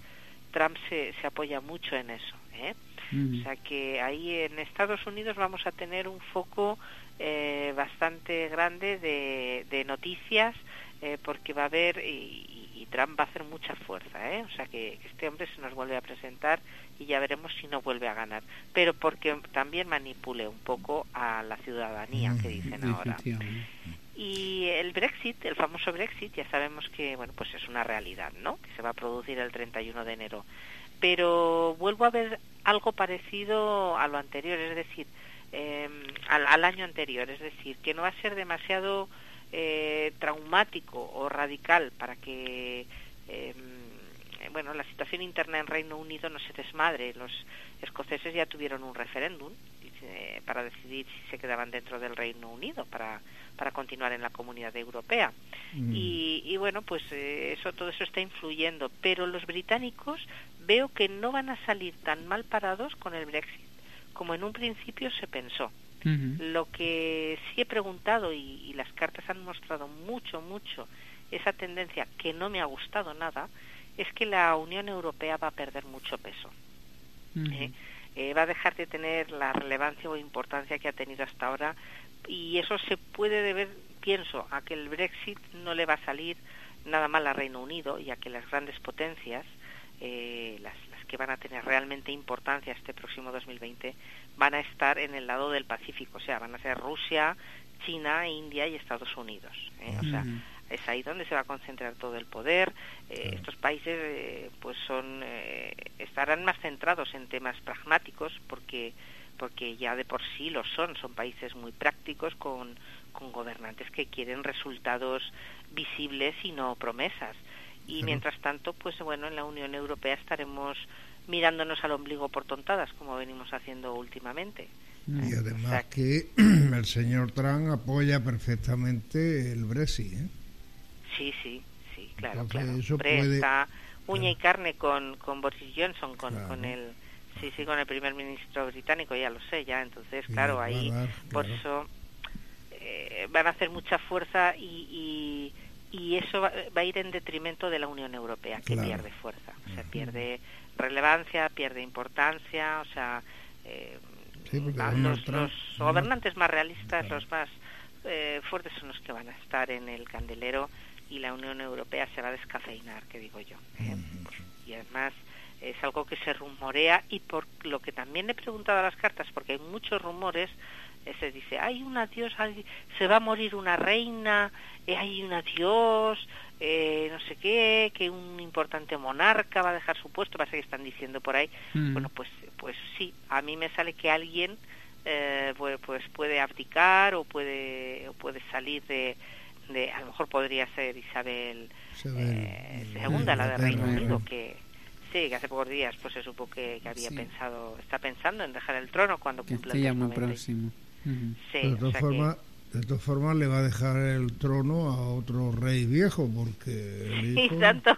Trump se, se apoya mucho en eso. ¿eh? O sea que ahí en Estados Unidos vamos a tener un foco eh, bastante grande de, de noticias eh, porque va a haber y, y Trump va a hacer mucha fuerza, ¿eh? o sea que, que este hombre se nos vuelve a presentar y ya veremos si no vuelve a ganar, pero porque también manipule un poco a la ciudadanía que dicen ahora. Y el Brexit, el famoso Brexit, ya sabemos que bueno, pues es una realidad, ¿no? Que se va a producir el 31 de enero. Pero vuelvo a ver algo parecido a lo anterior, es decir, eh, al, año anterior, es decir, que no va a ser demasiado eh, traumático o radical para que eh, bueno la situación interna en Reino Unido no se desmadre. Los escoceses ya tuvieron un referéndum eh, para decidir si se quedaban dentro del Reino Unido para para continuar en la comunidad europea. Y, y bueno pues eh, eso todo eso está influyendo. Pero los británicos veo que no van a salir tan mal parados con el Brexit como en un principio se pensó. Lo que sí he preguntado y, y las cartas han mostrado mucho, mucho esa tendencia que no me ha gustado nada, es que la Unión Europea va a perder mucho peso. ¿eh? Eh, va a dejar de tener la relevancia o importancia que ha tenido hasta ahora y eso se puede deber, pienso, a que el Brexit no le va a salir nada mal a Reino Unido y a que las grandes potencias, eh, las, que van a tener realmente importancia este próximo 2020, van a estar en el lado del Pacífico, o sea, van a ser Rusia, China, India y Estados Unidos. ¿eh? O sea. Es ahí donde se va a concentrar todo el poder. Eh, Estos países, eh, pues, son eh, estarán más centrados en temas pragmáticos, porque porque ya de por sí lo son. Son países muy prácticos con con gobernantes que quieren resultados visibles y no promesas. Y mientras tanto, pues bueno, en la Unión Europea estaremos mirándonos al ombligo por tontadas, como venimos haciendo últimamente. Y además que el señor Trump apoya perfectamente el Brexit. ¿eh? Sí, sí, sí, claro, Entonces, claro. puede- está uña y carne con, con Boris Johnson, con, Claro. con el sí, sí, con el primer ministro británico, ya lo sé, ya. Entonces, claro, ahí dar, por eso eh, van a hacer mucha fuerza y, y, y eso va, va a ir en detrimento de la Unión Europea, que Claro. pierde fuerza, o sea, pierde relevancia, pierde importancia, o sea, eh, Sí, los, los gobernantes más realistas, los más eh, fuertes son los que van a estar en el candelero y la Unión Europea se va a descafeinar, que digo yo. ¿eh? Y además es algo que se rumorea y por lo que también he preguntado a las cartas, porque hay muchos rumores, eh, se dice, hay un adiós, hay- se va a morir una reina, eh, hay un adiós, eh, no sé qué, que un importante monarca va a dejar su puesto, pasa que están diciendo por ahí, Mm. bueno, pues, pues sí, a mí me sale que alguien eh, pues, pues puede abdicar o puede, o puede salir de, de, a lo mejor podría ser Isabel eh, segunda, la de Reino Unido, claro. que sí, que hace pocos días pues se supo que, que había Sí. pensado, está pensando en dejar el trono cuando Que cumpla esté ya los muy 90. próximo. Ujú. Sí, de todas que- formas, de todas formas le va a dejar el trono a otro rey viejo porque el hijo, Sí, tanto.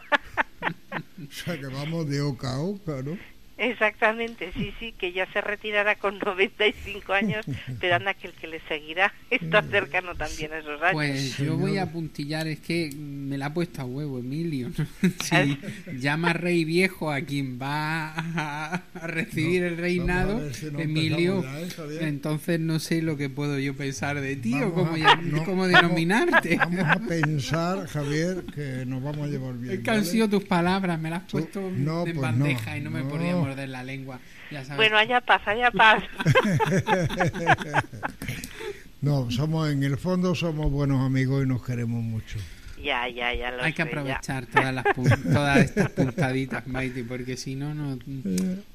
o sea que vamos de oca a oca, ¿no? Exactamente, sí, sí, que ya se retirará con 95 años, pero anda que el que le seguirá está cercano también a esos años. Pues yo voy a puntillar, es que me la ha puesto a huevo Emilio. Si llama rey viejo a quien va a, a recibir No, el reinado, si Emilio, ¿eh, entonces no sé lo que puedo yo pensar de ti o cómo, a- ya- no, cómo denominarte. Vamos a pensar, Javier, que nos vamos a llevar bien. Es que han ¿vale? sido tus palabras, me las has Tú- puesto no, en pues bandeja no, y no me no, podía morder la lengua. Ya sabes. Bueno, allá paz, allá paz. no, somos en el fondo somos buenos amigos y nos queremos mucho. Ya, ya, ya lo Hay que sé, ya. aprovechar todas las pun- todas estas puntaditas, Maite, porque si no, no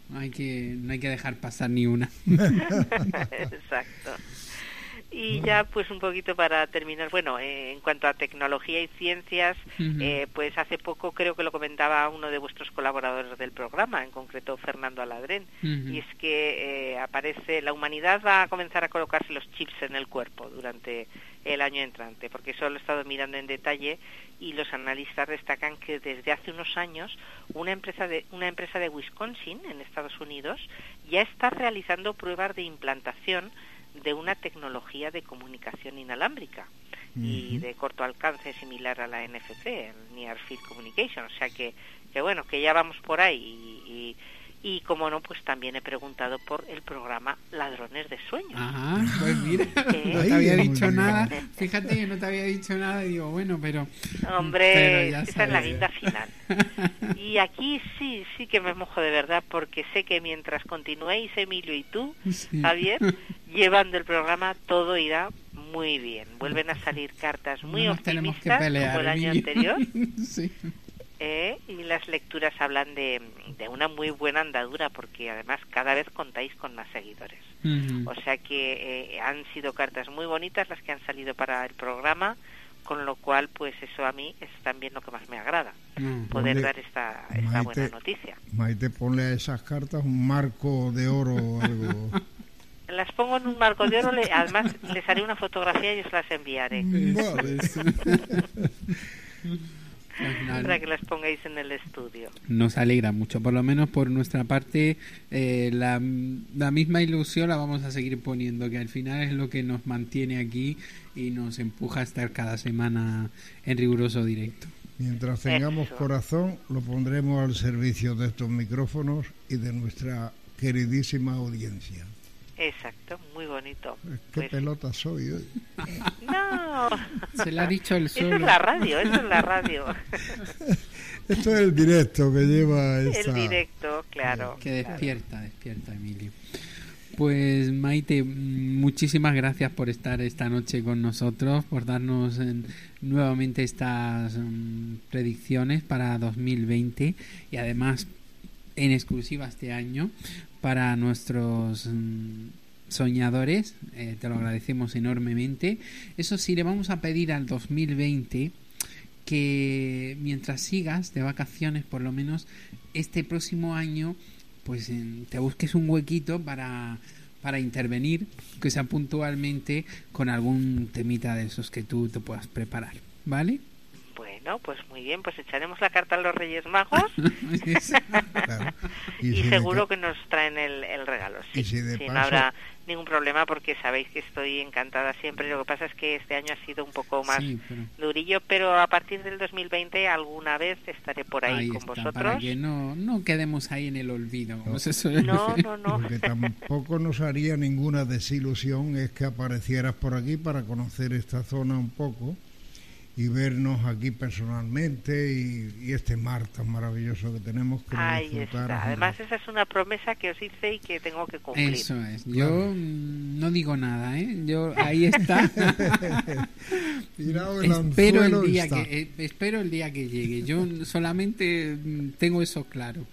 no hay que no hay que dejar pasar ni una. Exacto. Y ya pues un poquito para terminar, bueno, eh, en cuanto a tecnología y ciencias, eh, pues hace poco creo que lo comentaba uno de vuestros colaboradores del programa, en concreto Fernando Aladrén, y es que eh, aparece, la humanidad va a comenzar a colocarse los chips en el cuerpo durante el año entrante, porque eso lo he estado mirando en detalle y los analistas destacan que desde hace unos años una empresa de una empresa de Wisconsin en Estados Unidos ya está realizando pruebas de implantación de una tecnología de comunicación inalámbrica y de corto alcance similar a la NFC, el Near Field Communication, o sea que, que bueno, que ya vamos por ahí y, y, y como no, pues también he preguntado por el programa Ladrones de Sueños. Ah, pues mira, ¿Eh? no te había dicho nada. Fíjate que no te había dicho nada y digo, bueno, pero Hombre, Pero ya esa es la guinda final. Y aquí sí, sí que me mojo de verdad porque sé que mientras continuéis Emilio y tú, Sí. Javier, llevando el programa todo irá muy bien. Vuelven a salir cartas muy no nos tenemos que optimistas pelear. como el año Emilio. anterior sí. ¿Eh? y las lecturas hablan de, de una muy buena andadura porque además cada vez contáis con más seguidores. O sea que eh, han sido cartas muy bonitas las que han salido para el programa, con lo cual pues eso a mí es también lo que más me agrada, poder dar esta, esta Maite- buena noticia. Maite, ponle a esas cartas un marco de oro o algo. Las pongo en un marco de oro, le- además les haré una fotografía y os las enviaré Vale. Para que las pongáis en el estudio. Nos alegra mucho, por lo menos por nuestra parte, eh, la, la misma ilusión la vamos a seguir poniendo, que al final es lo que nos mantiene aquí y nos empuja a estar cada semana en riguroso directo. Mientras tengamos Eso. corazón, lo pondremos al servicio de estos micrófonos y de nuestra queridísima audiencia. Exacto, muy bonito. Qué Pues, pelota soy hoy. no, Se le ha dicho el eso solo. es la radio, eso es la radio. Esto es el directo que lleva esta... El directo, claro. Que claro. despierta, despierta, Emilio. Pues Maite, muchísimas gracias por estar esta noche con nosotros, por darnos en- nuevamente estas mm, predicciones para 2020 y además en exclusiva este año para nuestros mm, soñadores. eh, te lo agradecemos enormemente. Eso sí, le vamos a pedir al 2020 que mientras sigas de vacaciones, por lo menos este próximo año, pues te busques un huequito para, para intervenir, que sea puntualmente con algún temita de esos que tú te puedas preparar, ¿vale? Bueno, pues muy bien, pues echaremos la carta a los Reyes Magos Claro. y, si seguro que nos traen el, el regalo. Sí, Y si de Sí, no paso- habrá ningún problema porque sabéis que estoy encantada siempre. Lo que pasa es que este año ha sido un poco más Sí, pero durillo, pero a partir del 2020 alguna vez estaré por ahí, ahí con está, para vosotros. que no, no quedemos ahí en el olvido. como se suele No, decir. no, no. Lo que tampoco nos haría ninguna desilusión es que aparecieras por aquí para conocer esta zona un poco y vernos aquí personalmente y, y este mar tan maravilloso que tenemos que Ahí disfrutaras está. Además, esa es una promesa que os hice y que tengo que cumplir. Eso es. Yo no digo nada, ¿eh? Yo ahí está. Tirado el espero el día está. que eh, espero el día que llegue. Yo solamente mm, tengo eso claro.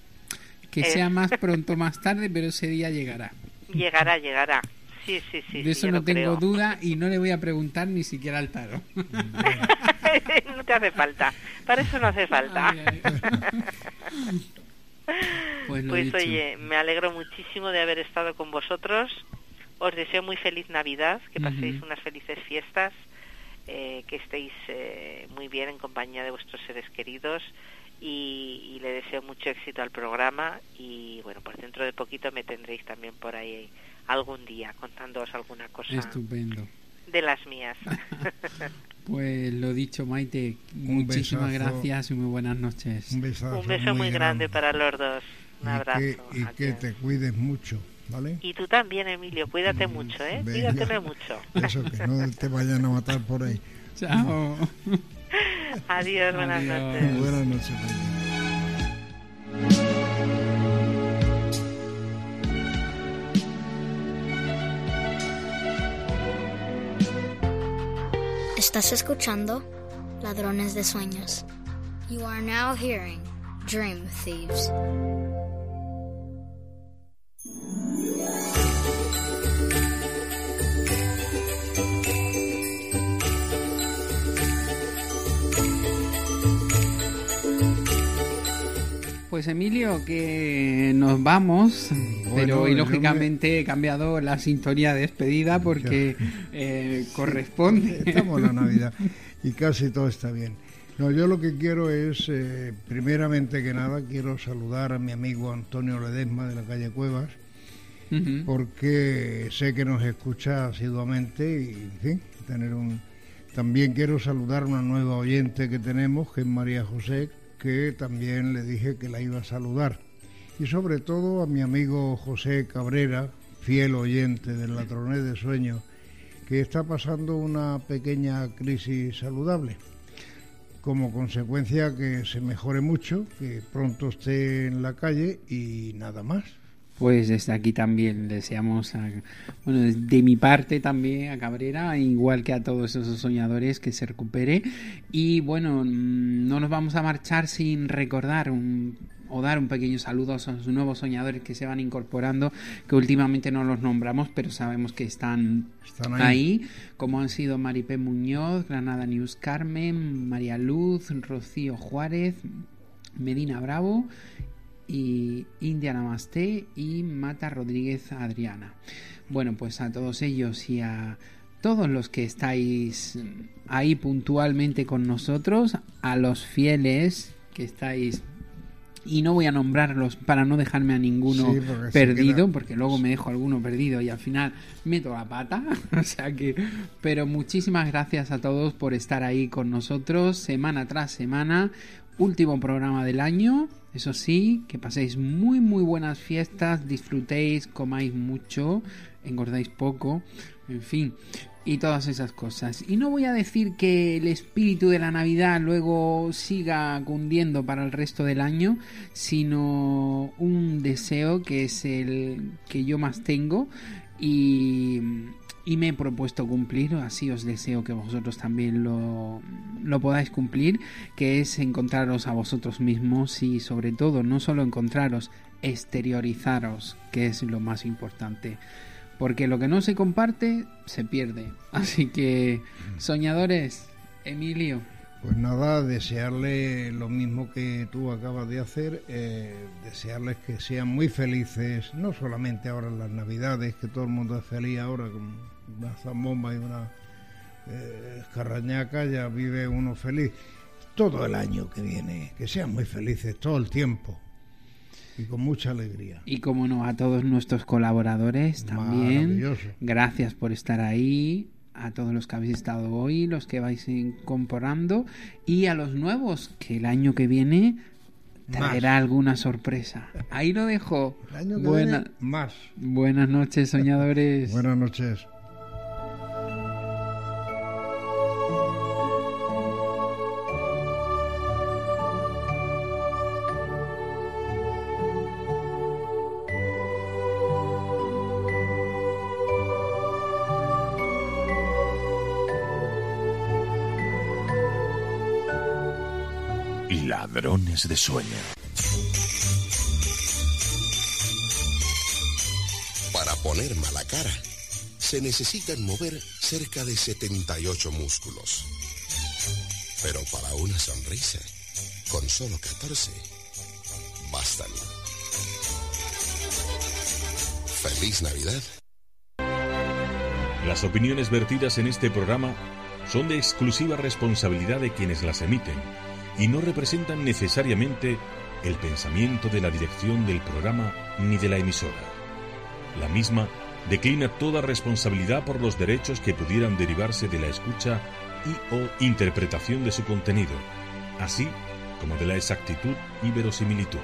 Que Eh. sea más pronto más tarde, pero ese día llegará. Llegará, llegará. Sí, sí, sí. de eso no tengo creo. duda y no le voy a preguntar ni siquiera al taro. no te hace falta. Para eso no hace falta. Ay, ay. Pues Pues oye, me alegro muchísimo de haber estado con vosotros. Os deseo muy feliz Navidad, que paséis unas felices fiestas, eh, que estéis eh, muy bien en compañía de vuestros seres queridos y, y le deseo mucho éxito al programa y bueno, pues dentro de poquito me tendréis también por ahí algún día contándoos alguna cosa Estupendo. de las mías. Pues lo dicho, Maite, Un muchísimas besazo. gracias y muy buenas noches. Un besazo Un beso muy grande para los dos. Un y abrazo. que, y que te cuides mucho, ¿vale? Y tú también, Emilio, cuídate mucho, ¿eh? Venga. Cuídateme mucho. Eso, que no te vayan a matar por ahí. Chao. Adiós, buenas Adiós. noches. Buenas noches. Estás escuchando Ladrones de Sueños. You are now hearing Dream Thieves. Pues Emilio, que nos vamos, pero y lógicamente he cambiado la sintonía de despedida porque eh, corresponde. Estamos en la Navidad y casi todo está bien. No, yo lo que quiero es, eh, primeramente que nada, quiero saludar a mi amigo Antonio Ledesma de la calle Cuevas, porque sé que nos escucha asiduamente y, en fin, tener un... También quiero saludar a una nueva oyente que tenemos, que es María José, que también le dije que la iba a saludar. Y sobre todo a mi amigo José Cabrera, fiel oyente del Ladrones de Sueños, que está pasando una pequeña crisis saludable. Como consecuencia que se mejore mucho, que pronto esté en la calle y nada más. Pues desde aquí también deseamos, a- bueno, de mi parte también a Cabrera, igual que a todos esos soñadores, que se recupere. Y bueno, mm, no nos vamos a marchar sin recordar un, o dar un pequeño saludo a esos nuevos soñadores que se van incorporando, que últimamente no los nombramos, pero sabemos que están, Están ahí. ahí. como han sido Maripé Muñoz, Granada News Carmen, María Luz, Rocío Juárez, Medina Bravo y India Namaste y Mata Rodríguez Adriana. Bueno, pues a todos ellos y a todos los que estáis ahí puntualmente con nosotros, a los fieles que estáis y no voy a nombrarlos para no dejarme a ninguno Sí, porque se perdido, queda- porque luego me dejo alguno perdido y al final meto la pata. o sea que, pero muchísimas gracias a todos por estar ahí con nosotros semana tras semana. Último programa del año. Eso sí, que paséis muy muy buenas fiestas, disfrutéis, comáis mucho, engordáis poco, en fin, y todas esas cosas. Y no voy a decir que el espíritu de la Navidad luego siga cundiendo para el resto del año, sino un deseo que es el que yo más tengo y, y me he propuesto cumplir, así os deseo que vosotros también lo, lo podáis cumplir, que es encontraros a vosotros mismos y sobre todo no solo encontraros, exteriorizaros, que es lo más importante. Porque lo que no se comparte se pierde. Así que, soñadores, Emilio, Pues nada, desearle lo mismo que tú acabas de hacer, eh, desearles que sean muy felices, no solamente ahora en las Navidades, que todo el mundo es feliz ahora con una zambomba y una eh, escarrañaca, ya vive uno feliz. Todo el año que viene, que sean muy felices todo el tiempo y con mucha alegría. Y como no, a todos nuestros colaboradores también. Maravilloso. Gracias por estar ahí. A todos los que habéis estado hoy, los que vais incorporando. Y a los nuevos, que el año que viene traerá alguna sorpresa. Ahí lo dejo. El año que Buena- viene, más. Buenas noches, soñadores. Buenas noches. Ladrones de sueño. Para poner mala cara, se necesitan mover cerca de 78 músculos. Pero para una sonrisa, con solo 14, bastan. Feliz Navidad. Las opiniones vertidas en este programa son de exclusiva responsabilidad de quienes las emiten y no representan necesariamente el pensamiento de la dirección del programa ni de la emisora. La misma declina toda responsabilidad por los derechos que pudieran derivarse de la escucha y o interpretación de su contenido, así como de la exactitud y verosimilitud.